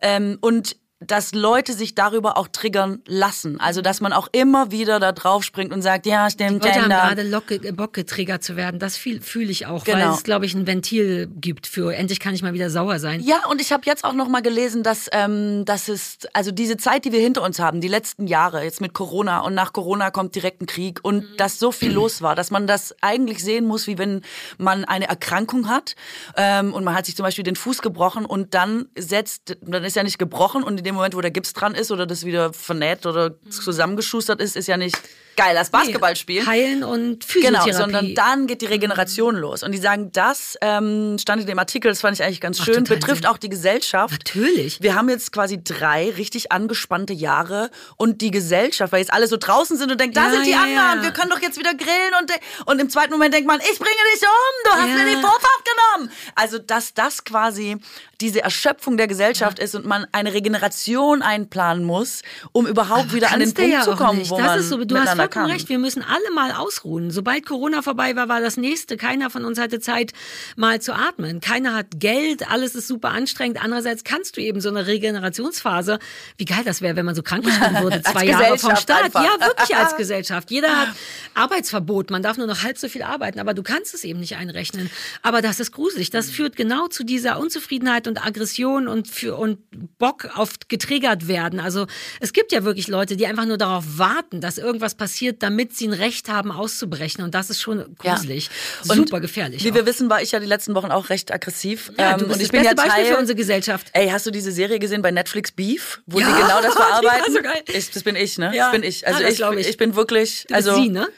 [SPEAKER 3] Ähm, und dass Leute sich darüber auch triggern lassen. Also, dass man auch immer wieder da drauf springt und sagt, ja, stimmt,
[SPEAKER 2] Die Leute Gender. haben gerade Locke, Bock getriggert zu werden. Das fühle ich auch, genau. weil es, glaube ich, ein Ventil gibt für, endlich kann ich mal wieder sauer sein.
[SPEAKER 3] Ja, und ich habe jetzt auch noch mal gelesen, dass, ähm, dass es, also diese Zeit, die wir hinter uns haben, die letzten Jahre, jetzt mit Corona und nach Corona kommt direkt ein Krieg und mhm. dass so viel los war, dass man das eigentlich sehen muss, wie wenn man eine Erkrankung hat ähm, und man hat sich zum Beispiel den Fuß gebrochen und dann setzt, dann ist ja nicht gebrochen und in dem dem Moment, wo der Gips dran ist oder das wieder vernäht oder zusammengeschustert ist, ist ja nicht geil, das Basketball spielen.
[SPEAKER 2] Heilen und Physiotherapie.
[SPEAKER 3] Genau, sondern dann geht die Regeneration los. Und die sagen, das ähm, stand in dem Artikel, das fand ich eigentlich ganz schön, betrifft
[SPEAKER 2] Sinn.
[SPEAKER 3] auch die Gesellschaft.
[SPEAKER 2] Natürlich.
[SPEAKER 3] Wir haben jetzt quasi drei richtig angespannte Jahre und die Gesellschaft, weil jetzt alle so draußen sind und denken, da
[SPEAKER 2] Ja,
[SPEAKER 3] sind die
[SPEAKER 2] ja,
[SPEAKER 3] anderen,
[SPEAKER 2] ja.
[SPEAKER 3] wir können doch jetzt wieder grillen und, und im zweiten Moment denkt man, ich bringe dich um, du hast mir die Vorfahrt genommen. Also, dass das quasi diese Erschöpfung der Gesellschaft ist und man eine Regeneration einplanen muss, um überhaupt wieder an den Punkt
[SPEAKER 2] ja
[SPEAKER 3] zu kommen,
[SPEAKER 2] nicht.
[SPEAKER 3] wo
[SPEAKER 2] das
[SPEAKER 3] man
[SPEAKER 2] ist so, du hast vollkommen
[SPEAKER 3] kann.
[SPEAKER 2] recht. Wir müssen alle mal ausruhen. Sobald Corona vorbei war, war das nächste. Keiner von uns hatte Zeit, mal zu atmen. Keiner hat Geld. Alles ist super anstrengend. Andererseits kannst du eben so eine Regenerationsphase. Wie geil das wäre, wenn man so krankgeschrieben wurde, zwei Jahre vom Start.
[SPEAKER 3] einfach.
[SPEAKER 2] Ja, wirklich als Gesellschaft. Jeder hat Arbeitsverbot. Man darf nur noch halb so viel arbeiten, aber du kannst es eben nicht einrechnen. Aber das ist gruselig. Das führt genau zu dieser Unzufriedenheit und Aggression und für und Bock auf getriggert werden. Also es gibt ja wirklich Leute, die einfach nur darauf warten, dass irgendwas passiert, damit sie ein Recht haben, auszubrechen. Und das ist schon gruselig.
[SPEAKER 3] Und
[SPEAKER 2] Super gefährlich.
[SPEAKER 3] Wie
[SPEAKER 2] auch.
[SPEAKER 3] wir wissen, war ich ja die letzten Wochen auch recht aggressiv.
[SPEAKER 2] ja,
[SPEAKER 3] Ähm,
[SPEAKER 2] du bist
[SPEAKER 3] und
[SPEAKER 2] das
[SPEAKER 3] ich bin
[SPEAKER 2] beste
[SPEAKER 3] ja
[SPEAKER 2] Beispiel
[SPEAKER 3] Teil,
[SPEAKER 2] für unsere Gesellschaft.
[SPEAKER 3] Ey, hast du diese Serie gesehen bei Netflix Beef, wo
[SPEAKER 2] Ja,
[SPEAKER 3] die genau das verarbeiten?
[SPEAKER 2] so.
[SPEAKER 3] Ich, das bin ich, ne?
[SPEAKER 2] Ja.
[SPEAKER 3] Das bin ich. Also
[SPEAKER 2] das
[SPEAKER 3] ich,
[SPEAKER 2] ich.
[SPEAKER 3] ich bin wirklich,
[SPEAKER 2] Du
[SPEAKER 3] also
[SPEAKER 2] sie, ne?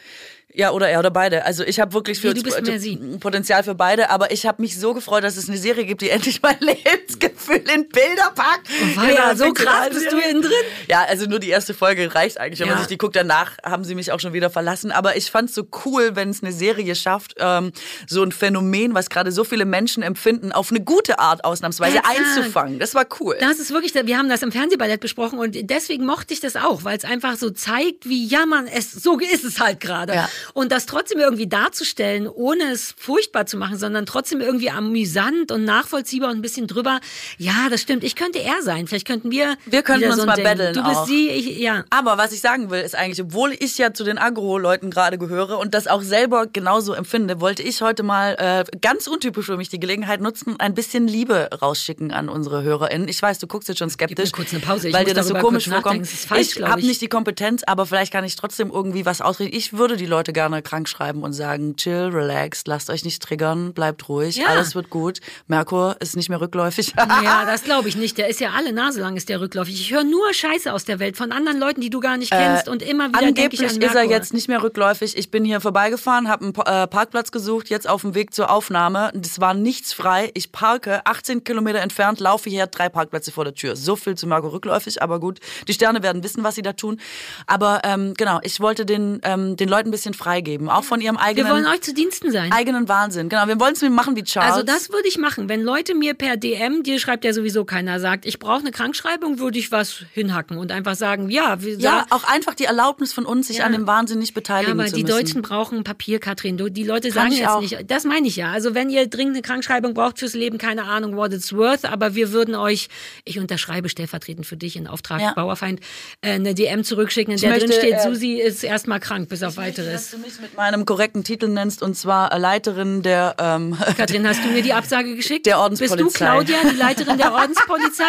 [SPEAKER 3] Ja oder er oder beide. Also ich habe wirklich für
[SPEAKER 2] Nee.
[SPEAKER 3] Potenzial für beide, aber ich habe mich so gefreut, dass es eine Serie gibt, die endlich mein Lebensgefühl in Bilder packt.
[SPEAKER 2] Oh, war ja
[SPEAKER 3] einer
[SPEAKER 2] so krass, bist du innen drin?
[SPEAKER 3] Ja, also nur die erste Folge reicht eigentlich. Wenn man
[SPEAKER 2] Ja.
[SPEAKER 3] sich die guckt, danach haben sie mich auch schon wieder verlassen. Aber ich fand es so cool, wenn es eine Serie schafft, ähm, so ein Phänomen, was gerade so viele Menschen empfinden, auf eine gute Art ausnahmsweise
[SPEAKER 2] Exakt.
[SPEAKER 3] einzufangen. Das war cool.
[SPEAKER 2] Das ist wirklich, wir haben das im Fernsehballett besprochen und deswegen mochte ich das auch, weil es einfach so zeigt, wie ja man es so ist es halt gerade
[SPEAKER 3] Ja.
[SPEAKER 2] Und das trotzdem irgendwie darzustellen, ohne es furchtbar zu machen, sondern trotzdem irgendwie amüsant und nachvollziehbar und ein bisschen drüber. Ja, das stimmt. Ich könnte er sein. Vielleicht könnten wir.
[SPEAKER 3] Wir könnten uns
[SPEAKER 2] so
[SPEAKER 3] mal battlen
[SPEAKER 2] Du bist
[SPEAKER 3] auch.
[SPEAKER 2] sie, ich ja.
[SPEAKER 3] Aber was ich sagen will, ist eigentlich, obwohl ich ja zu den Agro-Leuten gerade gehöre und das auch selber genauso empfinde, wollte ich heute mal äh, ganz untypisch für mich die Gelegenheit nutzen, ein bisschen Liebe rausschicken an unsere HörerInnen. Ich weiß, du guckst jetzt schon skeptisch,
[SPEAKER 2] kurz eine Pause. Ich
[SPEAKER 3] weil dir das so komisch vorkommt.
[SPEAKER 2] Falsch,
[SPEAKER 3] ich habe
[SPEAKER 2] ich.
[SPEAKER 3] nicht die Kompetenz, aber vielleicht kann ich trotzdem irgendwie was ausreden. Ich würde die Leute gerne krank schreiben und sagen, chill, relax, lasst euch nicht triggern, bleibt ruhig,
[SPEAKER 2] Ja.
[SPEAKER 3] alles wird gut. Merkur ist nicht mehr rückläufig.
[SPEAKER 2] Naja, das glaube ich nicht. Der ist ja alle Nase lang ist der rückläufig. Ich höre nur Scheiße aus der Welt von anderen Leuten, die du gar nicht kennst und immer wieder
[SPEAKER 3] Angeblich
[SPEAKER 2] ich an
[SPEAKER 3] ist er
[SPEAKER 2] Merkur.
[SPEAKER 3] jetzt nicht mehr rückläufig. Ich bin hier vorbeigefahren, habe einen äh, Parkplatz gesucht, jetzt auf dem Weg zur Aufnahme. Es war nichts frei. Ich parke 18 Kilometer entfernt, laufe hier drei Parkplätze vor der Tür. So viel zu Marco rückläufig, aber gut. Die Sterne werden wissen, was sie da tun. Aber ähm, genau, ich wollte den, ähm, den Leuten ein bisschen freigeben, auch von ihrem
[SPEAKER 2] Wir
[SPEAKER 3] eigenen,
[SPEAKER 2] wollen euch zu Diensten sein.
[SPEAKER 3] eigenen Wahnsinn. Genau, wir wollen es machen wie Charles.
[SPEAKER 2] Also das würde ich machen. Wenn Leute mir per DM, dir schreibt ja sowieso keiner, sagt, ich brauche eine Krankschreibung, würde ich was hinhacken und einfach sagen, ja, wir
[SPEAKER 3] ja, auch einfach die Erlaubnis von uns, sich
[SPEAKER 2] Ja.
[SPEAKER 3] an dem Wahnsinn nicht
[SPEAKER 2] Ja,
[SPEAKER 3] beteiligen
[SPEAKER 2] aber
[SPEAKER 3] zu
[SPEAKER 2] die
[SPEAKER 3] müssen.
[SPEAKER 2] Deutschen brauchen Papier, Katrin. Du, die Leute sagen jetzt
[SPEAKER 3] auch.
[SPEAKER 2] nicht. Das meine ich ja. Also wenn ihr dringend eine Krankschreibung braucht fürs Leben, keine Ahnung, what it's worth, aber wir würden euch, ich unterschreibe stellvertretend für dich in Auftrag
[SPEAKER 3] Ja.
[SPEAKER 2] Bauerfeind, äh, eine DM zurückschicken, in der
[SPEAKER 3] möchte,
[SPEAKER 2] drin steht,
[SPEAKER 3] äh,
[SPEAKER 2] Susi ist erstmal krank, bis auf weiteres.
[SPEAKER 3] Du mich mit meinem korrekten Titel nennst, und zwar äh, Leiterin der ähm,
[SPEAKER 2] Katrin, hast du mir die Absage geschickt?
[SPEAKER 3] Der
[SPEAKER 2] Bist du
[SPEAKER 3] Ordenspolizei.
[SPEAKER 2] Claudia, die Leiterin der Ordenspolizei?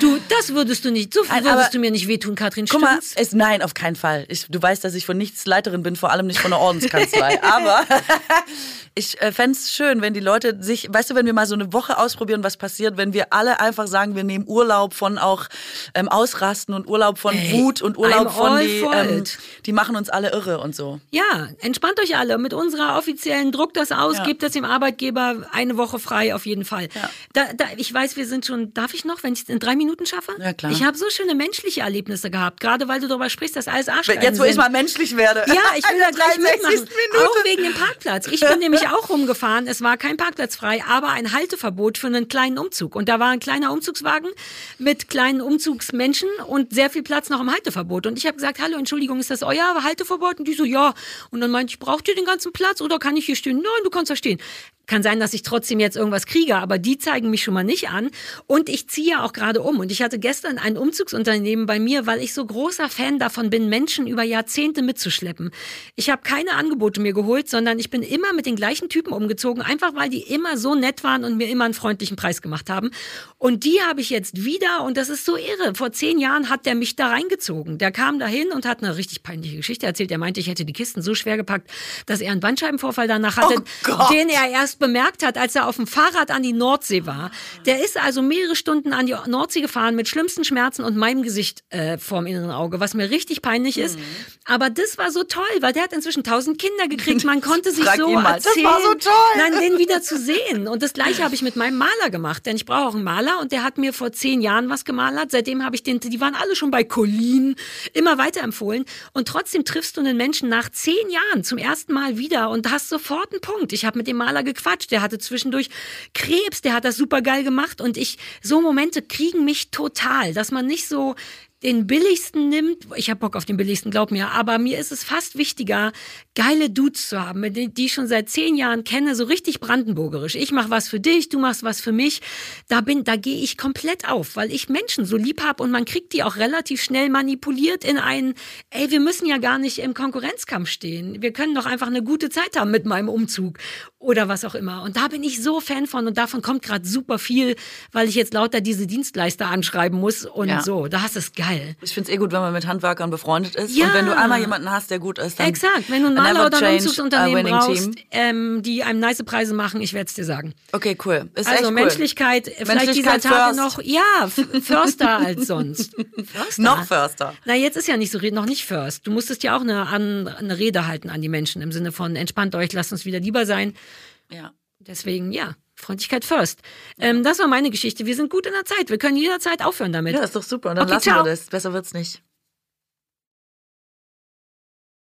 [SPEAKER 2] Du, das würdest du nicht. So
[SPEAKER 3] Nein,
[SPEAKER 2] würdest
[SPEAKER 3] aber-
[SPEAKER 2] du mir nicht wehtun, Katrin.
[SPEAKER 3] Guck mal, es, nein, auf keinen Fall. Ich, du weißt, dass ich von nichts Leiterin bin, vor allem nicht von der Ordenskanzlei. Aber ich äh, fände es schön, wenn die Leute sich, weißt du, wenn wir mal so eine Woche ausprobieren, was passiert, wenn wir alle einfach sagen, wir nehmen Urlaub von auch ähm, Ausrasten und Urlaub von
[SPEAKER 2] Ey,
[SPEAKER 3] Wut und Urlaub von die, ähm, die machen uns alle irre und so.
[SPEAKER 2] Ja, entspannt euch alle. Mit unserer offiziellen Druck das aus,
[SPEAKER 3] Ja.
[SPEAKER 2] gebt das dem Arbeitgeber eine Woche frei auf jeden Fall. Da, da, ich weiß, wir sind schon, darf ich noch, wenn ich es in drei Minuten schaffe?
[SPEAKER 3] Ja, klar.
[SPEAKER 2] Ich habe so schöne menschliche Erlebnisse gehabt, gerade weil du darüber sprichst, dass alles Arschgeigen
[SPEAKER 3] Jetzt, wo
[SPEAKER 2] sind.
[SPEAKER 3] ich mal menschlich werde.
[SPEAKER 2] Ja, ich will da gleich
[SPEAKER 3] 63.
[SPEAKER 2] mitmachen.
[SPEAKER 3] Minute.
[SPEAKER 2] Auch wegen dem Parkplatz. Ich bin nämlich auch rumgefahren. Es war kein Parkplatz frei, aber ein Halteverbot für einen kleinen Umzug. Und da war ein kleiner Umzugswagen mit kleinen Umzugsmenschen und sehr viel Platz noch im Halteverbot. Und ich habe gesagt, hallo, Entschuldigung, ist das euer Halteverbot? Und die so, ja. Und dann meinte ich, braucht ihr den ganzen Platz oder kann ich hier stehen? Nein, du kannst da stehen. Kann sein, dass ich trotzdem jetzt irgendwas kriege, aber die zeigen mich schon mal nicht an. Und ich ziehe ja auch gerade um. Und ich hatte gestern ein Umzugsunternehmen bei mir, weil ich so großer Fan davon bin, Menschen über Jahrzehnte mitzuschleppen. Ich habe keine Angebote mir geholt, sondern ich bin immer mit den gleichen Typen umgezogen, einfach weil die immer so nett waren und mir immer einen freundlichen Preis gemacht haben. Und die habe ich jetzt wieder und das ist so irre. Vor zehn Jahren hat der mich da reingezogen. Der kam dahin und hat eine richtig peinliche Geschichte erzählt. Er meinte, ich hätte die Kisten so schwer gepackt, dass er einen Bandscheibenvorfall danach hatte,
[SPEAKER 3] Oh
[SPEAKER 2] den er erst erst bemerkt hat, als er auf dem Fahrrad an die Nordsee war. Der ist also mehrere Stunden an die Nordsee gefahren mit schlimmsten Schmerzen und meinem Gesicht äh, vorm inneren Auge, was mir richtig peinlich ist. Aber das war so toll, weil der hat inzwischen tausend Kinder gekriegt. Man konnte sich so
[SPEAKER 3] mal. Das
[SPEAKER 2] erzählen.
[SPEAKER 3] war so toll.
[SPEAKER 2] Nein, den wieder zu sehen. Und das gleiche habe ich mit meinem Maler gemacht, denn ich brauche auch einen Maler und der hat mir vor zehn Jahren was gemalert. Seitdem habe ich den, die waren alle schon bei Colin, immer weiterempfohlen. Und trotzdem triffst du einen Menschen nach zehn Jahren zum ersten Mal wieder und hast sofort einen Punkt. Ich habe mit dem Maler gequatscht, der hatte zwischendurch Krebs, der hat das super geil gemacht und ich, so Momente kriegen mich total, dass man nicht so den billigsten nimmt. Ich habe Bock auf den billigsten, glaub mir. Aber mir ist es fast wichtiger, geile Dudes zu haben, die ich schon seit zehn Jahren kenne, so richtig brandenburgerisch. Ich mache was für dich, du machst was für mich. Da bin, da gehe ich komplett auf, weil ich Menschen so lieb hab und man kriegt die auch relativ schnell manipuliert in einen, ey, wir müssen ja gar nicht im Konkurrenzkampf stehen. Wir können doch einfach eine gute Zeit haben mit meinem Umzug oder was auch immer. Und da bin ich so Fan von und davon kommt gerade super viel, weil ich jetzt lauter diese Dienstleister anschreiben muss und
[SPEAKER 3] Ja.
[SPEAKER 2] so. Da hast du es geil.
[SPEAKER 3] Ich finde es eh gut, wenn man mit Handwerkern befreundet ist.
[SPEAKER 2] Ja.
[SPEAKER 3] Und wenn du einmal jemanden hast, der gut ist, dann
[SPEAKER 2] Exakt, wenn du einen Maler oder ein Umzugsunternehmen brauchst, ähm, die einem nice Preise machen, ich werde es dir sagen.
[SPEAKER 3] Okay, cool. Ist
[SPEAKER 2] also
[SPEAKER 3] cool.
[SPEAKER 2] Menschlichkeit, vielleicht dieser
[SPEAKER 3] Menschlichkeit
[SPEAKER 2] Tage
[SPEAKER 3] first.
[SPEAKER 2] noch, ja, Förster als sonst. Förster?
[SPEAKER 3] Noch Förster.
[SPEAKER 2] Na, jetzt ist ja nicht so, noch nicht First. Du musstest ja auch eine, eine Rede halten an die Menschen im Sinne von entspannt euch, lasst uns wieder lieber sein.
[SPEAKER 3] Ja.
[SPEAKER 2] Deswegen, ja, Freundlichkeit first. Ähm, das war meine Geschichte. Wir sind gut in der Zeit. Wir können jederzeit aufhören damit.
[SPEAKER 3] ja, ist doch super. Und dann
[SPEAKER 2] Okay,
[SPEAKER 3] lassen
[SPEAKER 2] ciao.
[SPEAKER 3] wir das. Besser wird's nicht.